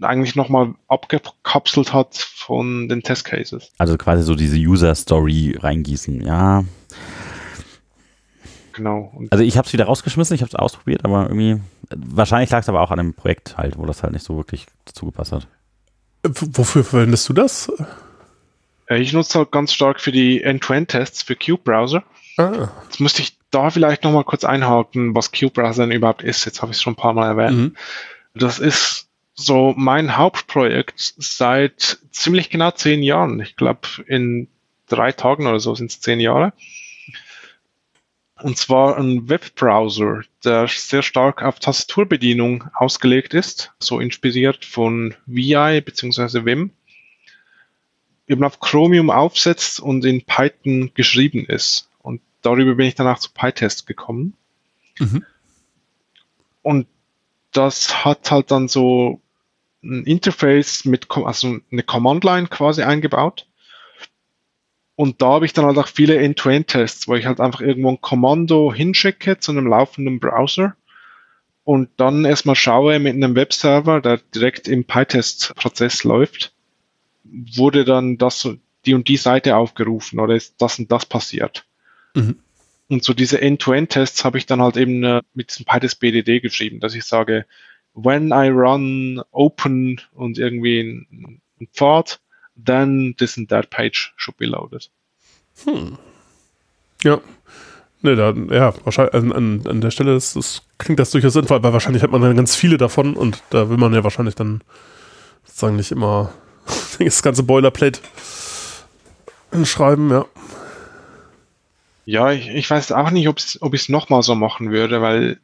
eigentlich nochmal abgekapselt hat von den Testcases. Also quasi so diese User-Story reingießen. Ja, Genau. Und Also ich habe es wieder rausgeschmissen, ich habe es ausprobiert, aber irgendwie, wahrscheinlich lag es aber auch an dem Projekt halt, wo das halt nicht so wirklich dazu gepasst hat. w- wofür verwendest du das? Ich nutze halt ganz stark für die End-to-End-Tests für Qt-Browser. Ah. Jetzt müsste ich da vielleicht nochmal kurz einhaken, was Qt-Browser denn überhaupt ist. Jetzt habe ich es schon ein paar Mal erwähnt. Mhm. Das ist so mein Hauptprojekt seit ziemlich genau zehn Jahren. Ich glaube, in drei Tagen oder so sind es zehn Jahre. Und zwar ein Webbrowser, der sehr stark auf Tastaturbedienung ausgelegt ist, so inspiriert von VI bzw. Vim, eben auf Chromium aufsetzt und in Python geschrieben ist. Und darüber bin ich danach zu PyTest gekommen. Mhm. Und das hat halt dann so ein Interface mit, also eine Command-Line quasi eingebaut und da habe ich dann halt auch viele End-to-End-Tests, wo ich halt einfach irgendwo ein Kommando hinschicke zu einem laufenden Browser und dann erstmal schaue mit einem Webserver, der direkt im PyTest-Prozess läuft, wurde dann das, die und die Seite aufgerufen oder ist das und das passiert. Mhm. Und so diese End-to-End-Tests habe ich dann halt eben äh, mit diesem PyTest BDD geschrieben, dass ich sage, when I run open und irgendwie ein, ein Pfad, then this and that page should be loaded. Hm. Ja. Ne, da, ja, wahrscheinlich an, an, an der Stelle ist, ist, klingt das durchaus sinnvoll, weil wahrscheinlich hat man dann ganz viele davon und da will man ja wahrscheinlich dann sozusagen nicht immer <laughs> das ganze Boilerplate schreiben, ja. Ja, ich, ich weiß auch nicht, ob ich es nochmal so machen würde, weil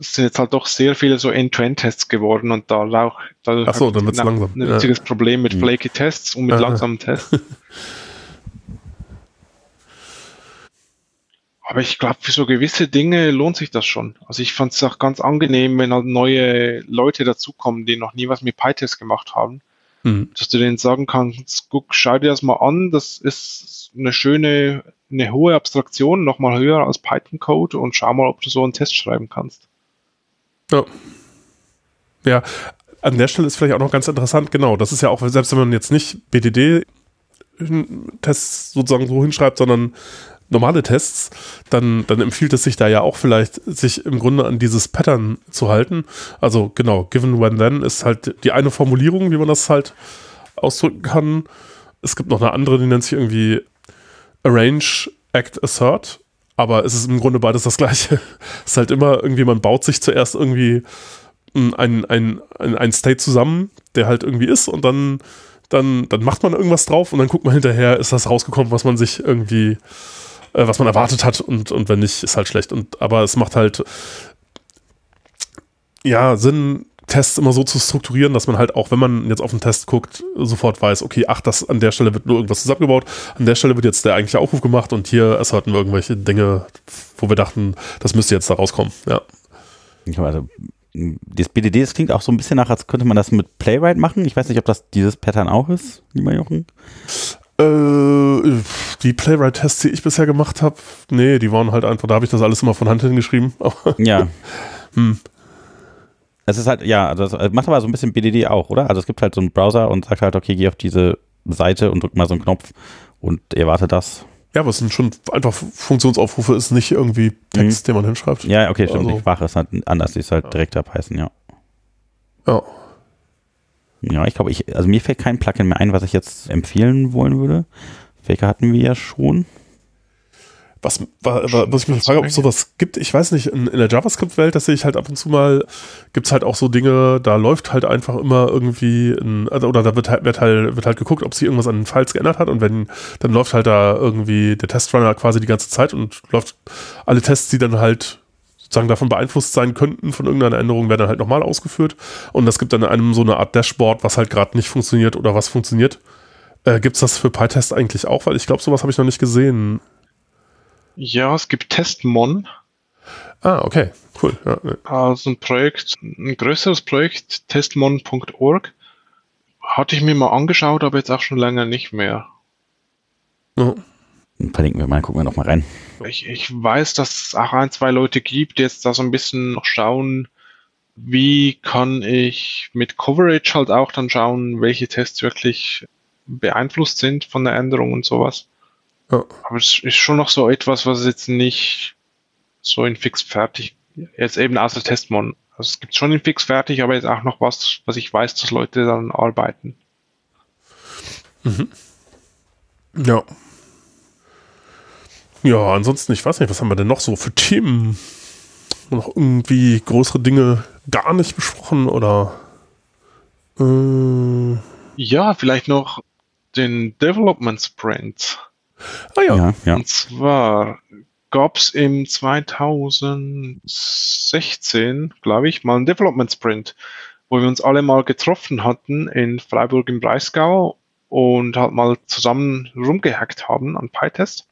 es sind jetzt halt doch sehr viele so End-to-End-Tests geworden und da auch da Ach so, dann wird's langsam. ein witziges ja. Problem mit mhm. flaky Tests und mit Aha. langsamen Tests. <laughs> Aber ich glaube, für so gewisse Dinge lohnt sich das schon. Also ich fand es auch ganz angenehm, wenn halt neue Leute dazukommen, die noch nie was mit PyTest gemacht haben. Mhm. Dass du denen sagen kannst, guck, schau dir das mal an, das ist eine schöne, eine hohe Abstraktion, nochmal höher als Python-Code und schau mal, ob du so einen Test schreiben kannst. Ja. Ja, an der Stelle ist vielleicht auch noch ganz interessant, genau, das ist ja auch, selbst wenn man jetzt nicht BDD-Tests sozusagen so hinschreibt, sondern normale Tests, dann, dann empfiehlt es sich da ja auch vielleicht, sich im Grunde an dieses Pattern zu halten. Also genau, given when then ist halt die eine Formulierung, wie man das halt ausdrücken kann. Es gibt noch eine andere, die nennt sich irgendwie arrange, act, assert aber es ist im Grunde beides das Gleiche. <laughs> es ist halt immer irgendwie, man baut sich zuerst irgendwie ein, ein, ein, ein State zusammen, der halt irgendwie ist und dann, dann, dann macht man irgendwas drauf und dann guckt man hinterher, ist das rausgekommen, was man sich irgendwie, äh, was man erwartet hat und, und wenn nicht, ist halt schlecht. Und, aber es macht halt ja Sinn, Tests immer so zu strukturieren, dass man halt auch, wenn man jetzt auf den Test guckt, sofort weiß, okay, ach, das an der Stelle wird nur irgendwas zusammengebaut, an der Stelle wird jetzt der eigentliche Aufruf gemacht und hier hatten wir irgendwelche Dinge, wo wir dachten, das müsste jetzt da rauskommen, ja. Also, das BDD, das klingt auch so ein bisschen nach, als könnte man das mit Playwright machen. Ich weiß nicht, ob das dieses Pattern auch ist, lieber Jochen. Äh, die Playwright-Tests, die ich bisher gemacht habe, nee, die waren halt einfach, da habe ich das alles immer von Hand hingeschrieben. ja. <laughs> hm. Es ist halt, ja, das also macht aber so ein bisschen BDD auch, oder? Also es gibt halt so einen Browser und sagt halt, okay, geh auf diese Seite und drück mal so einen Knopf und erwarte das. Ja, aber es sind schon einfach Funktionsaufrufe, ist nicht irgendwie Text, mhm. den man hinschreibt. Ja, okay, stimmt. Also, die Sprache ist halt anders, die ist halt ja. direkter Python, ja. Ja. Ja, ich glaube, ich, also mir fällt kein Plugin mehr ein, was ich jetzt empfehlen wollen würde. Faker hatten wir ja schon. Was, was ich mich frage, ob es sowas gibt, ich weiß nicht, in, in der JavaScript-Welt, das sehe ich halt ab und zu mal, gibt es halt auch so Dinge, da läuft halt einfach immer irgendwie, ein, also, oder da wird halt, wird halt, wird halt geguckt, ob sich irgendwas an den Files geändert hat und wenn, dann läuft halt da irgendwie der Testrunner quasi die ganze Zeit und läuft alle Tests, die dann halt sozusagen davon beeinflusst sein könnten von irgendeiner Änderung, werden dann halt nochmal ausgeführt und das gibt dann einem so eine Art Dashboard, was halt gerade nicht funktioniert oder was funktioniert. Äh, gibt es das für PyTest eigentlich auch? Weil ich glaube, sowas habe ich noch nicht gesehen. Ja, es gibt Testmon. Ah, okay, cool. Ja, Also ein Projekt, ein größeres Projekt, testmon.org. Hatte ich mir mal angeschaut, aber jetzt auch schon lange nicht mehr. Oh. Verlinken wir mal, gucken wir noch mal rein. Ich, ich weiß, dass es auch ein, zwei Leute gibt, die jetzt da so ein bisschen noch schauen, wie kann ich mit Coverage halt auch dann schauen, welche Tests wirklich beeinflusst sind von der Änderung und sowas. Ja. Aber es ist schon noch so etwas, was jetzt nicht so in fix fertig, jetzt eben außer Testmon. Also es gibt schon in fix fertig, aber jetzt auch noch was, was ich weiß, dass Leute dann arbeiten. Mhm. Ja. Ja, ansonsten, ich weiß nicht, was haben wir denn noch so für Themen? Noch irgendwie größere Dinge gar nicht besprochen oder? Äh ja, vielleicht noch den Development Sprint. Ah ja. ja, ja. Und zwar gab es im 2016, glaube ich, mal einen Development Sprint, wo wir uns alle mal getroffen hatten in Freiburg im Breisgau und halt mal zusammen rumgehackt haben an PyTest.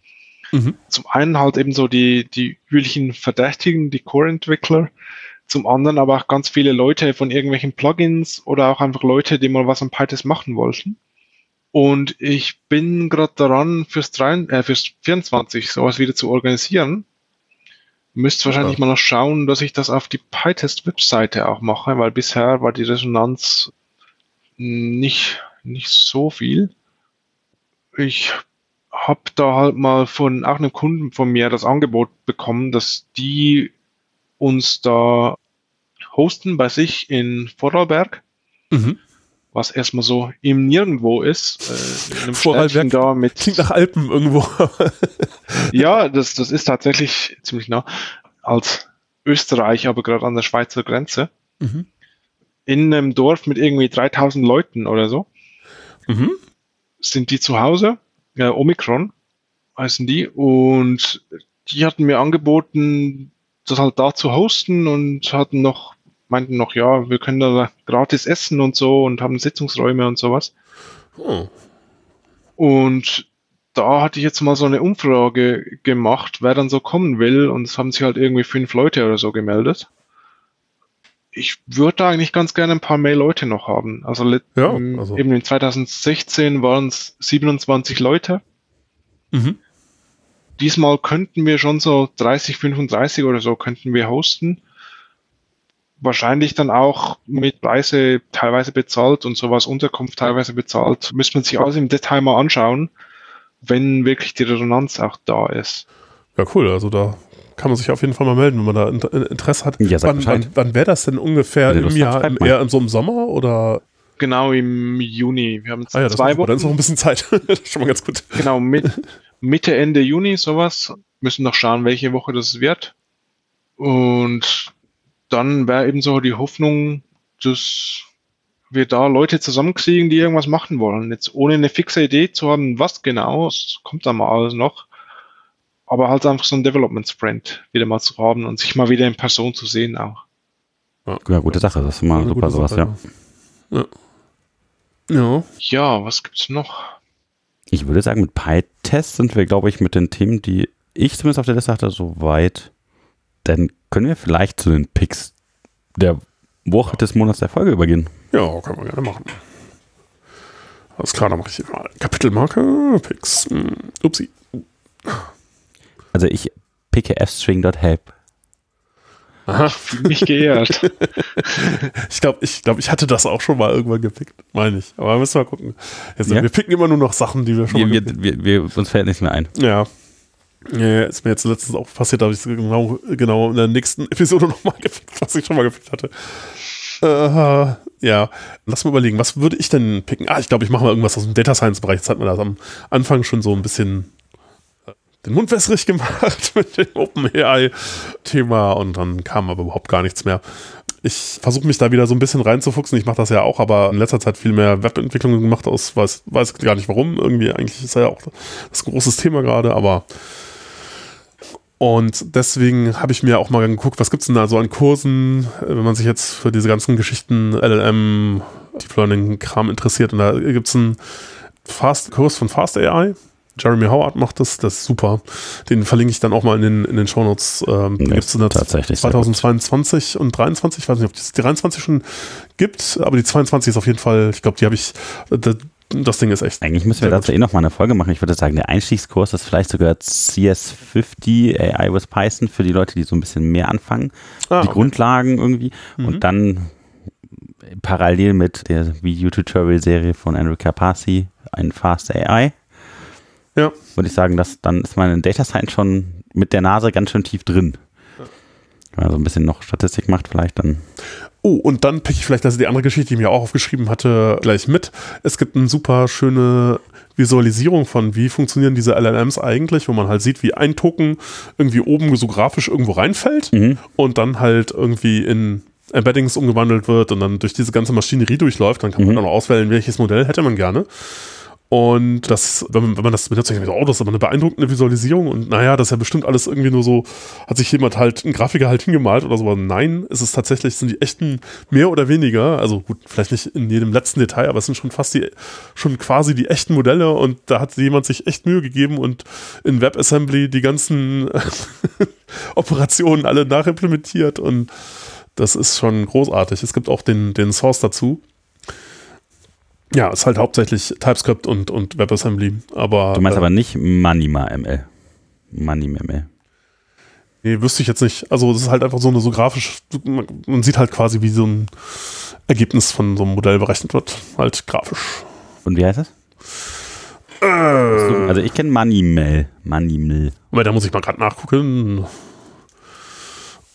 Mhm. Zum einen halt eben so die, die üblichen Verdächtigen, die Core-Entwickler, zum anderen aber auch ganz viele Leute von irgendwelchen Plugins oder auch einfach Leute, die mal was an PyTest machen wollten. Und ich bin gerade daran, fürs, 3, äh, fürs 24 sowas wieder zu organisieren. Müsst wahrscheinlich ja. mal noch schauen, dass ich das auf die PyTest-Webseite auch mache, weil bisher war die Resonanz nicht, nicht so viel. Ich habe da halt mal von auch einem Kunden von mir das Angebot bekommen, dass die uns da hosten bei sich in Vorarlberg. Mhm was erstmal so im Nirgendwo ist. Äh, in einem Vorarlberg da mit klingt nach Alpen irgendwo. <laughs> ja, das, das ist tatsächlich ziemlich nah. Als Österreich, aber gerade an der Schweizer Grenze. Mhm. In einem Dorf mit irgendwie 3000 Leuten oder so. Mhm. Sind die zu Hause. Ja, Omikron heißen die. Und die hatten mir angeboten, das halt da zu hosten und hatten noch meinten noch, ja, wir können da gratis essen und so und haben Sitzungsräume und sowas. Hm. Und da hatte ich jetzt mal so eine Umfrage gemacht, wer dann so kommen will und es haben sich halt irgendwie fünf Leute oder so gemeldet. Ich würde da eigentlich ganz gerne ein paar mehr Leute noch haben. Also, ja, also. eben in 2016 waren es 27 Leute. Mhm. Diesmal könnten wir schon so 30, 35 oder so könnten wir hosten wahrscheinlich dann auch mit Reise teilweise bezahlt und sowas Unterkunft teilweise bezahlt. Müsste man sich alles im Detail mal anschauen, wenn wirklich die Resonanz auch da ist. Ja, cool. Also da kann man sich auf jeden Fall mal melden, wenn man da Interesse hat. Ja, wann wann, wann wäre das denn ungefähr im Jahr? Hat, eher in so einem Sommer oder? Genau, im Juni. Wir haben ah ja, zwei Wochen. Dann ist noch ein bisschen Zeit. <laughs> das ist schon mal ganz gut. Genau, mit, Mitte, Ende Juni sowas. Müssen noch schauen, welche Woche das wird. Und dann wäre eben so die Hoffnung, dass wir da Leute zusammenkriegen, die irgendwas machen wollen. Jetzt ohne eine fixe Idee zu haben, was genau, das kommt dann mal alles noch. Aber halt einfach so ein Development Sprint wieder mal zu haben und sich mal wieder in Person zu sehen auch. Ja, gute Sache, das ist immer ja, super sowas, Sache, ja. ja. Ja. Ja, was gibt's noch? Ich würde sagen, mit PyTest sind wir, glaube ich, mit den Themen, die ich zumindest auf der Liste hatte, so weit dann können wir vielleicht zu den Picks der Woche des Monats der Folge übergehen. Ja, können wir gerne machen. Alles klar, dann mache ich hier mal Kapitelmarke, Picks. Hm, upsi. Also ich picke fstring.help. Aha. Fühle mich geehrt. <laughs> ich glaube, ich, glaub, ich hatte das auch schon mal irgendwann gepickt. Meine ich. Aber müssen wir mal gucken. Jetzt, ja? Wir picken immer nur noch Sachen, die wir schon wir, mal wir, wir, Uns fällt nichts mehr ein. Ja. Ja, ist mir jetzt letztens auch passiert, da habe ich es genau, genau in der nächsten <laughs> Episode nochmal gefickt, was ich schon mal gefickt hatte. Äh, ja, lass mal überlegen, was würde ich denn picken? Ah, ich glaube, ich mache mal irgendwas aus dem Data Science Bereich. Jetzt hat man das am Anfang schon so ein bisschen äh, den Mund wässrig <laughs> gemacht mit dem OpenAI-Thema und dann kam aber überhaupt gar nichts mehr. Ich versuche mich da wieder so ein bisschen reinzufuchsen. Ich mache das ja auch, aber in letzter Zeit viel mehr Webentwicklung gemacht aus, weiß, weiß gar nicht warum. Irgendwie eigentlich ist ja auch das ein großes Thema gerade, aber und deswegen habe ich mir auch mal geguckt, was gibt es denn da so an Kursen, äh, wenn man sich jetzt für diese ganzen Geschichten LLM, Deep Learning-Kram interessiert. Und da gibt es einen Fast Kurs von Fast AI. Jeremy Howard macht das, das ist super. Den verlinke ich dann auch mal in den, in den Shownotes. Ähm, gibt es tatsächlich 2022 und 23. Ich weiß nicht, ob es die 23 schon gibt, aber die 22 ist auf jeden Fall, ich glaube, die habe ich, das Ding ist echt. Eigentlich müssen wir dazu gut. eh nochmal eine Folge machen. Ich würde sagen, der Einstiegskurs ist vielleicht sogar CS50 AI with Python für die Leute, die so ein bisschen mehr anfangen. Ah, die okay. Grundlagen irgendwie. Mhm. Und dann parallel mit der Video-Tutorial-Serie von Andrew Carpasi, ein Fast AI. Ja. Würde ich sagen, dass dann ist man in Data Science schon mit der Nase ganz schön tief drin. Wenn man so ein bisschen noch Statistik macht, vielleicht dann. Oh, und dann pick ich vielleicht also die andere Geschichte, die ich mir auch aufgeschrieben hatte, gleich mit. Es gibt eine super schöne Visualisierung von, wie funktionieren diese LLMs eigentlich, wo man halt sieht, wie ein Token irgendwie oben so grafisch irgendwo reinfällt mhm. und dann halt irgendwie in Embeddings umgewandelt wird und dann durch diese ganze Maschinerie durchläuft, dann kann man mhm. dann auch auswählen, welches Modell hätte man gerne. Und das, wenn man, das benutzt, denkt man, oh, das ist aber eine beeindruckende Visualisierung und naja, das ist ja bestimmt alles irgendwie nur so, hat sich jemand halt, ein Grafiker halt hingemalt oder so, aber nein, es ist tatsächlich, sind die echten mehr oder weniger, also gut, vielleicht nicht in jedem letzten Detail, aber es sind schon fast die, schon quasi die echten Modelle und da hat jemand sich echt Mühe gegeben und in WebAssembly die ganzen <laughs> Operationen alle nachimplementiert und das ist schon großartig. Es gibt auch den, den Source dazu. Ja, ist halt hauptsächlich TypeScript und, und WebAssembly. Aber, du meinst äh, aber nicht Manima ML. Manima ML. Nee, wüsste ich jetzt nicht. Also es ist halt einfach so eine so grafisch, man sieht halt quasi, wie so ein Ergebnis von so einem Modell berechnet wird. Halt grafisch. Und wie heißt das? Äh, also ich kenne Manimel. Manimel. Aber da muss ich mal gerade nachgucken,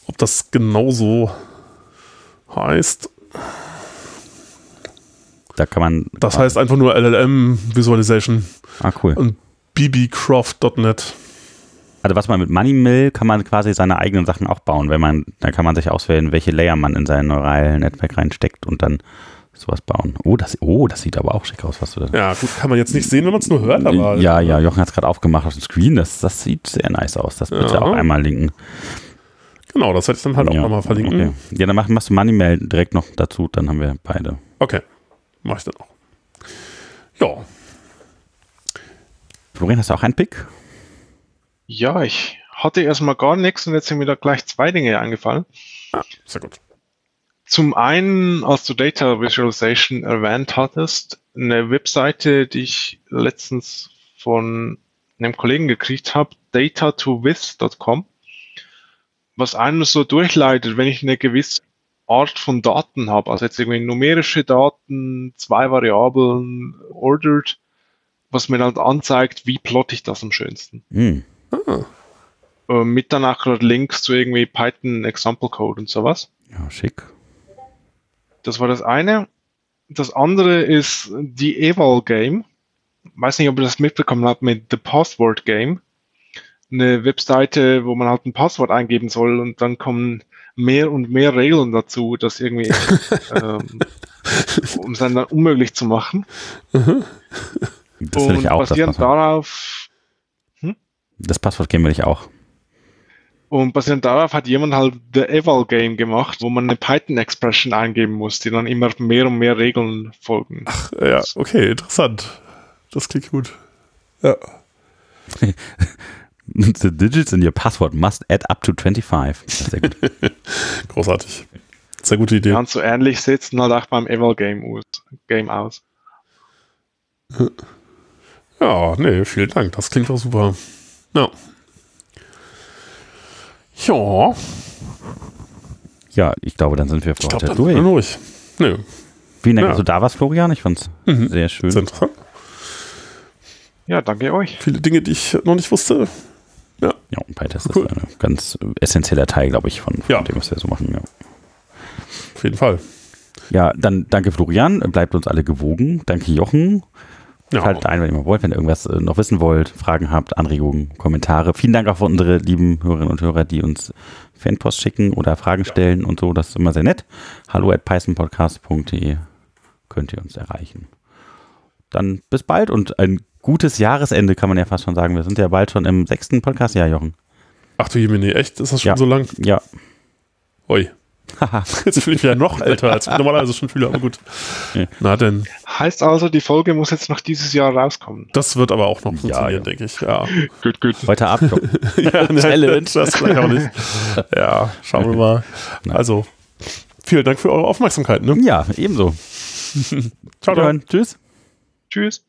ob das genauso heißt. Da kann man. Das heißt einfach nur LLM Visualization. Ah, cool. Und bbcroft.net. Also was man mit MoneyMill kann man quasi seine eigenen Sachen auch bauen, wenn man, da kann man sich auswählen, welche Layer man in sein neurale Netzwerk reinsteckt und dann sowas bauen. Oh, das, oh, das sieht aber auch schick aus, was du da. Ja, gut, kann man jetzt nicht sehen, wenn man es nur hört, aber. Ja, ja, Jochen hat es gerade aufgemacht auf dem Screen. Das, das sieht sehr nice aus. Das bitte ja. auch einmal linken. Genau, das werde ich dann halt ja, auch nochmal verlinken. Okay. Ja, dann mach, machst du MoneyMail direkt noch dazu, dann haben wir beide. Okay. Mach ich dann auch. Ja. Florian, hast du auch einen Pick? Ja, ich hatte erstmal gar nichts und jetzt sind mir da gleich zwei Dinge eingefallen. Ah, sehr gut. Zum einen, als du Data Visualization erwähnt hattest, eine Webseite, die ich letztens von einem Kollegen gekriegt habe, data2with.com, was einen so durchleitet, wenn ich eine gewisse Art von Daten habe, also jetzt irgendwie numerische Daten, zwei Variablen, ordered, was mir halt anzeigt, wie plotte ich das am schönsten. Mhm. Ah. Äh, mit dann auch gerade Links zu irgendwie Python Example Code und sowas. Ja, schick. Das war das eine. Das andere ist die Eval Game. Weiß nicht, ob ihr das mitbekommen habt mit The Password Game. Eine Webseite, wo man halt ein Passwort eingeben soll und dann kommen mehr und mehr Regeln dazu, das irgendwie, <laughs> ähm, um es dann unmöglich zu machen. Mhm. Das will ich auch. Basierend darauf. Hm? Das Passwort game will ich auch. Und basierend darauf hat jemand halt The Eval Game gemacht, wo man eine Python Expression eingeben muss, die dann immer mehr und mehr Regeln folgen. Ach, ja, okay, interessant. Das klingt gut. Ja. <laughs> <laughs> The digits in your password must add up to 25. Sehr gut. <laughs> Großartig. Sehr gute Idee. Ganz so ähnlich sitzen halt auch beim Eval Game aus. Game aus. Ja, nee, vielen Dank. Das klingt doch super. Ja. Ja. Ja, ich glaube, dann sind wir für heute durch. durch. Nö. Vielen Dank, ja. dass du da warst, Florian. Ich fand's mhm. sehr schön. Sehr interessant. Ja, danke euch. Viele Dinge, die ich noch nicht wusste. Ja, ja und PyTest cool. ist ein ganz essentieller Teil, glaube ich, von, von ja. dem, was wir so machen. Ja. Auf jeden Fall. Ja, dann danke Florian, bleibt uns alle gewogen. Danke Jochen. Ja. Schaltet ein, wenn ihr mal wollt, wenn ihr irgendwas äh, noch wissen wollt, Fragen habt, Anregungen, Kommentare. Vielen Dank auch für unsere lieben Hörerinnen und Hörer, die uns Fanpost schicken oder Fragen stellen und so. Das ist immer sehr nett. Hallo at pythonpodcast.de könnt ihr uns erreichen. Dann bis bald und ein gutes Jahresende, kann man ja fast schon sagen. Wir sind ja bald schon im sechsten Podcast-Jahr, Jochen. Ach du Jemini, echt? Ist das schon ja. so lang? Ja. Oi. <laughs> Jetzt fühle ich mich ja noch älter, als ich normalerweise schon fühle, aber gut. Ja. Na denn. Heißt also, die Folge muss jetzt noch dieses Jahr rauskommen. Das wird aber auch noch funktionieren, ja, ja. denke ich. Ja. Gut, gut. Heute Abend. <laughs> ja, <laughs> Challenge. Das vielleicht auch nicht. Ja, schauen wir mal. Also, vielen Dank für eure Aufmerksamkeit. Ne? Ja, ebenso. ciao, ciao. Tschüss. Tschüss.